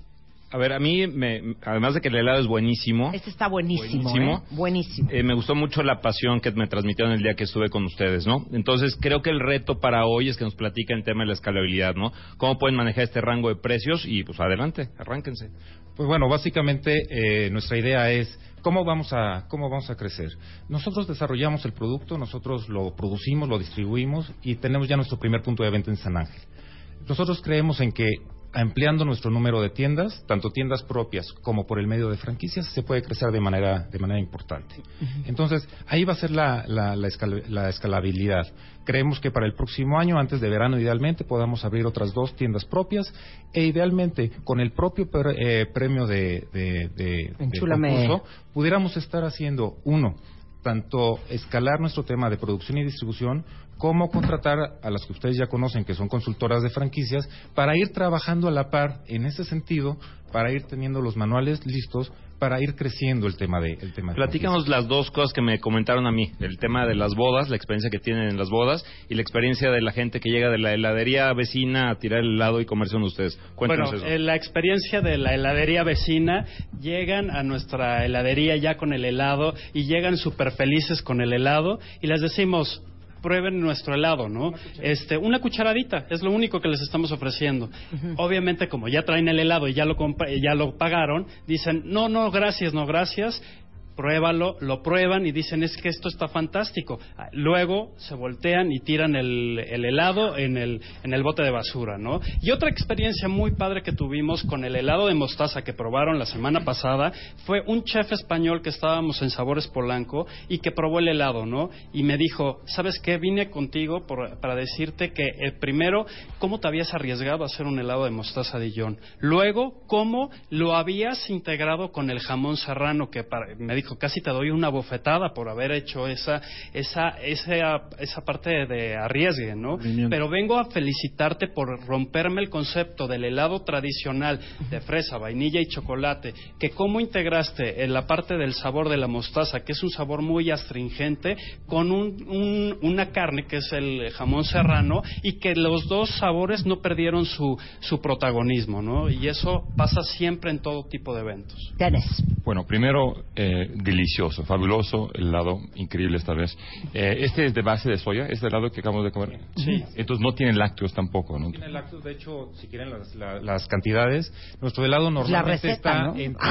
A ver, a mí, me- además de que el helado es buenísimo, Este está buenísimo. Buenísimo. ¿eh? Buenísimo. eh, me gustó mucho la pasión que me transmitieron el día que estuve con ustedes, ¿no? Entonces, creo que el reto para hoy es que nos platiquen el tema de la escalabilidad, ¿no? ¿Cómo pueden manejar este rango de precios? Y, pues, adelante, arránquense. Pues bueno, básicamente eh, nuestra idea es cómo vamos a cómo vamos a crecer. Nosotros desarrollamos el producto, nosotros lo producimos, lo distribuimos y tenemos ya nuestro primer punto de venta en San Ángel. Nosotros creemos en que ampliando nuestro número de tiendas, tanto tiendas propias como por el medio de franquicias, se puede crecer de manera de manera importante. Entonces, ahí va a ser la, la, la escal- la escalabilidad. Creemos que para el próximo año, antes de verano idealmente, podamos abrir otras dos tiendas propias e idealmente con el propio per- eh, premio de, de, de- de Enchúlame. concurso, pudiéramos estar haciendo, uno, tanto escalar nuestro tema de producción y distribución, como contratar a las que ustedes ya conocen, que son consultoras de franquicias, para ir trabajando a la par en ese sentido, para ir teniendo los manuales listos, para ir creciendo el tema de el tema de Platícanos las dos cosas que me comentaron a mí, el tema de las bodas, la experiencia que tienen en las bodas y la experiencia de la gente que llega de la heladería vecina a tirar el helado y comerse con ustedes. Cuéntanos bueno, eso. eh, la experiencia de la heladería vecina, llegan a nuestra heladería ya con el helado y llegan súper felices con el helado y les decimos, prueben nuestro helado, ¿no? Este, una cucharadita, es lo único que les estamos ofreciendo. Obviamente, como ya traen el helado y ya lo, ya lo pagaron, dicen, no, no, gracias, no, gracias. Pruébalo, lo prueban y dicen es que esto está fantástico. Ah, Luego se voltean y tiran el, el helado en el, en el bote de basura, ¿no? Y otra experiencia muy padre que tuvimos con el helado de mostaza que probaron la semana pasada fue un chef español que estábamos en Sabores Polanco y que probó el helado, ¿no? Y me dijo, ¿sabes qué? Vine contigo por- para decirte que eh, primero, ¿cómo te habías arriesgado a hacer un helado de mostaza Dijon? Luego, ¿cómo lo habías integrado con el jamón serrano? Que para- me dijo, casi te doy una bofetada por haber hecho esa, esa, esa, esa parte de arriesgue, ¿no? Pero vengo a felicitarte por romperme el concepto del helado tradicional de fresa, vainilla y chocolate, que cómo integraste en la parte del sabor de la mostaza, que es un sabor muy astringente, con un- un- una carne que es el jamón serrano y que los dos sabores no perdieron su, su protagonismo, ¿no? Y eso pasa siempre en todo tipo de eventos. Bueno, primero, eh, delicioso, fabuloso, el helado, increíble esta vez. Eh, este es de base de soya, este helado que acabamos de comer. Sí. Entonces no tiene lácteos tampoco, ¿no? Tiene lácteos, de hecho, si quieren las, la- las cantidades, nuestro helado La normalmente receta, está ¿no? entre,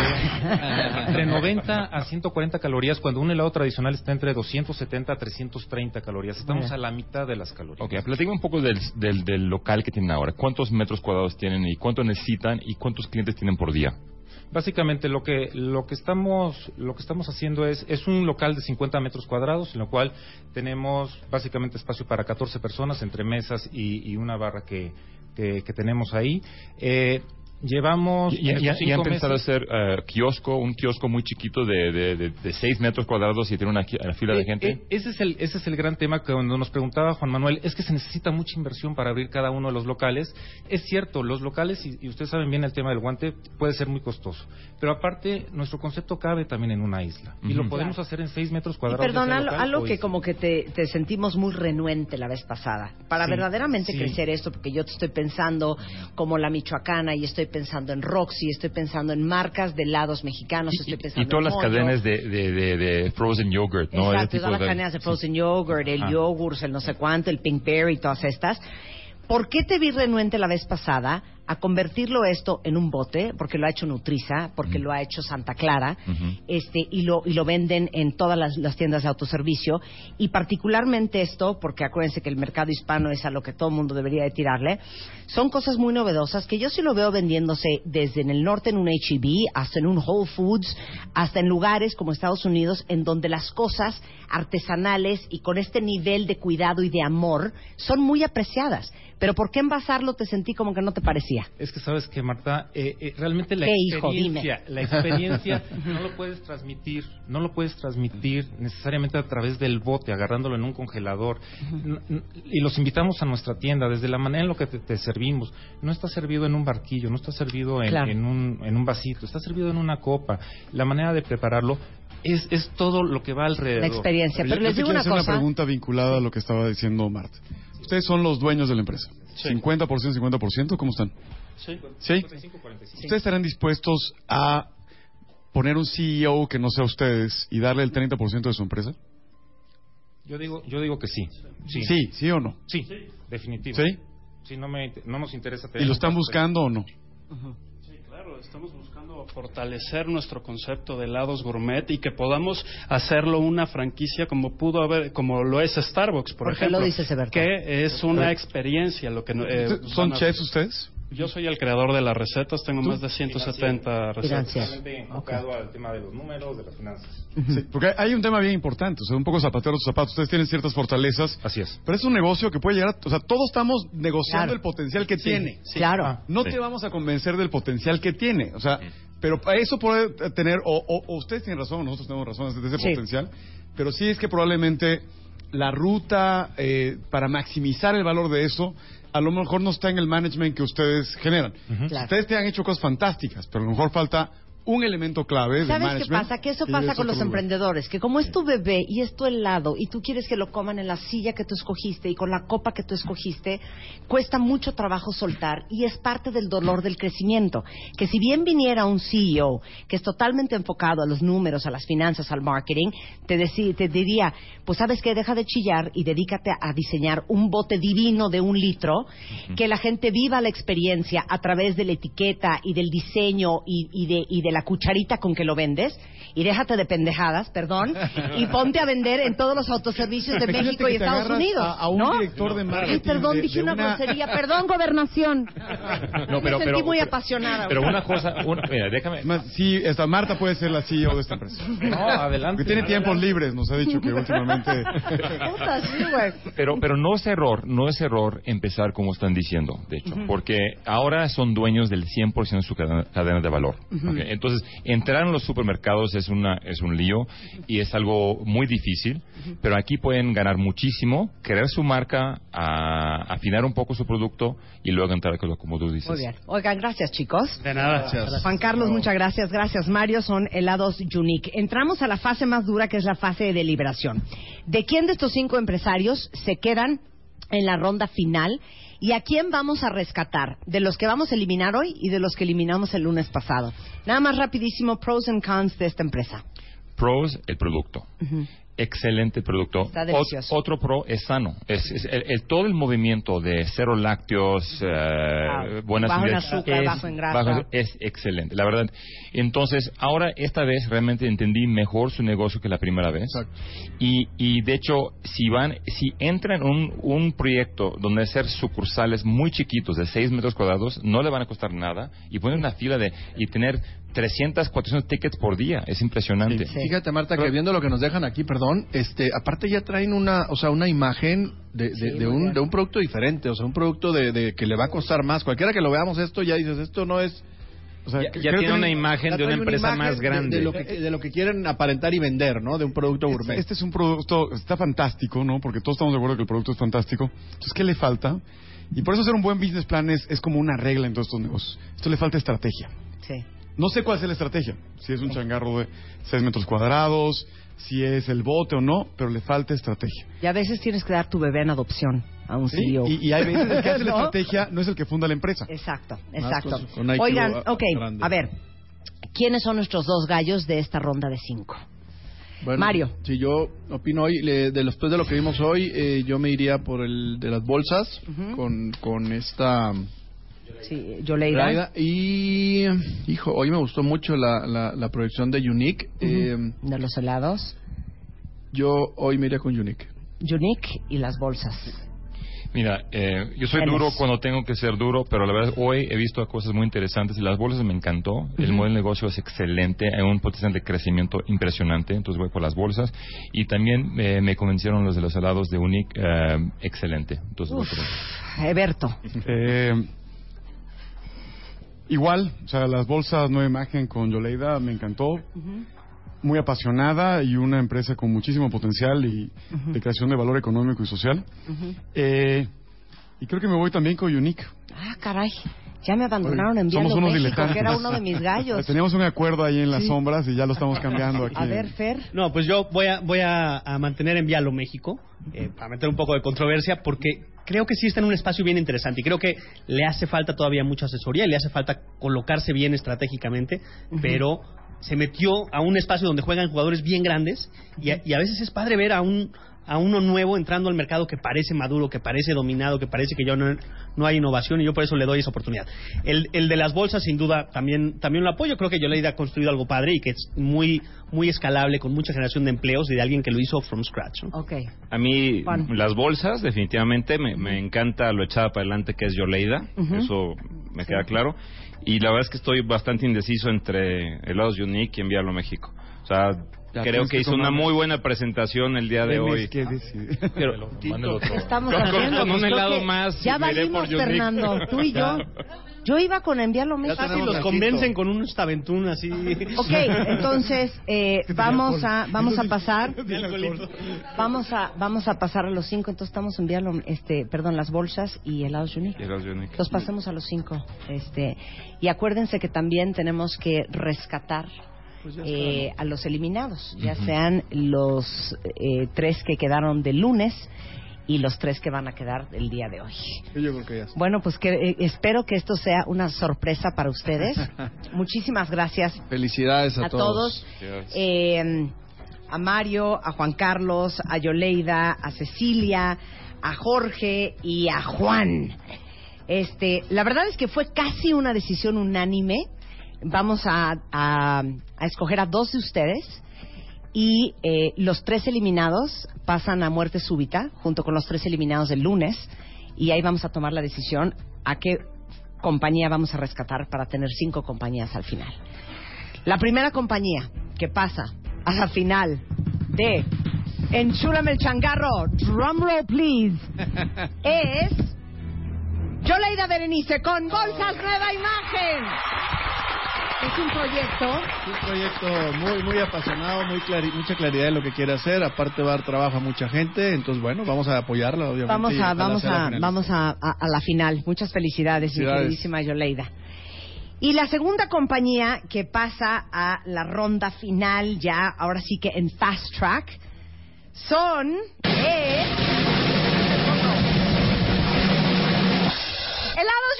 entre 90 a 140 calorías, cuando un helado tradicional está entre 270 a 330 calorías. Estamos a la mitad de las calorías. Ok, platícame un poco del, del, del local que tienen ahora. ¿Cuántos metros cuadrados tienen y cuánto necesitan y cuántos clientes tienen por día? Básicamente lo que lo que estamos lo que estamos haciendo es es un local de 50 metros cuadrados en lo cual tenemos básicamente espacio para 14 personas entre mesas y, y una barra que, que, tenemos ahí. Eh, Llevamos ¿Y, y- y han pensado hacer eh, kiosco, un kiosco muy chiquito de, de, de, de seis metros cuadrados y tiene una, fila de Eh, gente? eh, ese, es el, ese es el gran tema que cuando nos preguntaba Juan Manuel, es que se necesita mucha inversión para abrir cada uno de los locales. Es cierto, los locales, y, y ustedes saben bien el tema del guante, puede ser muy costoso. Pero aparte, nuestro concepto cabe también en una isla. Y lo podemos hacer en seis metros Y cuadrados. perdón, local algo que como que te, te sentimos muy renuente la vez pasada. Para Sí, verdaderamente sí. crecer esto, porque yo te estoy pensando como la michoacana y estoy pensando en Roxy, estoy pensando en marcas de helados mexicanos, estoy pensando Y todas en las cadenas de, de, de, de frozen yogurt, ¿no? Exacto, todas las de- cadenas de frozen yogurt, el Ah. yogur, el no sé cuánto, el pinkberry, todas estas. ¿Por qué te vi renuente la vez pasada a convertirlo esto en un bote? Porque lo ha hecho Nutriza, porque lo ha hecho Santa Clara, este y lo y lo venden en todas las, las tiendas de autoservicio. Y particularmente esto porque acuérdense que el mercado hispano es a lo que todo el mundo debería de tirarle son cosas muy novedosas que yo sí lo veo vendiéndose desde en el norte en un H-E-B hasta en un Whole Foods hasta en lugares como Estados Unidos en donde las cosas artesanales y con este nivel de cuidado y de amor son muy apreciadas pero ¿por qué envasarlo te sentí como que no te parecía? Es que sabes que Marta, eh, eh, realmente la experiencia, la experiencia no lo puedes transmitir, no lo puedes transmitir necesariamente a través del bote, agarrándolo en un congelador. Y los invitamos a nuestra tienda, desde la manera en lo que te, te servimos. No está servido en un barquillo, no está servido en, Claro. en un, en un vasito, está servido en una copa. La manera de prepararlo es, es todo lo que va alrededor. La experiencia. Pero yo les digo quiero una hacer cosa. una pregunta vinculada a lo que estaba diciendo Marta. Ustedes son los dueños de la empresa. 50%, 50%, ¿cómo están? Sí. ¿Sí? ¿Ustedes estarán dispuestos a poner un CEO que no sea ustedes y darle el 30% de su empresa? Yo digo, yo digo que sí. Sí, Sí, ¿sí o no? Sí, definitivo. ¿Sí? Sí, no, me, no nos interesa ¿Y lo están buscando o no? Sí, claro, estamos buscando fortalecer nuestro concepto de helados gourmet y que podamos hacerlo una franquicia como pudo haber, como lo es Starbucks, por, ¿Por qué ejemplo. lo Eberto? Que es una experiencia lo que eh, ¿Son chefs ustedes? Yo soy el creador de las recetas, tengo más de 170 recetas. Totalmente enfocado al tema de los números, de las finanzas. Sí, porque hay un tema bien importante, o sea, un poco zapatero a tus zapatos. Ustedes tienen ciertas fortalezas. Así es. Pero es un negocio que puede llegar a... O sea, todos estamos negociando Claro. el potencial que Sí, tiene. sí. Claro. No Sí. te vamos a convencer del potencial que tiene. O sea, pero para eso puede tener... O, o- o ustedes tienen razón, o nosotros tenemos razón de ese Sí. potencial. Pero sí es que probablemente la ruta eh, para maximizar el valor de eso a lo mejor no está en el management que ustedes generan. Claro. Ustedes te han hecho cosas fantásticas, pero a lo mejor falta un elemento clave de ¿Sabes qué pasa? Que eso pasa con los emprendedores, que como es tu bebé y es tu helado y tú quieres que lo coman en la silla que tú escogiste y con la copa que tú escogiste, cuesta mucho trabajo soltar y es parte del dolor del crecimiento. Que si bien viniera un CEO que es totalmente enfocado a los números, a las finanzas, al marketing, te, deci- te diría, pues sabes que deja de chillar y dedícate a diseñar un bote divino de un litro, que la gente viva la experiencia a través de la etiqueta y del diseño y, y de, y de la cucharita con que lo vendes y déjate de pendejadas, perdón, y ponte a vender en todos los autoservicios de Imagínate México y Estados Unidos, a- a un ¿no? director de Ay, marketing perdón, de- dije de una, grosería, perdón, gobernación. No, pero, Me pero, sentí muy pero- apasionada. Pero una cosa, una- mira, déjame. Más, Sí, esta Marta puede ser la CEO de esta empresa. No, adelante. Que tiene tiempos libres, nos ha dicho que últimamente. Pero, pero no es error, no es error empezar como están diciendo, de hecho, porque ahora son dueños del 100% de su cadena, cadena de valor. Entonces, entrar en los supermercados es, una, es un lío y es algo muy difícil, pero aquí pueden ganar muchísimo, crear su marca, a- afinar un poco su producto y luego entrar con lo como tú dices. Muy bien. Oigan, gracias, chicos. De nada. Gracias. Juan Carlos, muchas gracias. Gracias, Mario. Son helados Unique. Entramos a la fase más dura, que es la fase de deliberación. ¿De quién de estos cinco empresarios se quedan en la ronda final? ¿Y a quién vamos a rescatar? De los que vamos a eliminar hoy y de los que eliminamos el lunes pasado. Nada más rapidísimo, pros and cons de esta empresa. Pros, el producto. Excelente producto. Está Ot- delicioso. otro pro es sano. Es, es el, el- todo el movimiento de cero lácteos, eh, buenas bajo en azúcar, es, bajo en grasa. bajo- es excelente, la verdad. Entonces, ahora esta vez realmente entendí mejor su negocio que la primera vez. Y, y de hecho, si van, si entran en un, un proyecto donde hacer sucursales muy chiquitos de 6 metros cuadrados, no le van a costar nada y poner una fila de y tener 300, 400 tickets por día, es impresionante. Fíjate, Marta, que viendo lo que nos dejan aquí, perdón este, aparte ya traen una, o sea, una imagen de, de, Sí, de un, de un producto diferente, o sea, un producto de, de que le va a costar más. Cualquiera que lo veamos esto ya dices, esto no es... O sea, Ya- tiene que una imagen de una empresa más de- grande. De, lo que, de lo que quieren aparentar y vender, ¿no? De un producto gourmet. Este es un producto, está fantástico, ¿no? Porque todos estamos de acuerdo que el producto es fantástico. Entonces, ¿qué le falta? Y por eso hacer un buen business plan es, es como una regla en todos estos negocios. Esto le falta estrategia. Sí. No sé cuál es la estrategia. Si es un changarro de 6 metros cuadrados, si es el bote o no, pero le falta estrategia. Y a veces tienes que dar tu bebé en adopción a un ¿sí? CEO. Y, y hay veces el que hace la estrategia no es el que funda la empresa. Exacto, exacto. Oigan, a- ok, grande. a ver, ¿quiénes son nuestros dos gallos de esta ronda de cinco? Bueno, Mario. Si yo opino hoy, le- de después de lo que vimos hoy, eh, yo me iría por el de las bolsas, con, con esta... Sí, Yoleida. Yoleida. Y, hijo, hoy me gustó mucho la, la, la proyección de Unique. eh, de los helados. yo hoy me iría con Unique. Unique y las bolsas. Mira, eh, yo soy duro cuando tengo que ser duro, pero la verdad hoy he visto cosas muy interesantes. Las bolsas me encantó, el modelo de negocio es excelente, hay un potencial de crecimiento impresionante, entonces voy por las bolsas. Y también eh, me convencieron los de los helados de Unic, eh, excelente. Entonces voy por eso. Eberto. Igual, o sea, las bolsas nueva imagen con Yoleida me encantó. Muy apasionada y una empresa con muchísimo potencial y de creación de valor económico y social. Eh, y creo que me voy también con Unique. Ah, caray. Ya me abandonaron en Somos unos México, diletantes. que era uno de mis gallos. Teníamos un acuerdo ahí en las Sí. sombras y ya lo estamos cambiando aquí. A ver, Fer. No, pues yo voy a, voy a, a mantener en Vialo México, eh, para meter un poco de controversia, porque creo que sí está en un espacio bien interesante y creo que le hace falta todavía mucha asesoría, le hace falta colocarse bien estratégicamente, pero se metió a un espacio donde juegan jugadores bien grandes y a, y a veces es padre ver a un a uno nuevo entrando al mercado que parece maduro, que parece dominado, que parece que ya no, no hay innovación y yo por eso le doy esa oportunidad. El, el de las bolsas, sin duda, también, también lo apoyo. Creo que Yoleida ha construido algo padre y que es muy, muy escalable, con mucha generación de empleos y de alguien que lo hizo from scratch. ¿no? Ok. A mí, Juan. las bolsas, definitivamente, me, me encanta lo echada para adelante que es Yoleida. Ujú. Eso me queda claro. Y la verdad es que estoy bastante indeciso entre helados Unique y Enviarlo a México. O sea, creo que hizo una muy buena presentación el día de hoy. que decidir. Pero, Estamos Con- con- haciendo, con un helado más, Ya valimos. Fernando. Tú y yo. Yo iba con enviarlo México. Fácil los convencen con un staventún así. Ok, entonces eh, vamos a vamos a pasar vamos a vamos a pasar a los cinco. Entonces estamos enviando este perdón las bolsas y helados Unique. Helados Unique. Los pasemos a los cinco. Este y acuérdense que también tenemos que rescatar eh, a los eliminados, ya sean los eh, tres que quedaron del lunes y los tres que van a quedar el día de hoy. Yo creo que ya está. Bueno, pues que eh, espero que esto sea una sorpresa para ustedes. Muchísimas gracias Felicidades a, a todos. Eh, a Mario, a Juan Carlos, a Yoleida, a Cecilia, a Jorge y a Juan. Este, la verdad es que fue casi una decisión unánime. Vamos a, a- a escoger a dos de ustedes y eh, los tres eliminados pasan a muerte súbita junto con los tres eliminados del lunes y ahí vamos a tomar la decisión a qué compañía vamos a rescatar para tener cinco compañías al final. La primera compañía que pasa a la final de Enchúlame el changarro, drumroll please, es Yoleida Berenice con Bolsas Nueva Imagen. Es un proyecto Un proyecto muy muy apasionado, muy clari- mucha claridad en lo que quiere hacer. Aparte va a dar trabajo a mucha gente. Entonces, bueno, vamos a apoyarla, obviamente. Vamos a, vamos a, vamos a, a- a la final. Muchas felicidades, mi Felicidades. queridísima Yoleida. Y la segunda compañía que pasa a la ronda final, ya ahora sí que en fast track, son. es- ¡Helados!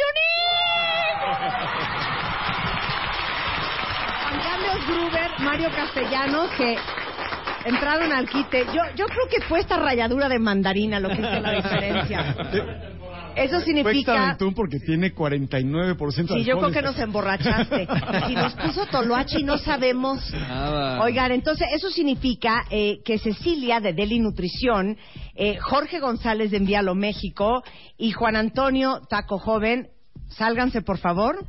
Juan Carlos Gruber, Mario Castellanos, que entraron al quite. Yo, yo creo que fue esta ralladura de mandarina lo que hizo la diferencia. Eso Fue significa... Xaventún porque tiene 49% de Sí, yo creo que nos emborrachaste. Y si nos puso Toloachi no sabemos. Nada. Oigan, entonces eso significa eh, que Cecilia de Deli Nutrición, eh, Jorge González de Envíalo México y Juan Antonio Taco Joven, sálganse por favor.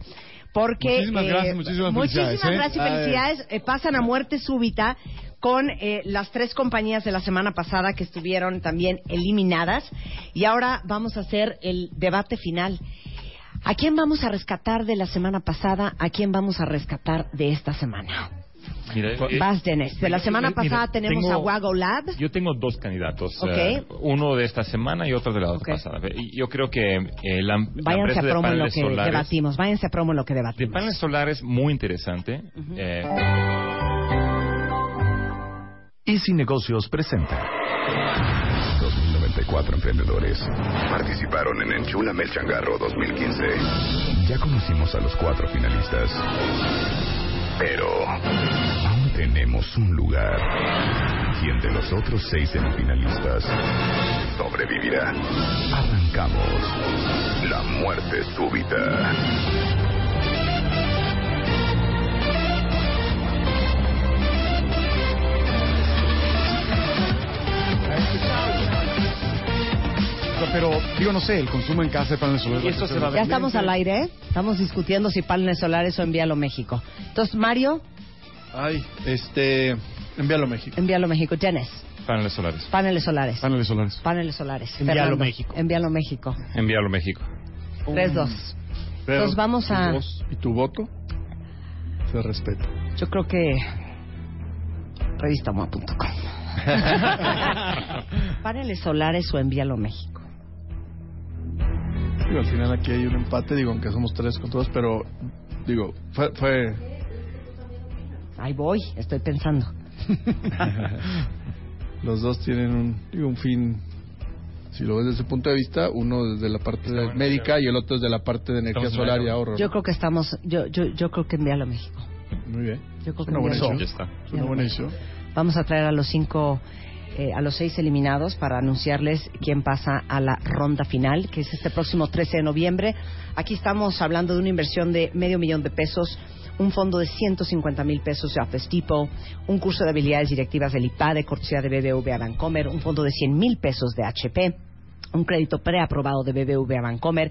Porque Muchísimas gracias, muchísimas felicidades, ¿eh? gracias y felicidades. eh, pasan a muerte súbita con eh, las tres compañías de la semana pasada que estuvieron también eliminadas. Y ahora vamos a hacer el debate final. ¿A quién vamos a rescatar de la semana pasada? ¿A quién vamos a rescatar de esta semana? Mira, eh, Vas, Dennis. De la semana mira, pasada tenemos tengo- a Wago Lab. Yo tengo dos candidatos, Ok. eh, uno de esta semana y otro de la otra pasada. Yo creo que eh, la, la Váyanse empresa a de promo en lo paneles que solares, debatimos. Váyanse a promo en lo que de debatimos. paneles solares muy interesante. Eh, Easy Negocios presenta 2094 emprendedores participaron en Enchúlame el Changarro 2015. Ya conocimos a los cuatro finalistas, pero aún tenemos un lugar. ¿Quién de los otros seis semifinalistas sobrevivirá? Arrancamos. La muerte súbita. Pero, digo, no sé, el consumo en casa de paneles solares. Ya estamos al aire, ¿eh? Estamos discutiendo si paneles solares o envíalo México. Entonces, Mario, Ay, este. Envíalo a México. envíalo México. Jenes, paneles solares. paneles solares. Paneles solares. Paneles solares. Envíalo Fernando, México. Envíalo México. Enviarlo a México. Tres, dos. Pero Entonces vamos a... voz y tu voto se respeta. Yo creo que... Revistamoa.com. paneles solares o envíalo México. Digo, al final aquí hay un empate, digo, aunque somos tres con todos, pero digo, fue, fue Ahí voy, estoy pensando. los dos tienen un, digo, un fin, si lo ves desde ese punto de vista, uno desde la parte de médica y el otro desde la parte de energía Estamos solar la- y ahorro. Yo creo que estamos... Yo, yo, yo creo que envíalo México. Muy bien. Yo creo Es que una buena. Es una buena decisión. Vamos a traer a los cinco, eh, a los seis eliminados para anunciarles quién pasa a la ronda final, que es este próximo 13 de noviembre. Aquí estamos hablando de una inversión de medio millón de pesos, un fondo de 150 mil pesos de Office Depot, un curso de habilidades directivas del IPADE, cortesía de BBVA Bancomer, un fondo de 100 mil pesos de HP, un crédito preaprobado de BBVA Bancomer,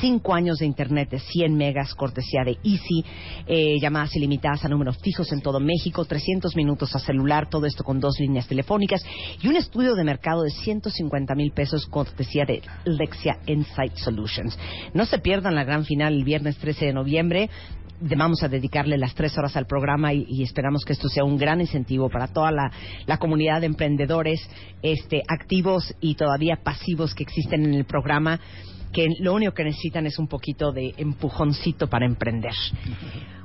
cinco años de internet de 100 megas, cortesía de Easy, eh, llamadas ilimitadas a números fijos en todo México, 300 minutos a celular, todo esto con dos líneas telefónicas y un estudio de mercado de 150 mil pesos, cortesía de Lexia Insight Solutions. No se pierdan la gran final el viernes 13 de noviembre. Vamos a dedicarle las tres horas al programa y, y esperamos que esto sea un gran incentivo para toda la, la comunidad de emprendedores este, activos y todavía pasivos que existen en el programa que lo único que necesitan es un poquito de empujoncito para emprender.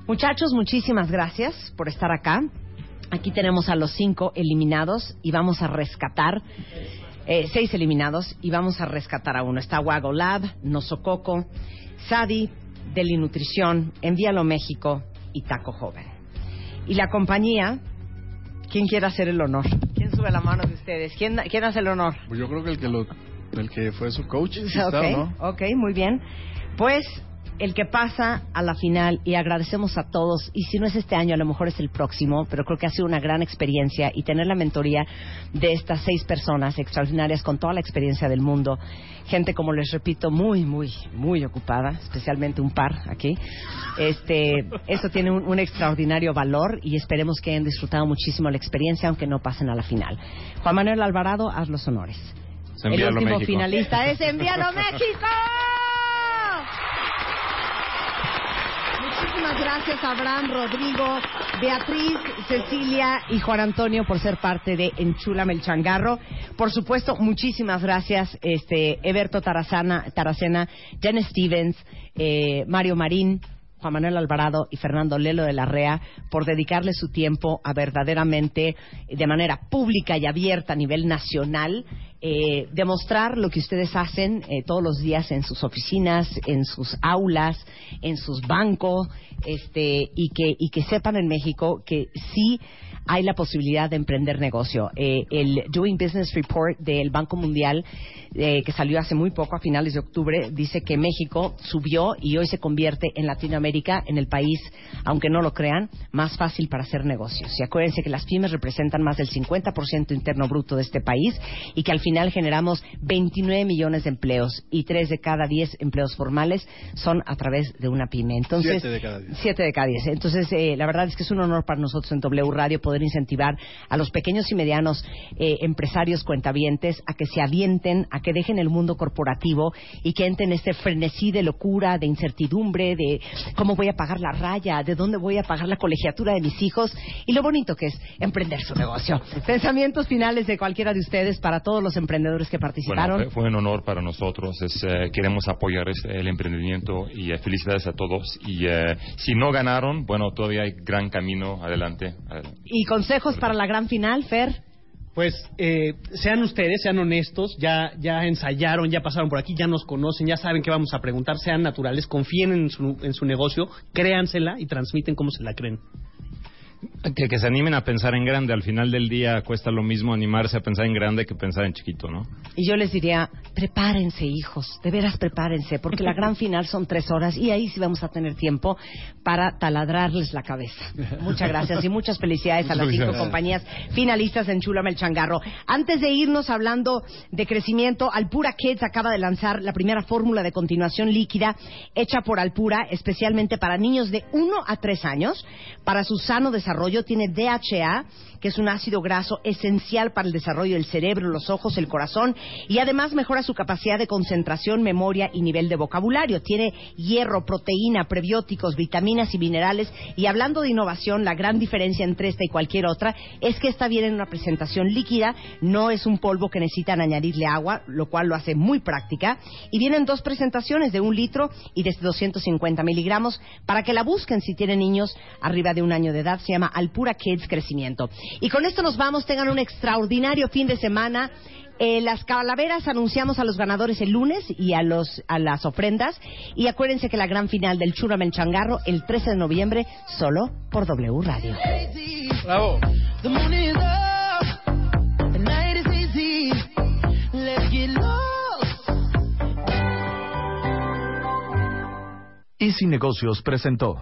Muchachos, muchísimas gracias por estar acá. Aquí tenemos a los cinco eliminados y vamos a rescatar eh, seis eliminados y vamos a rescatar a uno. Está Wago Lab, Nosococo, Sadi, Deli Nutrición, Envíalo México y Taco Joven. Y la compañía, ¿quién quiere hacer el honor? ¿Quién sube la mano de ustedes? ¿Quién, quién hace el honor? Pues yo creo que el que lo, el que fue su coach, está, ¿no? ok, muy bien. Pues el que pasa a la final y agradecemos a todos y si no es este año a lo mejor es el próximo, pero creo que ha sido una gran experiencia y tener la mentoría de estas seis personas extraordinarias con toda la experiencia del mundo, gente como les repito muy muy muy ocupada, especialmente un par aquí. Este, eso tiene un, un extraordinario valor y esperemos que hayan disfrutado muchísimo la experiencia aunque no pasen a la final. Juan Manuel Alvarado, haz los honores. El último México. finalista es Envíalo México. Muchísimas gracias Abraham, Rodrigo, Beatriz, Cecilia y Juan Antonio por ser parte de Enchúlame el Changarro. Por supuesto, muchísimas gracias este Eberto Tarazana, Taracena, Jen Stevens, eh, Mario Marín, Juan Manuel Alvarado y Fernando Lelo de la REA por dedicarle su tiempo a verdaderamente, de manera pública y abierta a nivel nacional, eh, demostrar lo que ustedes hacen eh, todos los días en sus oficinas, en sus aulas, en sus bancos, este, y que, y que sepan en México que sí hay la posibilidad de emprender negocio. Eh, el Doing Business Report del Banco Mundial, eh, que salió hace muy poco, a finales de octubre, dice que México subió y hoy se convierte en Latinoamérica en el país, aunque no lo crean, más fácil para hacer negocios. Y acuérdense que las pymes representan más del 50% interno bruto de este país y que al final generamos 29 millones de empleos y 3 de cada 10 empleos formales son a través de una pyme. Entonces, Siete de cada diez. 7 de cada 10. Entonces, eh, la verdad es que es un honor para nosotros en W Radio poder incentivar a los pequeños y medianos eh, empresarios cuentavientes a que se avienten, a que dejen el mundo corporativo y que entren en este frenesí de locura, de incertidumbre, de cómo voy a pagar la raya, de dónde voy a pagar la colegiatura de mis hijos y lo bonito que es emprender su negocio. Pensamientos finales de cualquiera de ustedes para todos los emprendedores que participaron. Bueno, fue, fue un honor para nosotros. Es, eh, queremos apoyar este- el emprendimiento y eh, felicidades a todos. Y eh, si no ganaron, bueno, todavía hay gran camino adelante. Adelante. y consejos para la gran final, Fer. Pues eh, sean ustedes, sean honestos, ya, ya ensayaron, ya pasaron por aquí, ya nos conocen, ya saben qué vamos a preguntar, sean naturales, confíen en su, en su negocio, créansela y transmiten cómo se la creen. Que, que se animen a pensar en grande. Al final del día cuesta lo mismo animarse a pensar en grande que pensar en chiquito, ¿no? Y yo les diría, prepárense, hijos, de veras prepárense, porque la gran final son tres horas y ahí sí vamos a tener tiempo para taladrarles la cabeza. Muchas gracias y muchas felicidades a las cinco compañías finalistas en Chulame el Changarro. Antes de irnos hablando de crecimiento, Alpura Kids acaba de lanzar la primera fórmula de continuación líquida hecha por Alpura, especialmente para niños de 1 a 3 años, para su sano desarrollo. Tiene DHA, que es un ácido graso esencial para el desarrollo del cerebro, los ojos, el corazón, y además mejora su capacidad de concentración, memoria y nivel de vocabulario. Tiene hierro, proteína, prebióticos, vitaminas y minerales. Y hablando de innovación, la gran diferencia entre esta y cualquier otra es que esta viene en una presentación líquida, no es un polvo que necesitan añadirle agua, lo cual lo hace muy práctica. Y vienen dos presentaciones de un litro y de 250 miligramos para que la busquen si tienen niños arriba de un año de edad. Se llama Alpura Kids Crecimiento. Y con esto nos vamos. Tengan un extraordinario fin de semana. Eh, las calaveras anunciamos a los ganadores el lunes y a los a las ofrendas y acuérdense que la gran final del Churamen Changarro el 13 de noviembre solo por W Radio. Bravo. Easy Negocios presentó